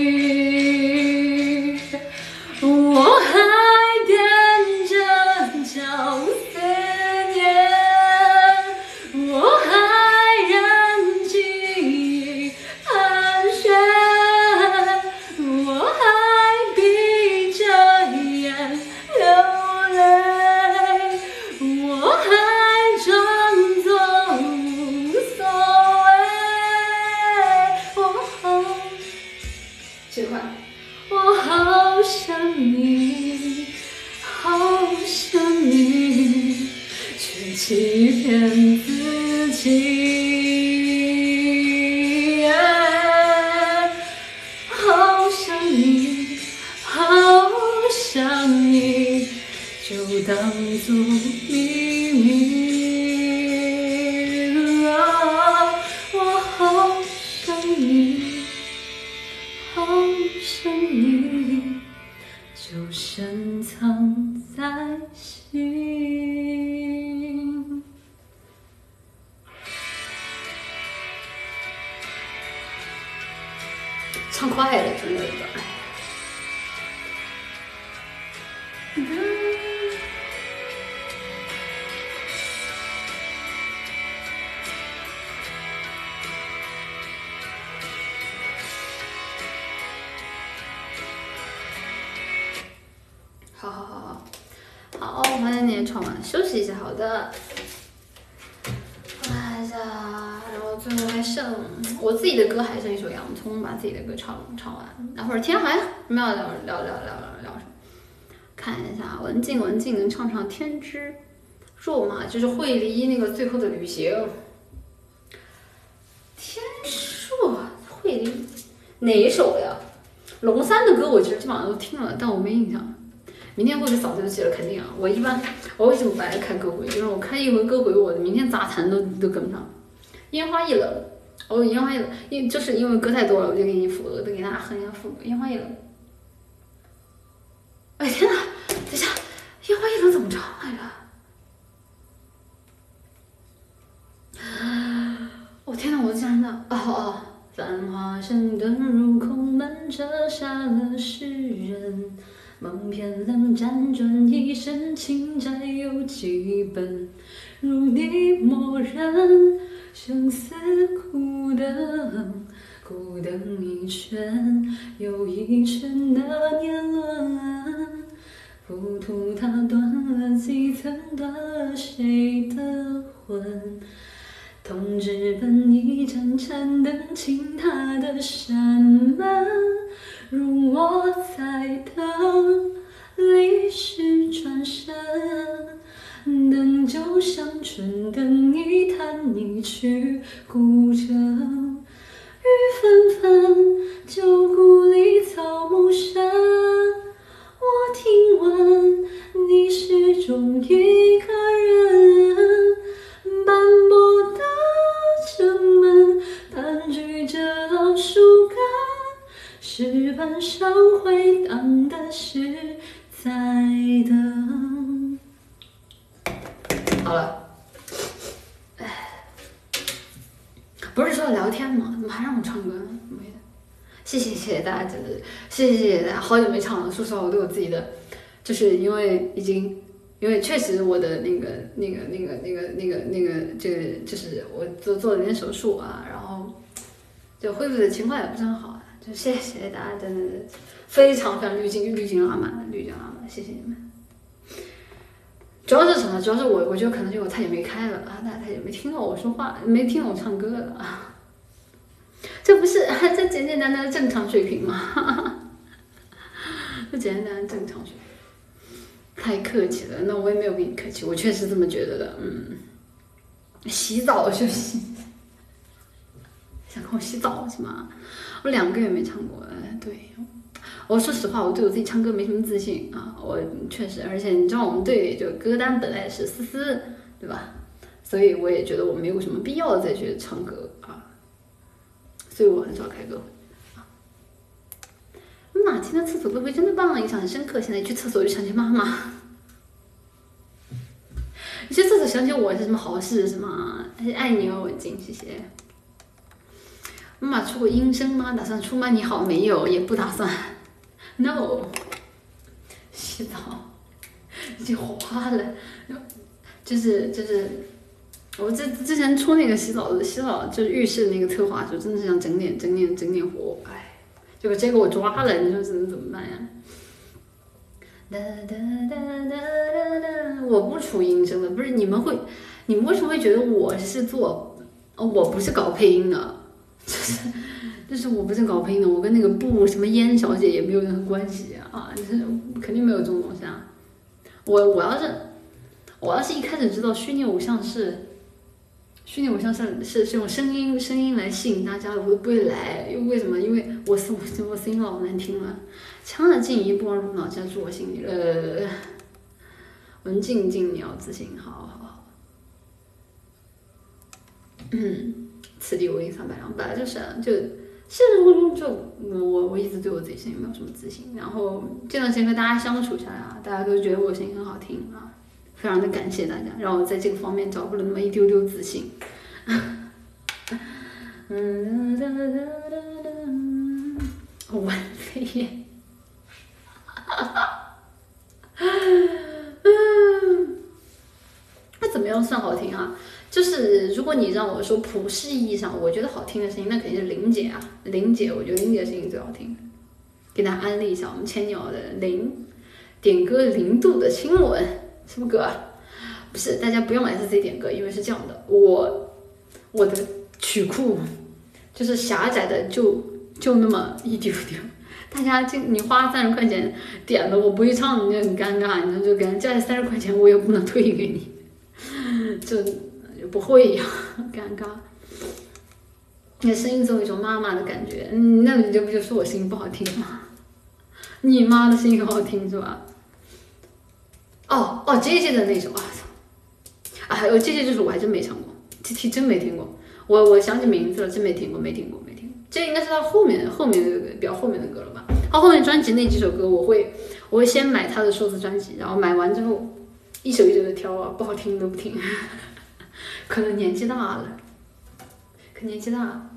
自己的歌唱唱完。然后是天海，我们要聊聊聊聊聊什么？看一下，文静文静能唱唱《天之若马》，就是惠梨那个最后的旅行。天之哪一首呀？龙三的歌我其实基本上都听了，但我没印象。明天过去扫这个记了，肯定啊！我一般我为什么不爱看歌回？因为我看一回歌回，我明天杂谈都都跟不上。烟花易冷，哦，烟花易冷，因就是因为歌太多了，我就给你副歌，都给大家哼一下副歌。烟花易冷。哎天哪！等一下，烟花易冷怎么唱来着？我天哪！我竟然的哦哦！繁华盛灯如空门，折煞了世人。梦偏冷，辗转一生，情债有几本？如你默认，相思苦等，苦等一圈又一圈的年轮。糊涂它断了几层，断了谁的魂？铜纸本一盏盏灯，倾塌的山门。如我在等，历史转身，灯就像春灯一弹一曲古筝，雨纷纷，旧故里草木深。我听闻你始终一个人，斑驳的城门，盘踞着老树根。石板上回荡的是在等。好了，哎，不是说聊天吗？怎么还让我唱歌呢？没的。谢谢谢谢大家，真的谢谢谢谢大家，好久没唱了。说实话，我对我自己的，就是因为已经，因为确实我的那个那个那个那个那个那个这个就是我做做了点手术啊，然后就恢复的情况也不是很好啊。就谢谢大家，真的非常非常滤镜滤镜拉满，滤镜拉满，谢谢你们。主要是什么？主要是我，我觉得可能就我太久没开了啊，大家太久没听到我说话，没听我唱歌了啊。*laughs* 这不是 *laughs* 这简简单单的正常水平吗？*laughs* 这简简单单正常水平，太客气了。那我也没有跟你客气，我确实这么觉得的。嗯，洗澡就洗，想跟我洗澡是吗？我两个月没唱过，哎，对，我说实话，我对我自己唱歌没什么自信啊，我确实，而且你知道我们队就歌单本来是思思，对吧？所以我也觉得我没有什么必要再去唱歌啊，所以我很少开歌。马丁的厕所歌会真的棒，印象很深刻。现在一去厕所就想起妈妈，你 *laughs* 去厕所想起我是什么好事是吗？爱你哦，文静，谢谢。妈妈出过音声吗？打算出吗？你好，没有，也不打算。No，洗澡。已经花了，就是就是，我之之前出那个洗澡的洗澡就是浴室那个策划就，真的是想整点整点整点活，哎，结果结果我抓了，你说只能怎么办呀？哒哒哒哒哒哒，我不出音声的，不是你们会，你们为什么会觉得我是做，我不是搞配音的？就是，就是我不是搞配音的，我跟那个布什么烟小姐也没有任何关系啊，就是肯定没有这种东西啊。我我要是，我要是一开始知道虚拟偶像是，虚拟偶像是是是用声音声音来吸引大家，我都不会来。因为为什么？因为我是我是我声音老难听了，强的静音不光入脑，竟然住我心里。呃，文静静，你要自信，好好好。嗯。此地无银三百两，本来就是，就现实中就我我一直对我自己声音没有什么自信，然后这段时间跟大家相处下来啊，大家都觉得我声音很好听啊，非常的感谢大家，让我在这个方面找回了那么一丢丢自信。嗯哒哒哒哒，万飞燕，嗯，那怎么样算好听啊？就是如果你让我说普世意义上，我觉得好听的声音，那肯定是林姐啊，林姐，我觉得林姐的声音最好听。给大家安利一下我们千鸟的林，点歌零度的亲吻，什么歌？不是，大家不用 S C 点歌，因为是这样的，我我的曲库就是狭窄的，就就那么一丢丢。大家就你花三十块钱点了，我不会唱，你就很尴尬，你就给人加三十块钱，我也不能退给你，就。不会呀，*laughs* 尴尬。你的声音总有一种妈妈的感觉，嗯，那你这不就说我声音不好听吗？*laughs* 你妈的声音很好听是吧？哦哦，J J 的那首啊操！啊，还有 J J 这首我还真没唱过，这题真没听过。我我想起名字了，真没听过，没听过，没听过。这应该是他后面后面的比较后面的歌了吧？他后面专辑那几首歌，我会我会先买他的数字专辑，然后买完之后一首一首的挑啊，不好听都不听。可能年纪大了，可年纪大了。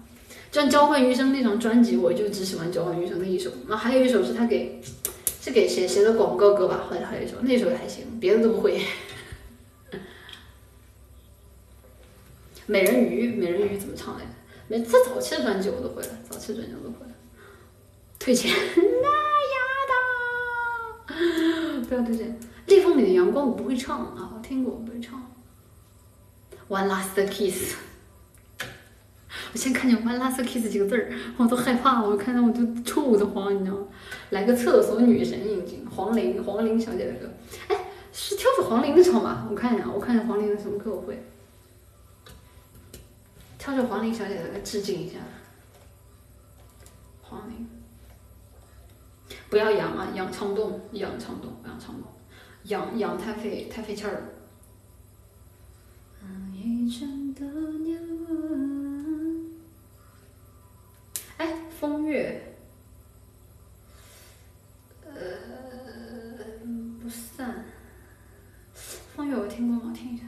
像《交换余生》那张专辑，我就只喜欢《交换余生》那一首。然后还有一首是他给是给谁写的广告歌吧？好像还有一首，那首还行，别的都不会。*laughs* 美人鱼，美人鱼怎么唱来着？没，他早期的专辑我都会了，早期的专辑我都会了。推荐 *laughs* 那呀的，不要推荐。裂缝里的阳光我不会唱啊，我听过，我不会唱。One last kiss。我现在看见 “one last kiss” 几个字儿，我都害怕。我看到我就臭的慌，你知道吗？来个厕所女神引进黄龄，黄龄小姐的歌。哎，是跳着黄龄的唱吧？我看一下，我看一下黄龄的什么歌我会。跳着黄龄小姐的歌，致敬一下。黄龄。不要扬啊，扬唱动，扬唱动，扬唱动，扬扬太费太费气儿了。哎，风月，呃，不散。风月我听过吗？听一下。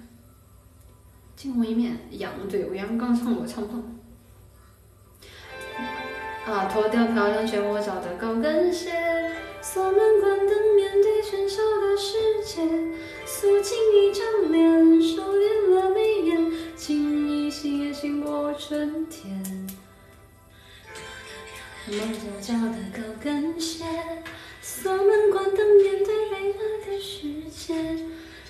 惊鸿一面，杨对，我杨刚唱过，唱不动。啊，脱掉漂亮却我找的高跟鞋，锁门关灯，面对喧嚣的世界，素净一张脸，收敛了眉眼，轻一醒也醒过春天。磨脚脚的高跟鞋，锁门关灯，面对黑暗的世界，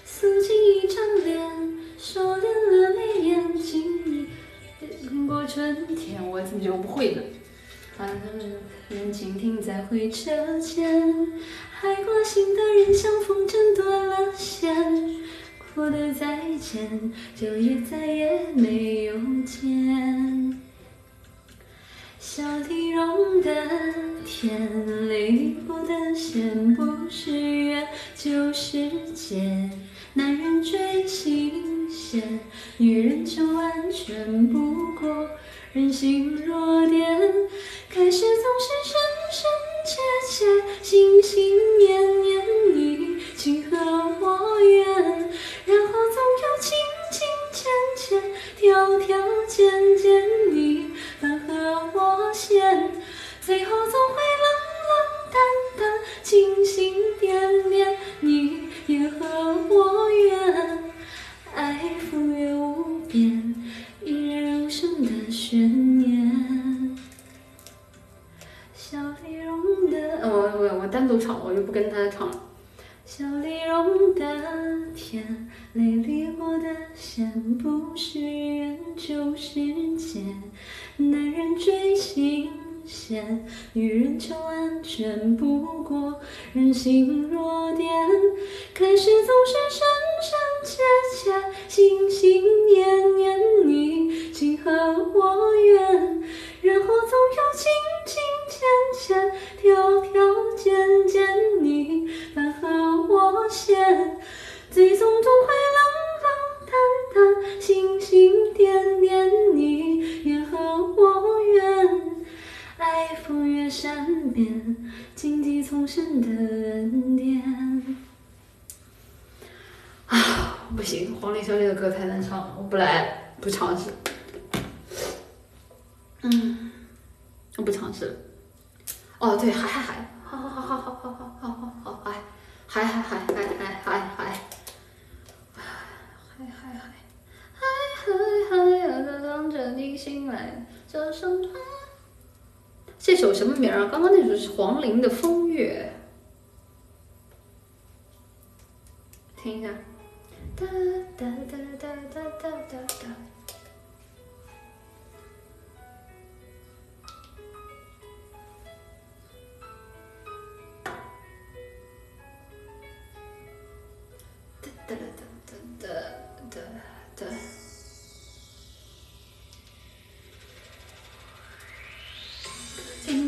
素净一张脸，收敛了眉眼，轻一醒过春天。我怎么就不会呢？人静停在回车前，还挂心的人像风筝断了线，哭的再见，就也再也没有见。笑里容的甜，泪里哭的咸，不是缘就是劫。男人追新鲜，女人就完全不过。人心若电，开始总是深深切切，心心念念你情和我愿，然后总有情情浅浅，条条件件你分和我嫌，最后总会冷冷淡淡，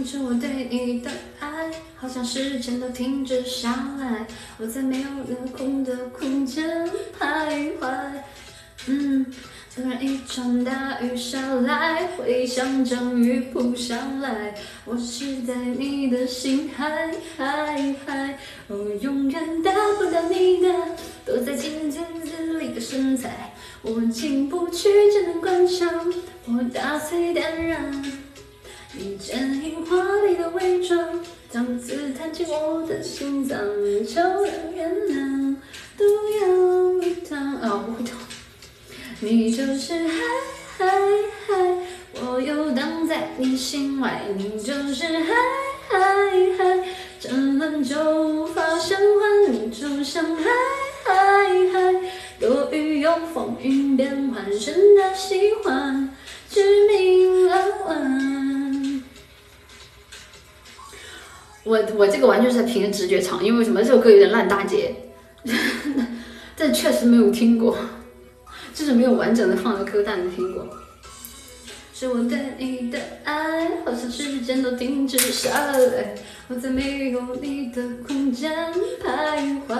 着我对你的爱，好像时间都停止下来，我在没有了空的空间徘徊。嗯，突然一场大雨下来，回忆像降雨扑上来，我是在你的心海海海，我永远得不到你的，躲在镜子里的身材，我进不去，只能关上，我打碎点燃。你坚硬华丽的伪装，当刺探进我的心脏，求人原谅，毒药蜜糖。哦，不会唱。你就是海海海，我游荡在你心外。你就是海海海，沉沦就无法生还。你就像海海海，多雨有风云变幻，真的喜欢，致命而吻。我我这个完全是在凭直觉唱，因为什么？这首歌有点烂大街，*laughs* 但确实没有听过，就是没有完整的放在歌单里听过。是我对你的爱，好像时间都停止下来，我在没有你的空间徘徊。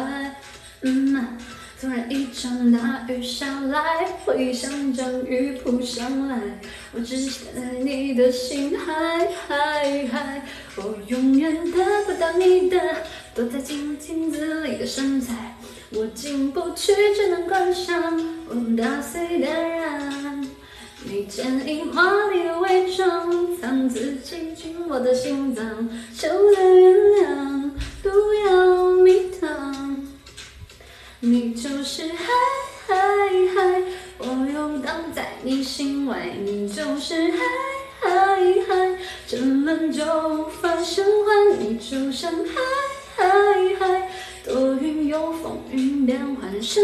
嗯。突然一场大雨下来，会像降雨扑上来，我只陷在你的心海海海，我永远得不到你的，躲在镜镜子里的身材，我进不去，只能关上，我打碎点燃，你坚硬华丽的伪装，藏自己进我的心脏，求的原谅，不要蜜糖。你就是海海海，我游荡在你心外。你就是海海海，沉沦就无法生还。你就像海海海，多云有风云变幻，深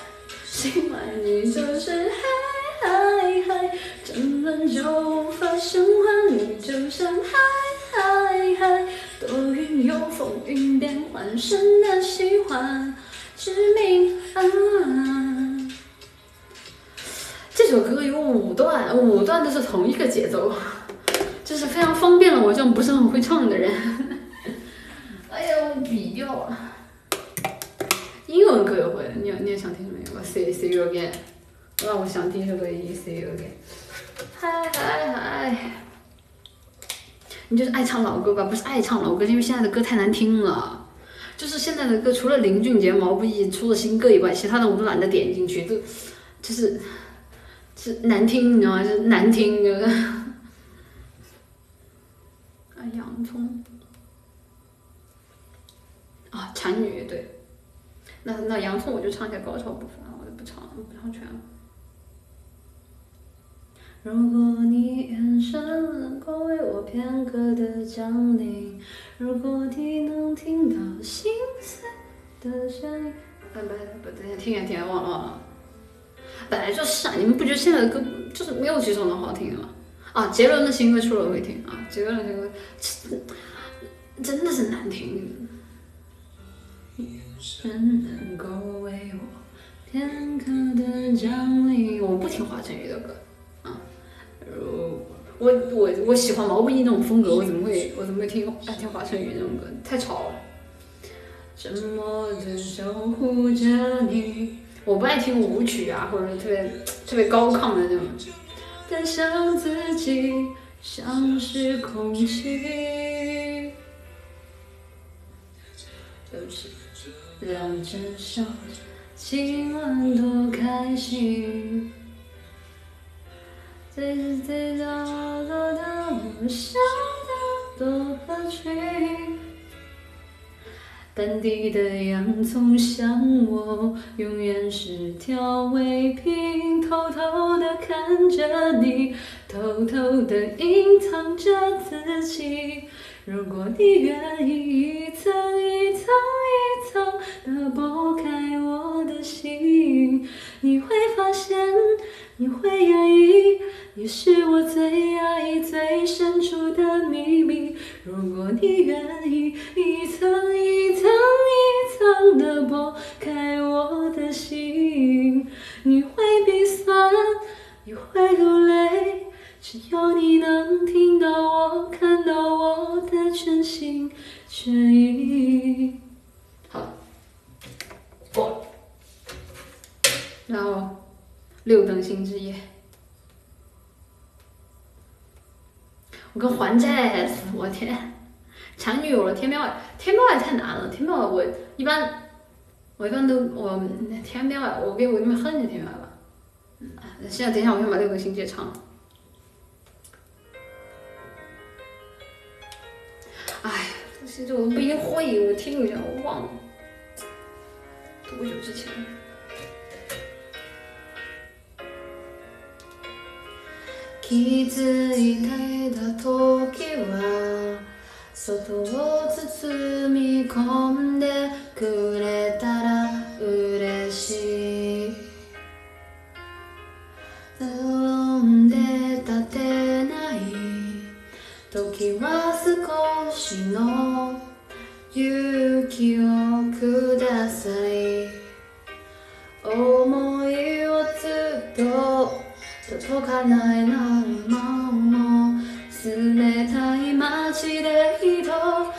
喜欢你就是嗨嗨嗨，沉沦就无法生还。你就像嗨嗨嗨，多云有风云变幻，深的喜欢致命。这首歌有五段，五段都是同一个节奏，就是非常方便了我这种不是很会唱的人。哎呀，我比掉啊！英文歌也会，你也你也想听？See see you again，让我想听这个 see you again。嗨嗨嗨！你就是爱唱老歌吧？不是爱唱老歌，因为现在的歌太难听了。就是现在的歌，除了林俊杰、毛不易出了新歌以外，其他的我都懒得点进去，都就是是难听，你知道吗？就是难听。就是、啊，洋葱啊，产女对，那那洋葱我就唱一下高潮部分。我不唱，不唱全了。如果你眼神能够为我片刻的降临，如果你能听到心碎的声音，哎不不对，听啊听啊，忘了忘了。本来就是啊，你们不觉得现在的歌就是没有几首能好听的吗？啊，杰伦的新歌出了我会听啊，杰伦的歌真的是难听。眼神能够为我片刻的降临，我不听华晨宇的歌。啊我我我喜欢毛不易那种风格，我怎么会我怎么会听爱听华晨宇那种歌？太吵了。沉默的守护着你，我不爱听舞曲啊，或者特别特别高亢的那种。但想自己像是空气，就是让这首今晚多开心。最最角落的我笑得多合群。本地的洋葱像我，永远是调味品，偷偷的看着你，偷偷的隐藏着自己。如果你愿意一层一层一层的剥开我的心，你会发现，你会压抑，你是我最压抑、最深处的秘密。如果你愿意一层一层一层的剥开我的心，你会鼻酸，你会流泪。只要你能听到我，看到我的全心全意。好了，过了。然后六等星之夜，我跟还债，我天！前女友了，天喵哎，天喵也太难了，天喵我一般，我一般都我天喵哎，我给我给你们哼一下天喵吧。现在等一下，我先把六等星之夜唱了。这这我不一定会，我听一下，我忘了多久之前。気づいていた時は外を包み込んでくれたら嬉しい 時は少しの勇気をください。思いをずっと届かないままも冷たい街で人を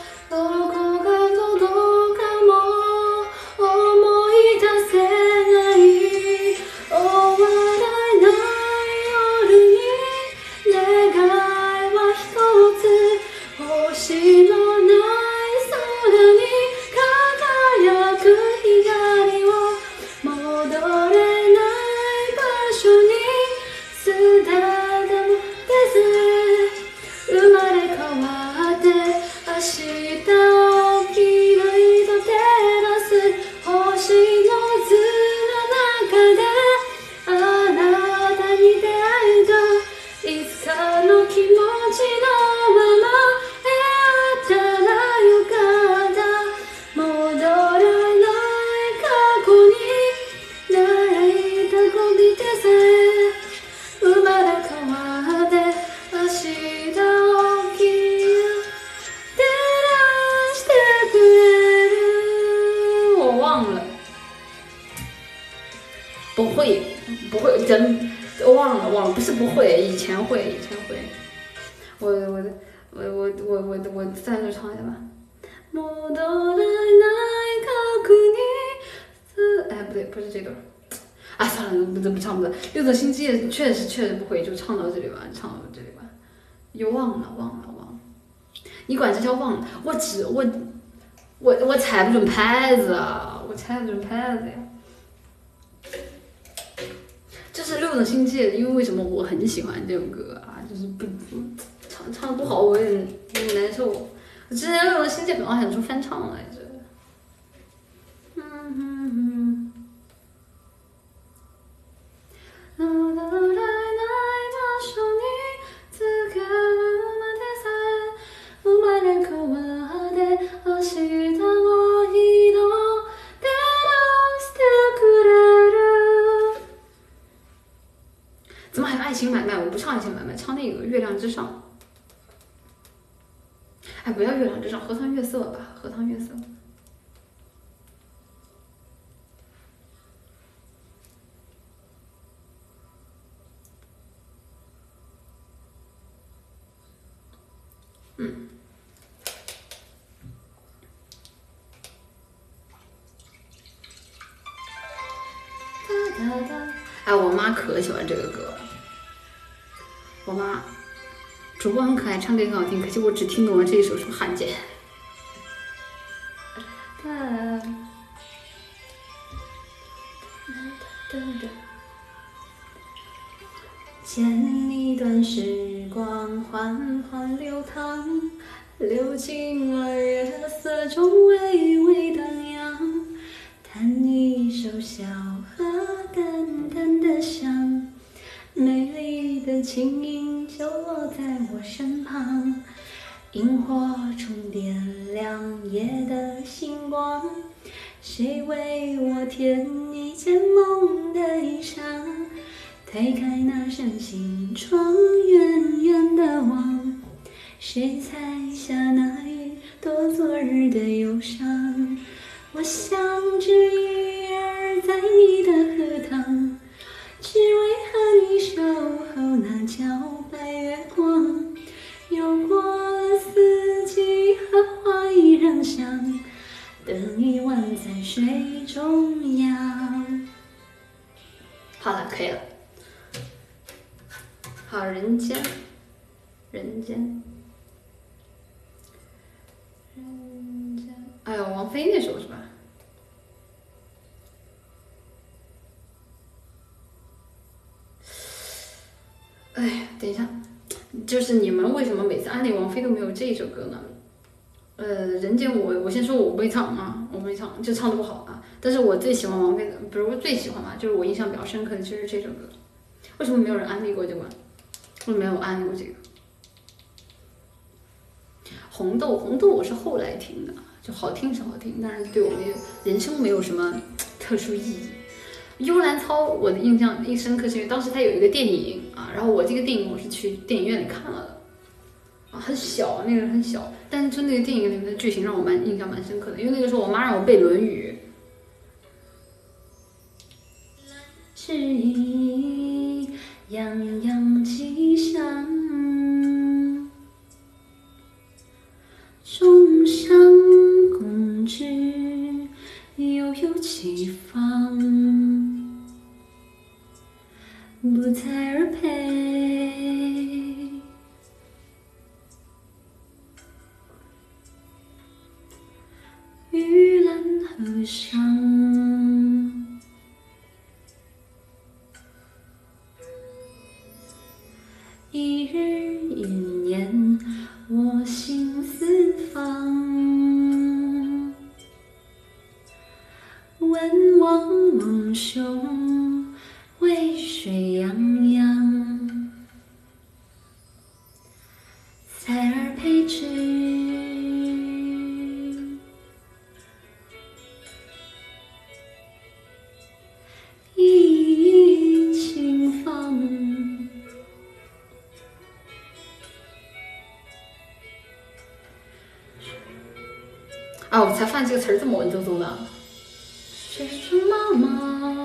不是不会以前会以前会我我我我我我我再来唱一下吧戻らない過去に哎不对不是这段啊，算了，不不唱不了。六个星期确实确实不会，就唱到这里吧，唱到这里吧。又忘了忘了忘了，你管这叫忘了？我只我我我踩不准拍子啊，我踩不准拍子呀。 这是六等星际，因为为什么我很喜欢这种歌啊？就是不不唱唱的不好，我有点有点难受。我之前六等星际本来想说翻唱来着。嗯嗯嗯。戻らない場所につけるまでさえ生まれ変わって明日を 爱情买卖？我不唱爱情买卖，唱那个月亮之上。哎，不要月亮之上，荷塘月色吧，荷塘月色。唱歌很好听，可惜我只听懂了这一首，是不是罕见？哒哒哒哒。剪一段时光，缓缓流淌，流进了月色中，微微荡漾。弹一首小河，淡淡的香，美丽的轻音在我身旁。萤火虫点亮夜的星光，谁为我添一件梦的衣裳？推开那扇心窗，远远的望，谁采下那一朵昨日的忧伤？我像只鱼儿在你的荷塘，只为和你守候那皎依然香，等你宛在水中央。好了，可以了。好，人间，人间，人间。哎呦，王菲那首是吧？哎，等一下，就是你们为什么每次安利王菲都没有这一首歌呢？呃，人间我我先说我不会唱啊，我不会唱，就唱的不好啊。但是我最喜欢王菲的，不是我最喜欢吧，就是我印象比较深刻的就是这首歌。为什么没有人安利过这个？我没有安利过这个。红豆，红豆我是后来听的，就好听是好听，但是对我没有人生没有什么特殊意义。幽兰操，我的印象一深刻是因为当时它有一个电影啊，然后我这个电影我是去电影院里看了的，很小，那个很小，但是就那个电影里面的剧情让我蛮印象蛮深刻的，因为那个时候我妈让我背《论语》。是一样样吉祥，众香共知，悠悠其方，不才而配，玉兰河上。一日一年，我心四方。闻王蒙兄，渭水洋洋。采而佩之，啊，我才发现这个词儿这么文绉绉的。谁是妈妈，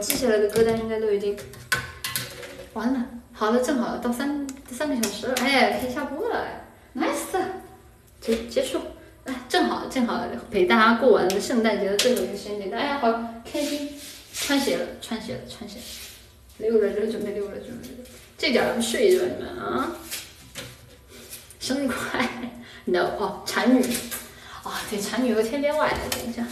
记下来的歌单应该都已经完了。好了，正好到三第三个小时了，哎，可以下播了，nice，结结束，哎，正好正好陪大家过完了圣诞节的最后一个时间点，大家好开心，穿鞋了，穿鞋了，穿鞋了，溜了溜，准备溜了，准备，这点儿不睡着你们啊？生日快，*laughs* no 哦，产女。啊，对，产女和天天外，等一下。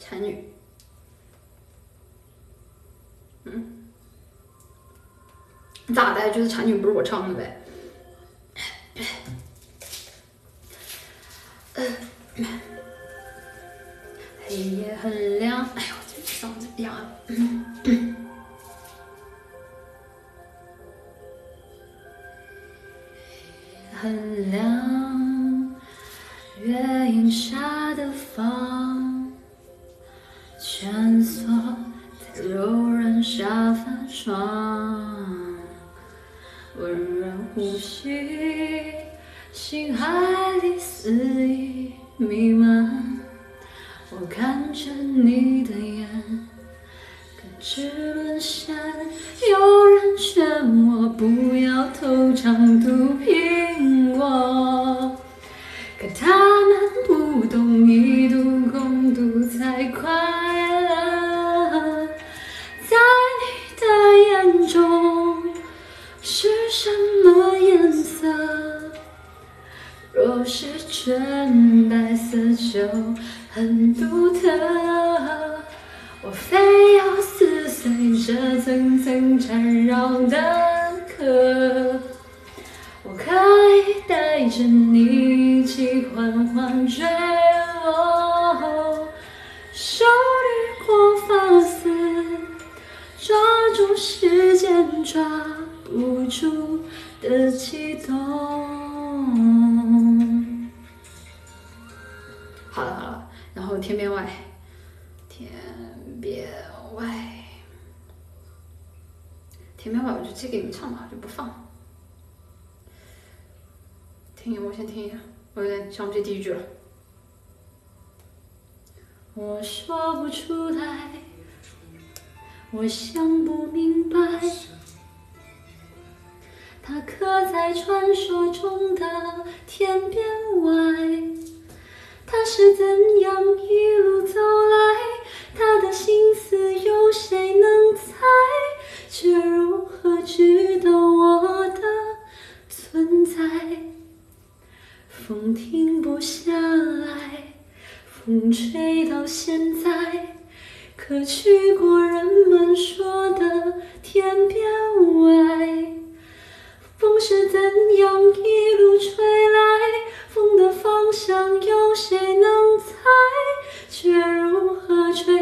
产女，嗯，咋的？就是产曲不是我唱的呗？黑夜很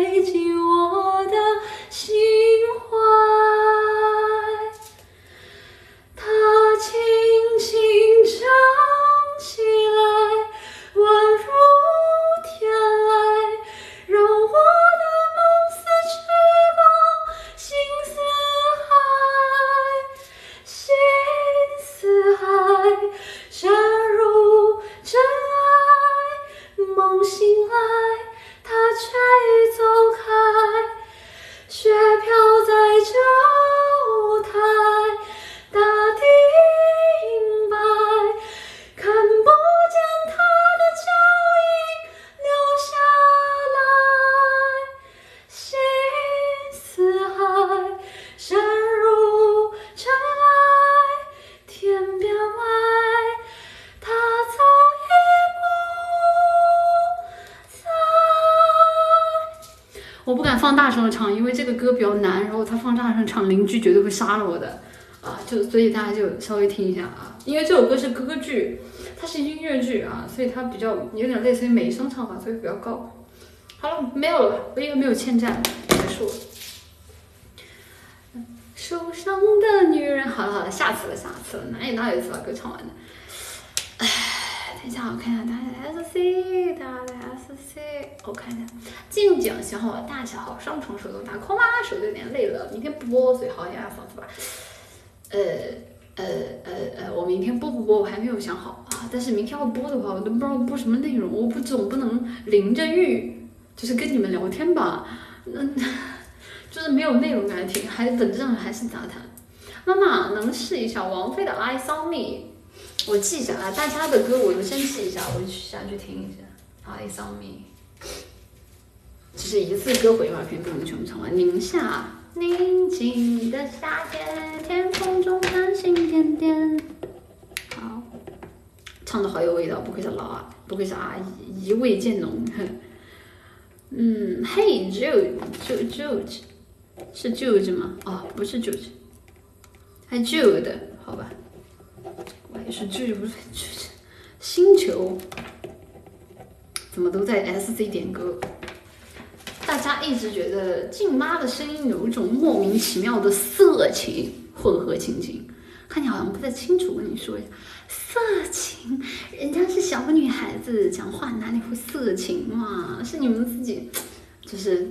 何绝对会杀了我的啊！就所以大家就稍微听一下啊，因为这首歌是歌剧，它是音乐剧啊，所以它比较有点类似于美声唱法，所以比较高。好了，没有了？我应该没有欠债，结束了。受伤的女人，好了好了，下次了下次了，哪有哪有一次把歌唱完的？唉，等一下，我看一下大家的 S C，大家的 S C，我看一下，静静小号大小号双重手动打 call 吗？手都有点累了，明天不播，所以好好养养嗓子吧。呃呃呃呃，我明天播不播我还没有想好啊，但是明天要播的话，我都不知道播什么内容，我不总不能淋着雨，就是跟你们聊天吧，嗯，就是没有内容感听，还本质上还是杂谈。妈妈能试一下王菲的《I Saw Me》。我记一下啊，大家的歌我就先记一下，我就下去听一下。I saw me，只是一次歌回吧，肯定不能全部唱完。宁夏，宁静的夏天，天空中繁星点点。好，唱的好有味道，不愧是老啊，不愧是阿姨，一味渐浓。哼 *laughs* 嗯，Hey Jude，Jude Jude，是 Jude 吗？哦，不是 Jude，还 Jude，好吧。我也是剧不是剧，星球怎么都在 S C 点歌？大家一直觉得静妈的声音有一种莫名其妙的色情混合情景，看你好像不太清楚，跟你说一下，色情，人家是小女孩子讲话哪里会色情嘛？是你们自己，就是，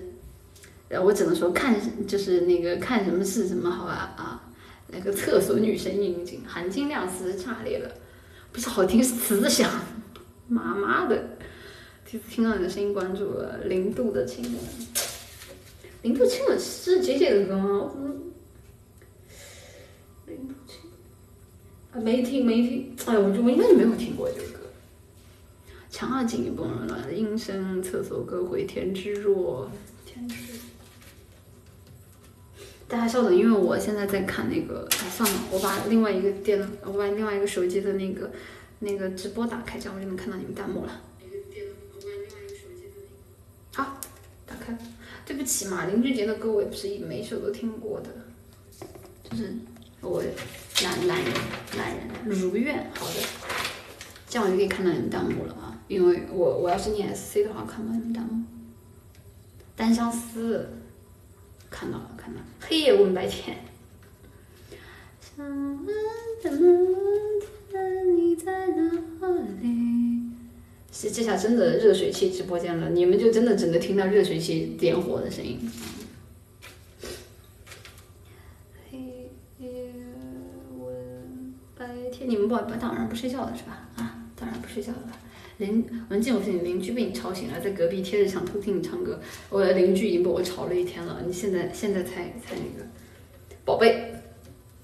呃，我只能说看就是那个看什么是什么，好吧啊。来个厕所女神引进，含金量是炸裂了，不是好听是慈祥，妈妈的，第一次听到你的声音，关注了零度的亲吻，零度亲吻是姐姐的歌吗？嗯，零度亲啊没听没听，哎我就我应该是没有听过这个歌。强二，进一步了，阴声厕所歌回天之若，天之。大家稍等，因为我现在在看那个，哎，算了，我把另外一个电，我把另外一个手机的那个那个直播打开，这样我就能看到你们弹幕了。对不起嘛，林俊杰的歌我也不是每一首都听过的，就是我懒懒人懒人如愿，好的，这样我就可以看到你们弹幕了啊，因为我我要是念 SC 的话，看不到你们弹幕。单相思。看到了，看到了，黑夜问白天。想问的问天，你在哪里？这这下真的热水器直播间了，你们就真的只能听到热水器点火的声音。黑夜问白天，你们不当然不睡觉了是吧？啊，当然不睡觉了。邻文静，我是你邻居，被你吵醒了，在隔壁贴着墙偷听你唱歌。我的邻居已经被我吵了一天了，你现在现在才才那个，宝贝，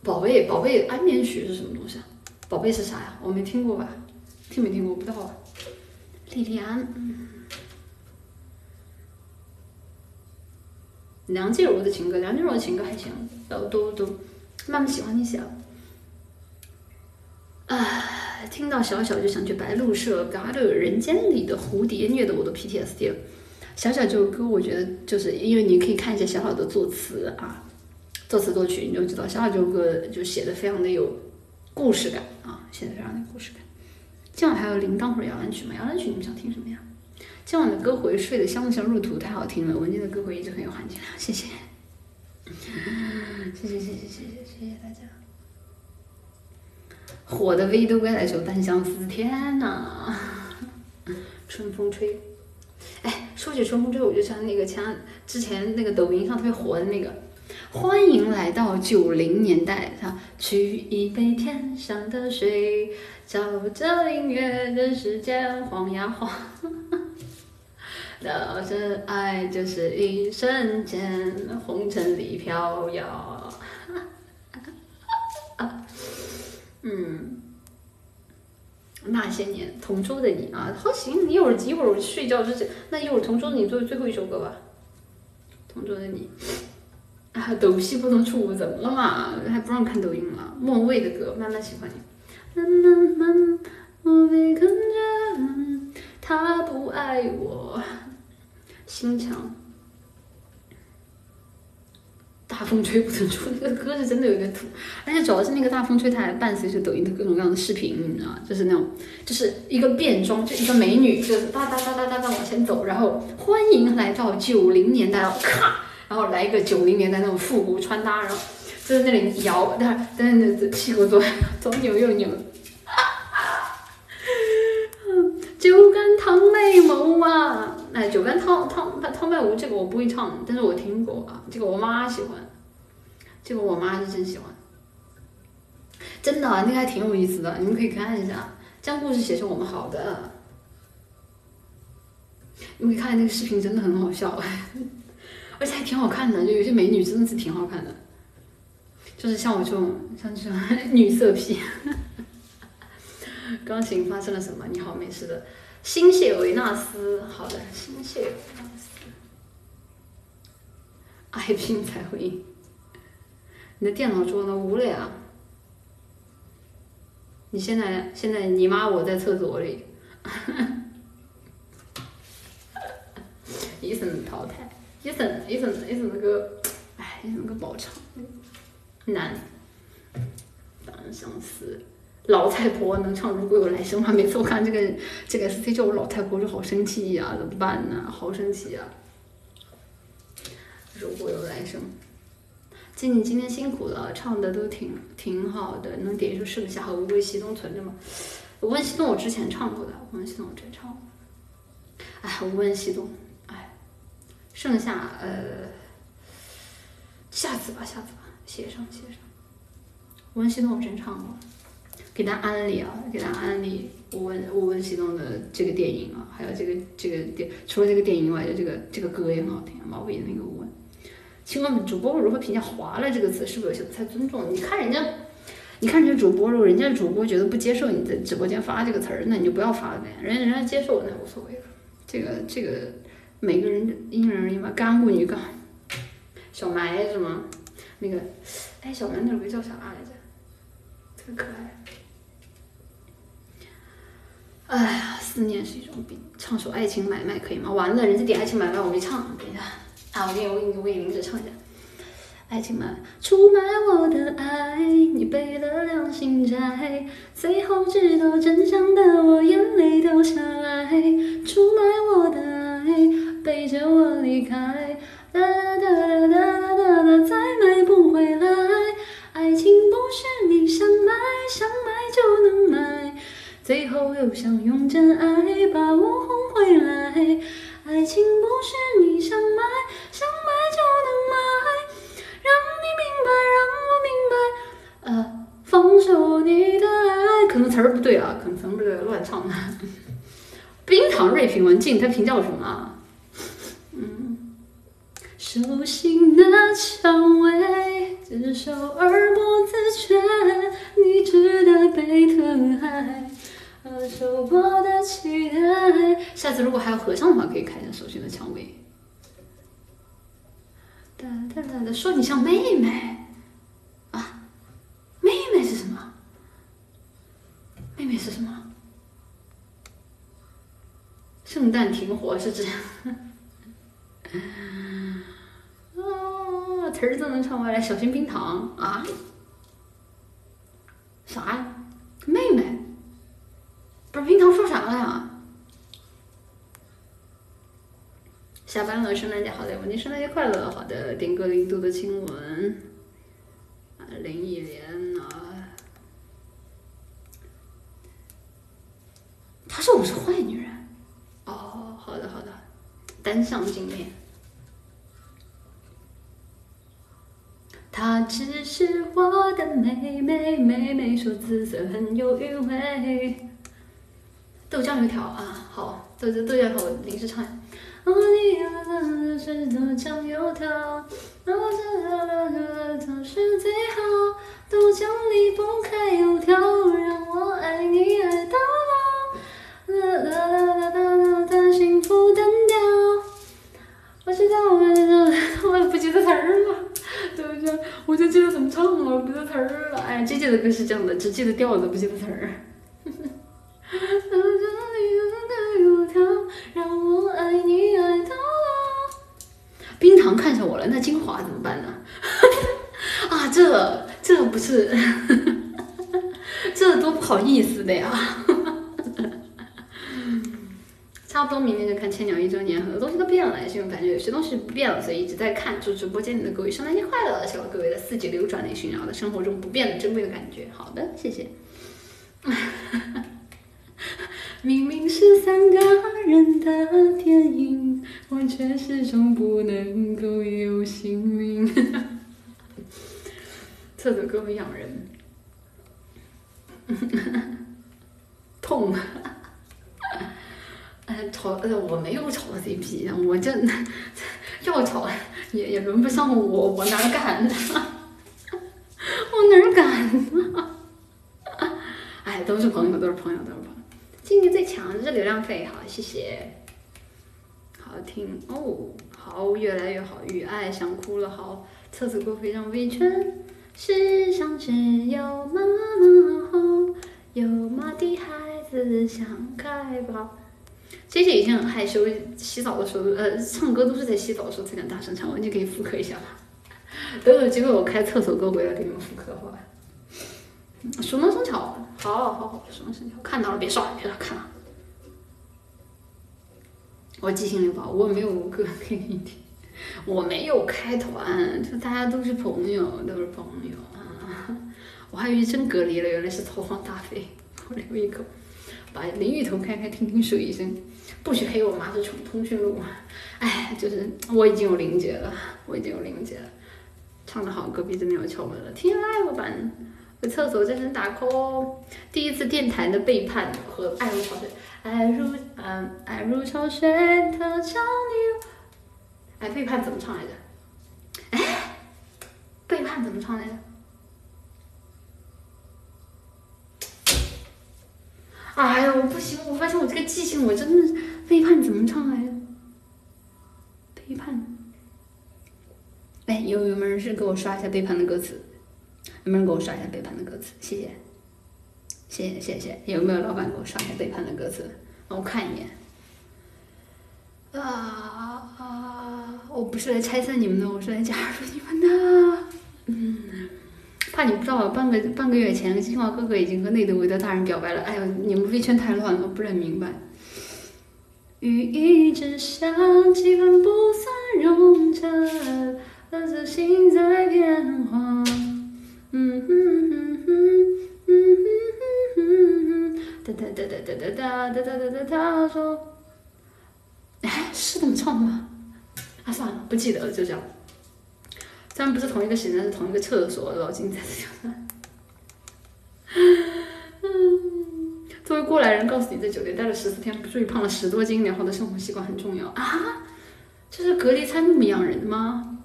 宝贝，宝贝，安眠曲是什么东西啊？宝贝是啥呀？我没听过吧？听没听过？不知道啊。莉莉安，梁静茹的情歌，梁静茹的情歌还行，都都都，慢慢喜欢你写了。啊，听到小小就想去白鹿社，嘎的人间里的蝴蝶虐的我都 PTSD 了。小小这首歌，我觉得就是因为你可以看一下小小的作词啊，作词作曲，你就知道小小这首歌就写的非常的有故事感啊，写的非常的有故事感。今晚还有铃铛或者摇篮曲吗？摇篮曲你们想听什么呀？今晚的歌回睡得香不香？入土太好听了，文静的歌回一直很有含金量，谢谢，谢谢谢谢谢谢谢谢大家。火的 V 都该来首《单相思》，天呐，春风吹。哎，说起春风吹，我就想那个前之前那个抖音上特别火的那个，欢迎来到九零年代，哈，取一杯天上的水，照着音乐人世间晃呀晃，到这爱就是一瞬间，红尘里飘摇。嗯，那些年，同桌的你啊，好行，你一会儿一会儿睡觉之前，那一会儿同桌的你做最后一首歌吧。同桌的你，啊，抖戏不能出，怎么了嘛？还不让看抖音了？莫文蔚的歌，慢慢喜欢你。慢慢慢，我被感觉，他不爱我，心墙。大风吹不能出，那个歌是真的有点土，而且主要是那个大风吹，它还伴随着抖音的各种各样的视频，你知道吗？就是那种，就是一个变装，就一个美女，就是哒哒哒哒哒哒往前走，然后欢迎来到九零年代，咔，然后来一个九零年代那种复古穿搭，然后就在那里摇，但是但是那屁股左左扭右扭，酒干倘卖无啊！哎，酒干倘倘倘卖无这个我不会唱，但是我听过啊，这个我妈喜欢。这个我妈是真喜欢，真的，那个还挺有意思的，你们可以看一下，将故事写成我们好的，你们可以看那个视频，真的很好笑，而且还挺好看的，就有些美女真的是挺好看的，就是像我这种像这种 *laughs* 女色批。钢琴发生了什么？你好，没事的。心谢维纳斯，好的，心谢维纳斯，爱拼才会赢。你的电脑桌呢？无了呀！你现在现在你妈我在厕所里，*laughs* 伊森淘汰，伊森伊森伊森那个，哎，伊森那个不好唱，难。单相思，老太婆能唱《如果有来生》吗？每次我看这个这个 C 叫我老太婆，就好生气呀！怎么办呢？好生气呀！如果有来生。静静今天辛苦了，唱的都挺挺好的，能点一首《盛夏》和《无问西东》存着吗？无问西东我之前唱过的，无问西东我之前唱过。哎，无问西东，剩下，呃，下次吧，下次吧，写上写上。我问系统真唱过，给大家安利啊，给大家安利。我问我问系统的这个电影啊，还有这个这个电，除了这个电影以外，就这个这个歌也很好听。毛不易的那个吴文，请问主播如何评价“华了”这个词？是不是有些不太尊重？你看人家，你看人家主播，如果人家主播觉得不接受你在直播间发这个词儿，那你就不要发呗。人家人家接受那无所谓了。这个这个每个人因人而异嘛。干过女干，小埋是吗？那个，哎，小埋那首歌叫啥来着？特别可爱。哎呀，思念是一种病。唱首《爱情买卖》可以吗？完了，人家点《爱情买卖》，我没唱。等一下，啊，我给我给你我给你临时唱一下。爱情买，出卖我的爱，你背了良心债，最后知道真相的我眼泪掉下来。出卖我的爱，背着我离开，哒哒哒哒哒哒哒，再买不回来。爱情不是你想买想买就能买，最后又想用真爱把我哄回来。爱情不是你想买想买就能买，让你明白，让我明白，呃，放手你的爱。可能词儿不对啊，可能词儿不对，乱唱的。冰糖瑞品文静，他评价我什么啊？手心的蔷薇，自首而不自觉，你值得被疼爱。呃，受过的期待。下次如果还有合唱的话，可以开一下手心的蔷薇。哒哒哒哒，说你像妹妹啊？妹妹是什么？妹妹是什么？圣诞停火是指？儿都能唱过来，小心冰糖啊？啥呀？妹妹？不是冰糖说啥了呀？下班了，圣诞节好的，祝你圣诞节快乐。好的，点歌零度的亲吻。啊，林忆莲啊，她说我是坏女人。哦，好的好的，单向镜面。她只是我的妹妹，妹妹说紫色很有韵味。豆浆油条啊，好，豆豆豆浆油条我临时唱。哦，你要的是豆浆油条，我知道了，这都是最好。豆浆离不开油条，让我爱你爱到老。啦啦啦啦啦啦的幸福单调。我知道，我知道，我也不记得词儿了。对不对，我就记得怎么唱了，我不记得词儿了。哎，这届的歌是这样的，只记得调子，不记得词儿。*laughs* 冰糖看上我了，那精华怎么办呢？*laughs* 啊，这这不是，*laughs* 这多不好意思的呀！差不多明年就看千鸟一周年，很多东西都变了，这种感觉有些东西不变了，所以一直在看。祝直播间里的各位圣诞节快乐，希望各位在四季流转里寻找的生活中不变的珍贵的感觉。好的，谢谢。*laughs* 明明是三个 *laughs* 人的电影，我却始终不能够有姓名。这首歌会养人，*laughs* 痛。哎，炒呃，我没有炒 CP，我这 *laughs* 要炒也也轮不上我，我哪敢呢？*laughs* 我哪敢呢？*laughs* 哎，都是朋友，都是朋友，都是朋友。今年最强，这是流量费，好，谢谢。好听哦，好，越来越好。雨爱想哭了，好，厕所歌非常委屈。世上只有妈妈好，有妈的孩子想开跑。J J 以前很害羞，洗澡的时候，呃，唱歌都是在洗澡的时候才敢大声唱，你可以复刻一下吧。等有机会我开厕所歌回来给你们复刻，好吧？熟能生巧，好，好，好，熟能生巧。看到了别刷，别刷，看了。我记性不好，我没有歌给你听，我没有开团，就大家都是朋友，都是朋友啊。我还以为真隔离了，原来是草荒大飞。我留一口，把淋浴头开开，听听水声。不许黑我妈是通通讯录。哎，就是我已经有玲姐了，我已经有玲姐了。唱的好，隔壁真的有敲门了。听 live 版。回厕所真声打 call，第一次电台的背叛和爱如潮水，爱如嗯爱如潮水，它将你。哎，背叛怎么唱来着？哎，背叛怎么唱来着？哎呀，我不行！我发现我这个记性，我真的背叛怎么唱来着？背叛。哎，有有没有人是给我刷一下背叛的歌词？有没有人给我刷一下背叛的歌词？谢谢，谢谢谢谢。有没有老板给我刷一下背叛的歌词？让我看一眼。啊啊！我不是来拆散你们的，我是来加入你们的。嗯，怕你不知道，半个半个月前，金华哥哥已经和内德维德大人表白了。哎呦，你们微圈太乱了，不忍明白。雨一直下，气氛不算融洽，而自心在变化。嗯哼哼哼，嗯哼哼哼哼，哒哒哒哒哒哒哒哒哒哒哒说。哎，是这么唱的吗？啊，算了，不记得了，就这样。虽然不是同一个时但是同一个厕所，老金在这样。嗯，*laughs* 作为过来人，告诉你在酒店待了十四天，不注意胖了十多斤，良好的生活习惯很重要啊。这是隔离餐那么养人吗？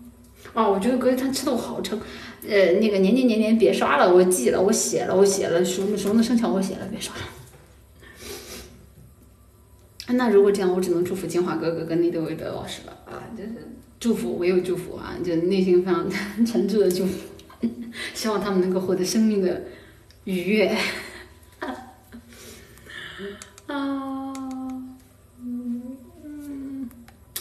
哦，我觉得隔离餐吃的我好撑。呃，那个年年年年别刷了，我记了，我写了，我写了，熟熟能生巧，我写了，别刷了。*laughs* 那如果这样，我只能祝福金华哥哥跟内德维德老师了啊！就是祝福，唯有祝福啊！就内心非常 *laughs* 诚挚的祝福，*laughs* 希望他们能够获得生命的愉悦。*laughs* 啊，嗯，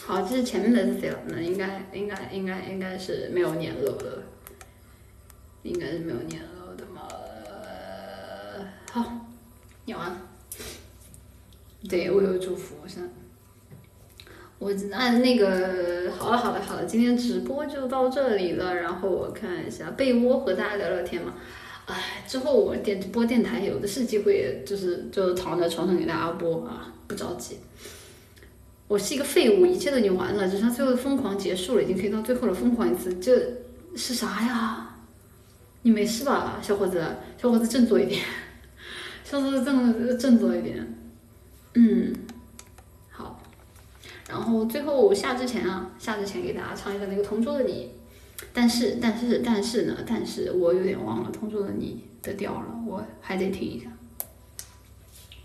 好，这是前面的是谁了？那应该应该应该应该是没有年漏的，应该是没有年漏的嘛。好，念完。对我有祝福，是。我按那个好了好了好了，今天直播就到这里了。然后我看一下被窝和大家聊聊天嘛。哎，之后我电播电台有的是机会，就是就躺在床上给大家播啊，不着急。我是一个废物，一切都已经完了，只剩最后的疯狂结束了，已经可以到最后了，疯狂一次，这是啥呀？你没事吧，小伙子？小伙子振作一点，*laughs* 小伙子振振作一点。嗯，然后最后下之前啊，下之前给大家唱一下那个《同桌的你》，但是但是但是呢，但是我有点忘了《同桌的你》的调了，我还得听一下《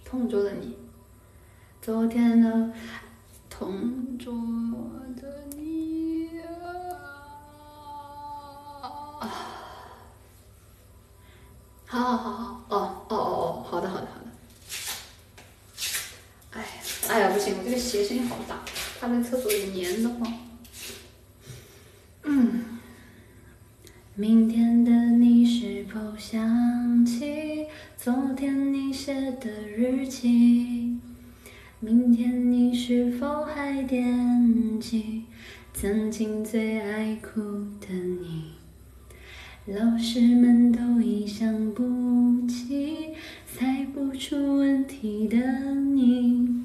同桌的你》。昨天的同桌的你啊，好好好好，哦哦哦哦，好的好的好的。哎，呀，不行，我这个鞋声音好大，怕在厕所里黏的慌。嗯。明天的你是否想起昨天你写的日记？明天你是否还惦记曾经最爱哭的你？老师们都已想不起。猜不出问题的你，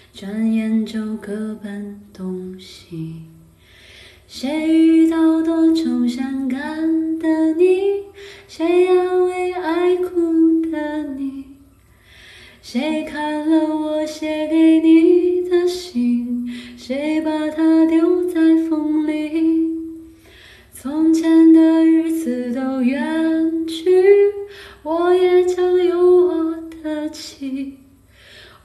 转眼就各奔东西，谁遇到多愁善感的你？谁安慰爱哭的你？谁看了我写给你的信？谁把它丢在风里？从前的日子都远去，我也将有我的妻。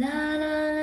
la la la.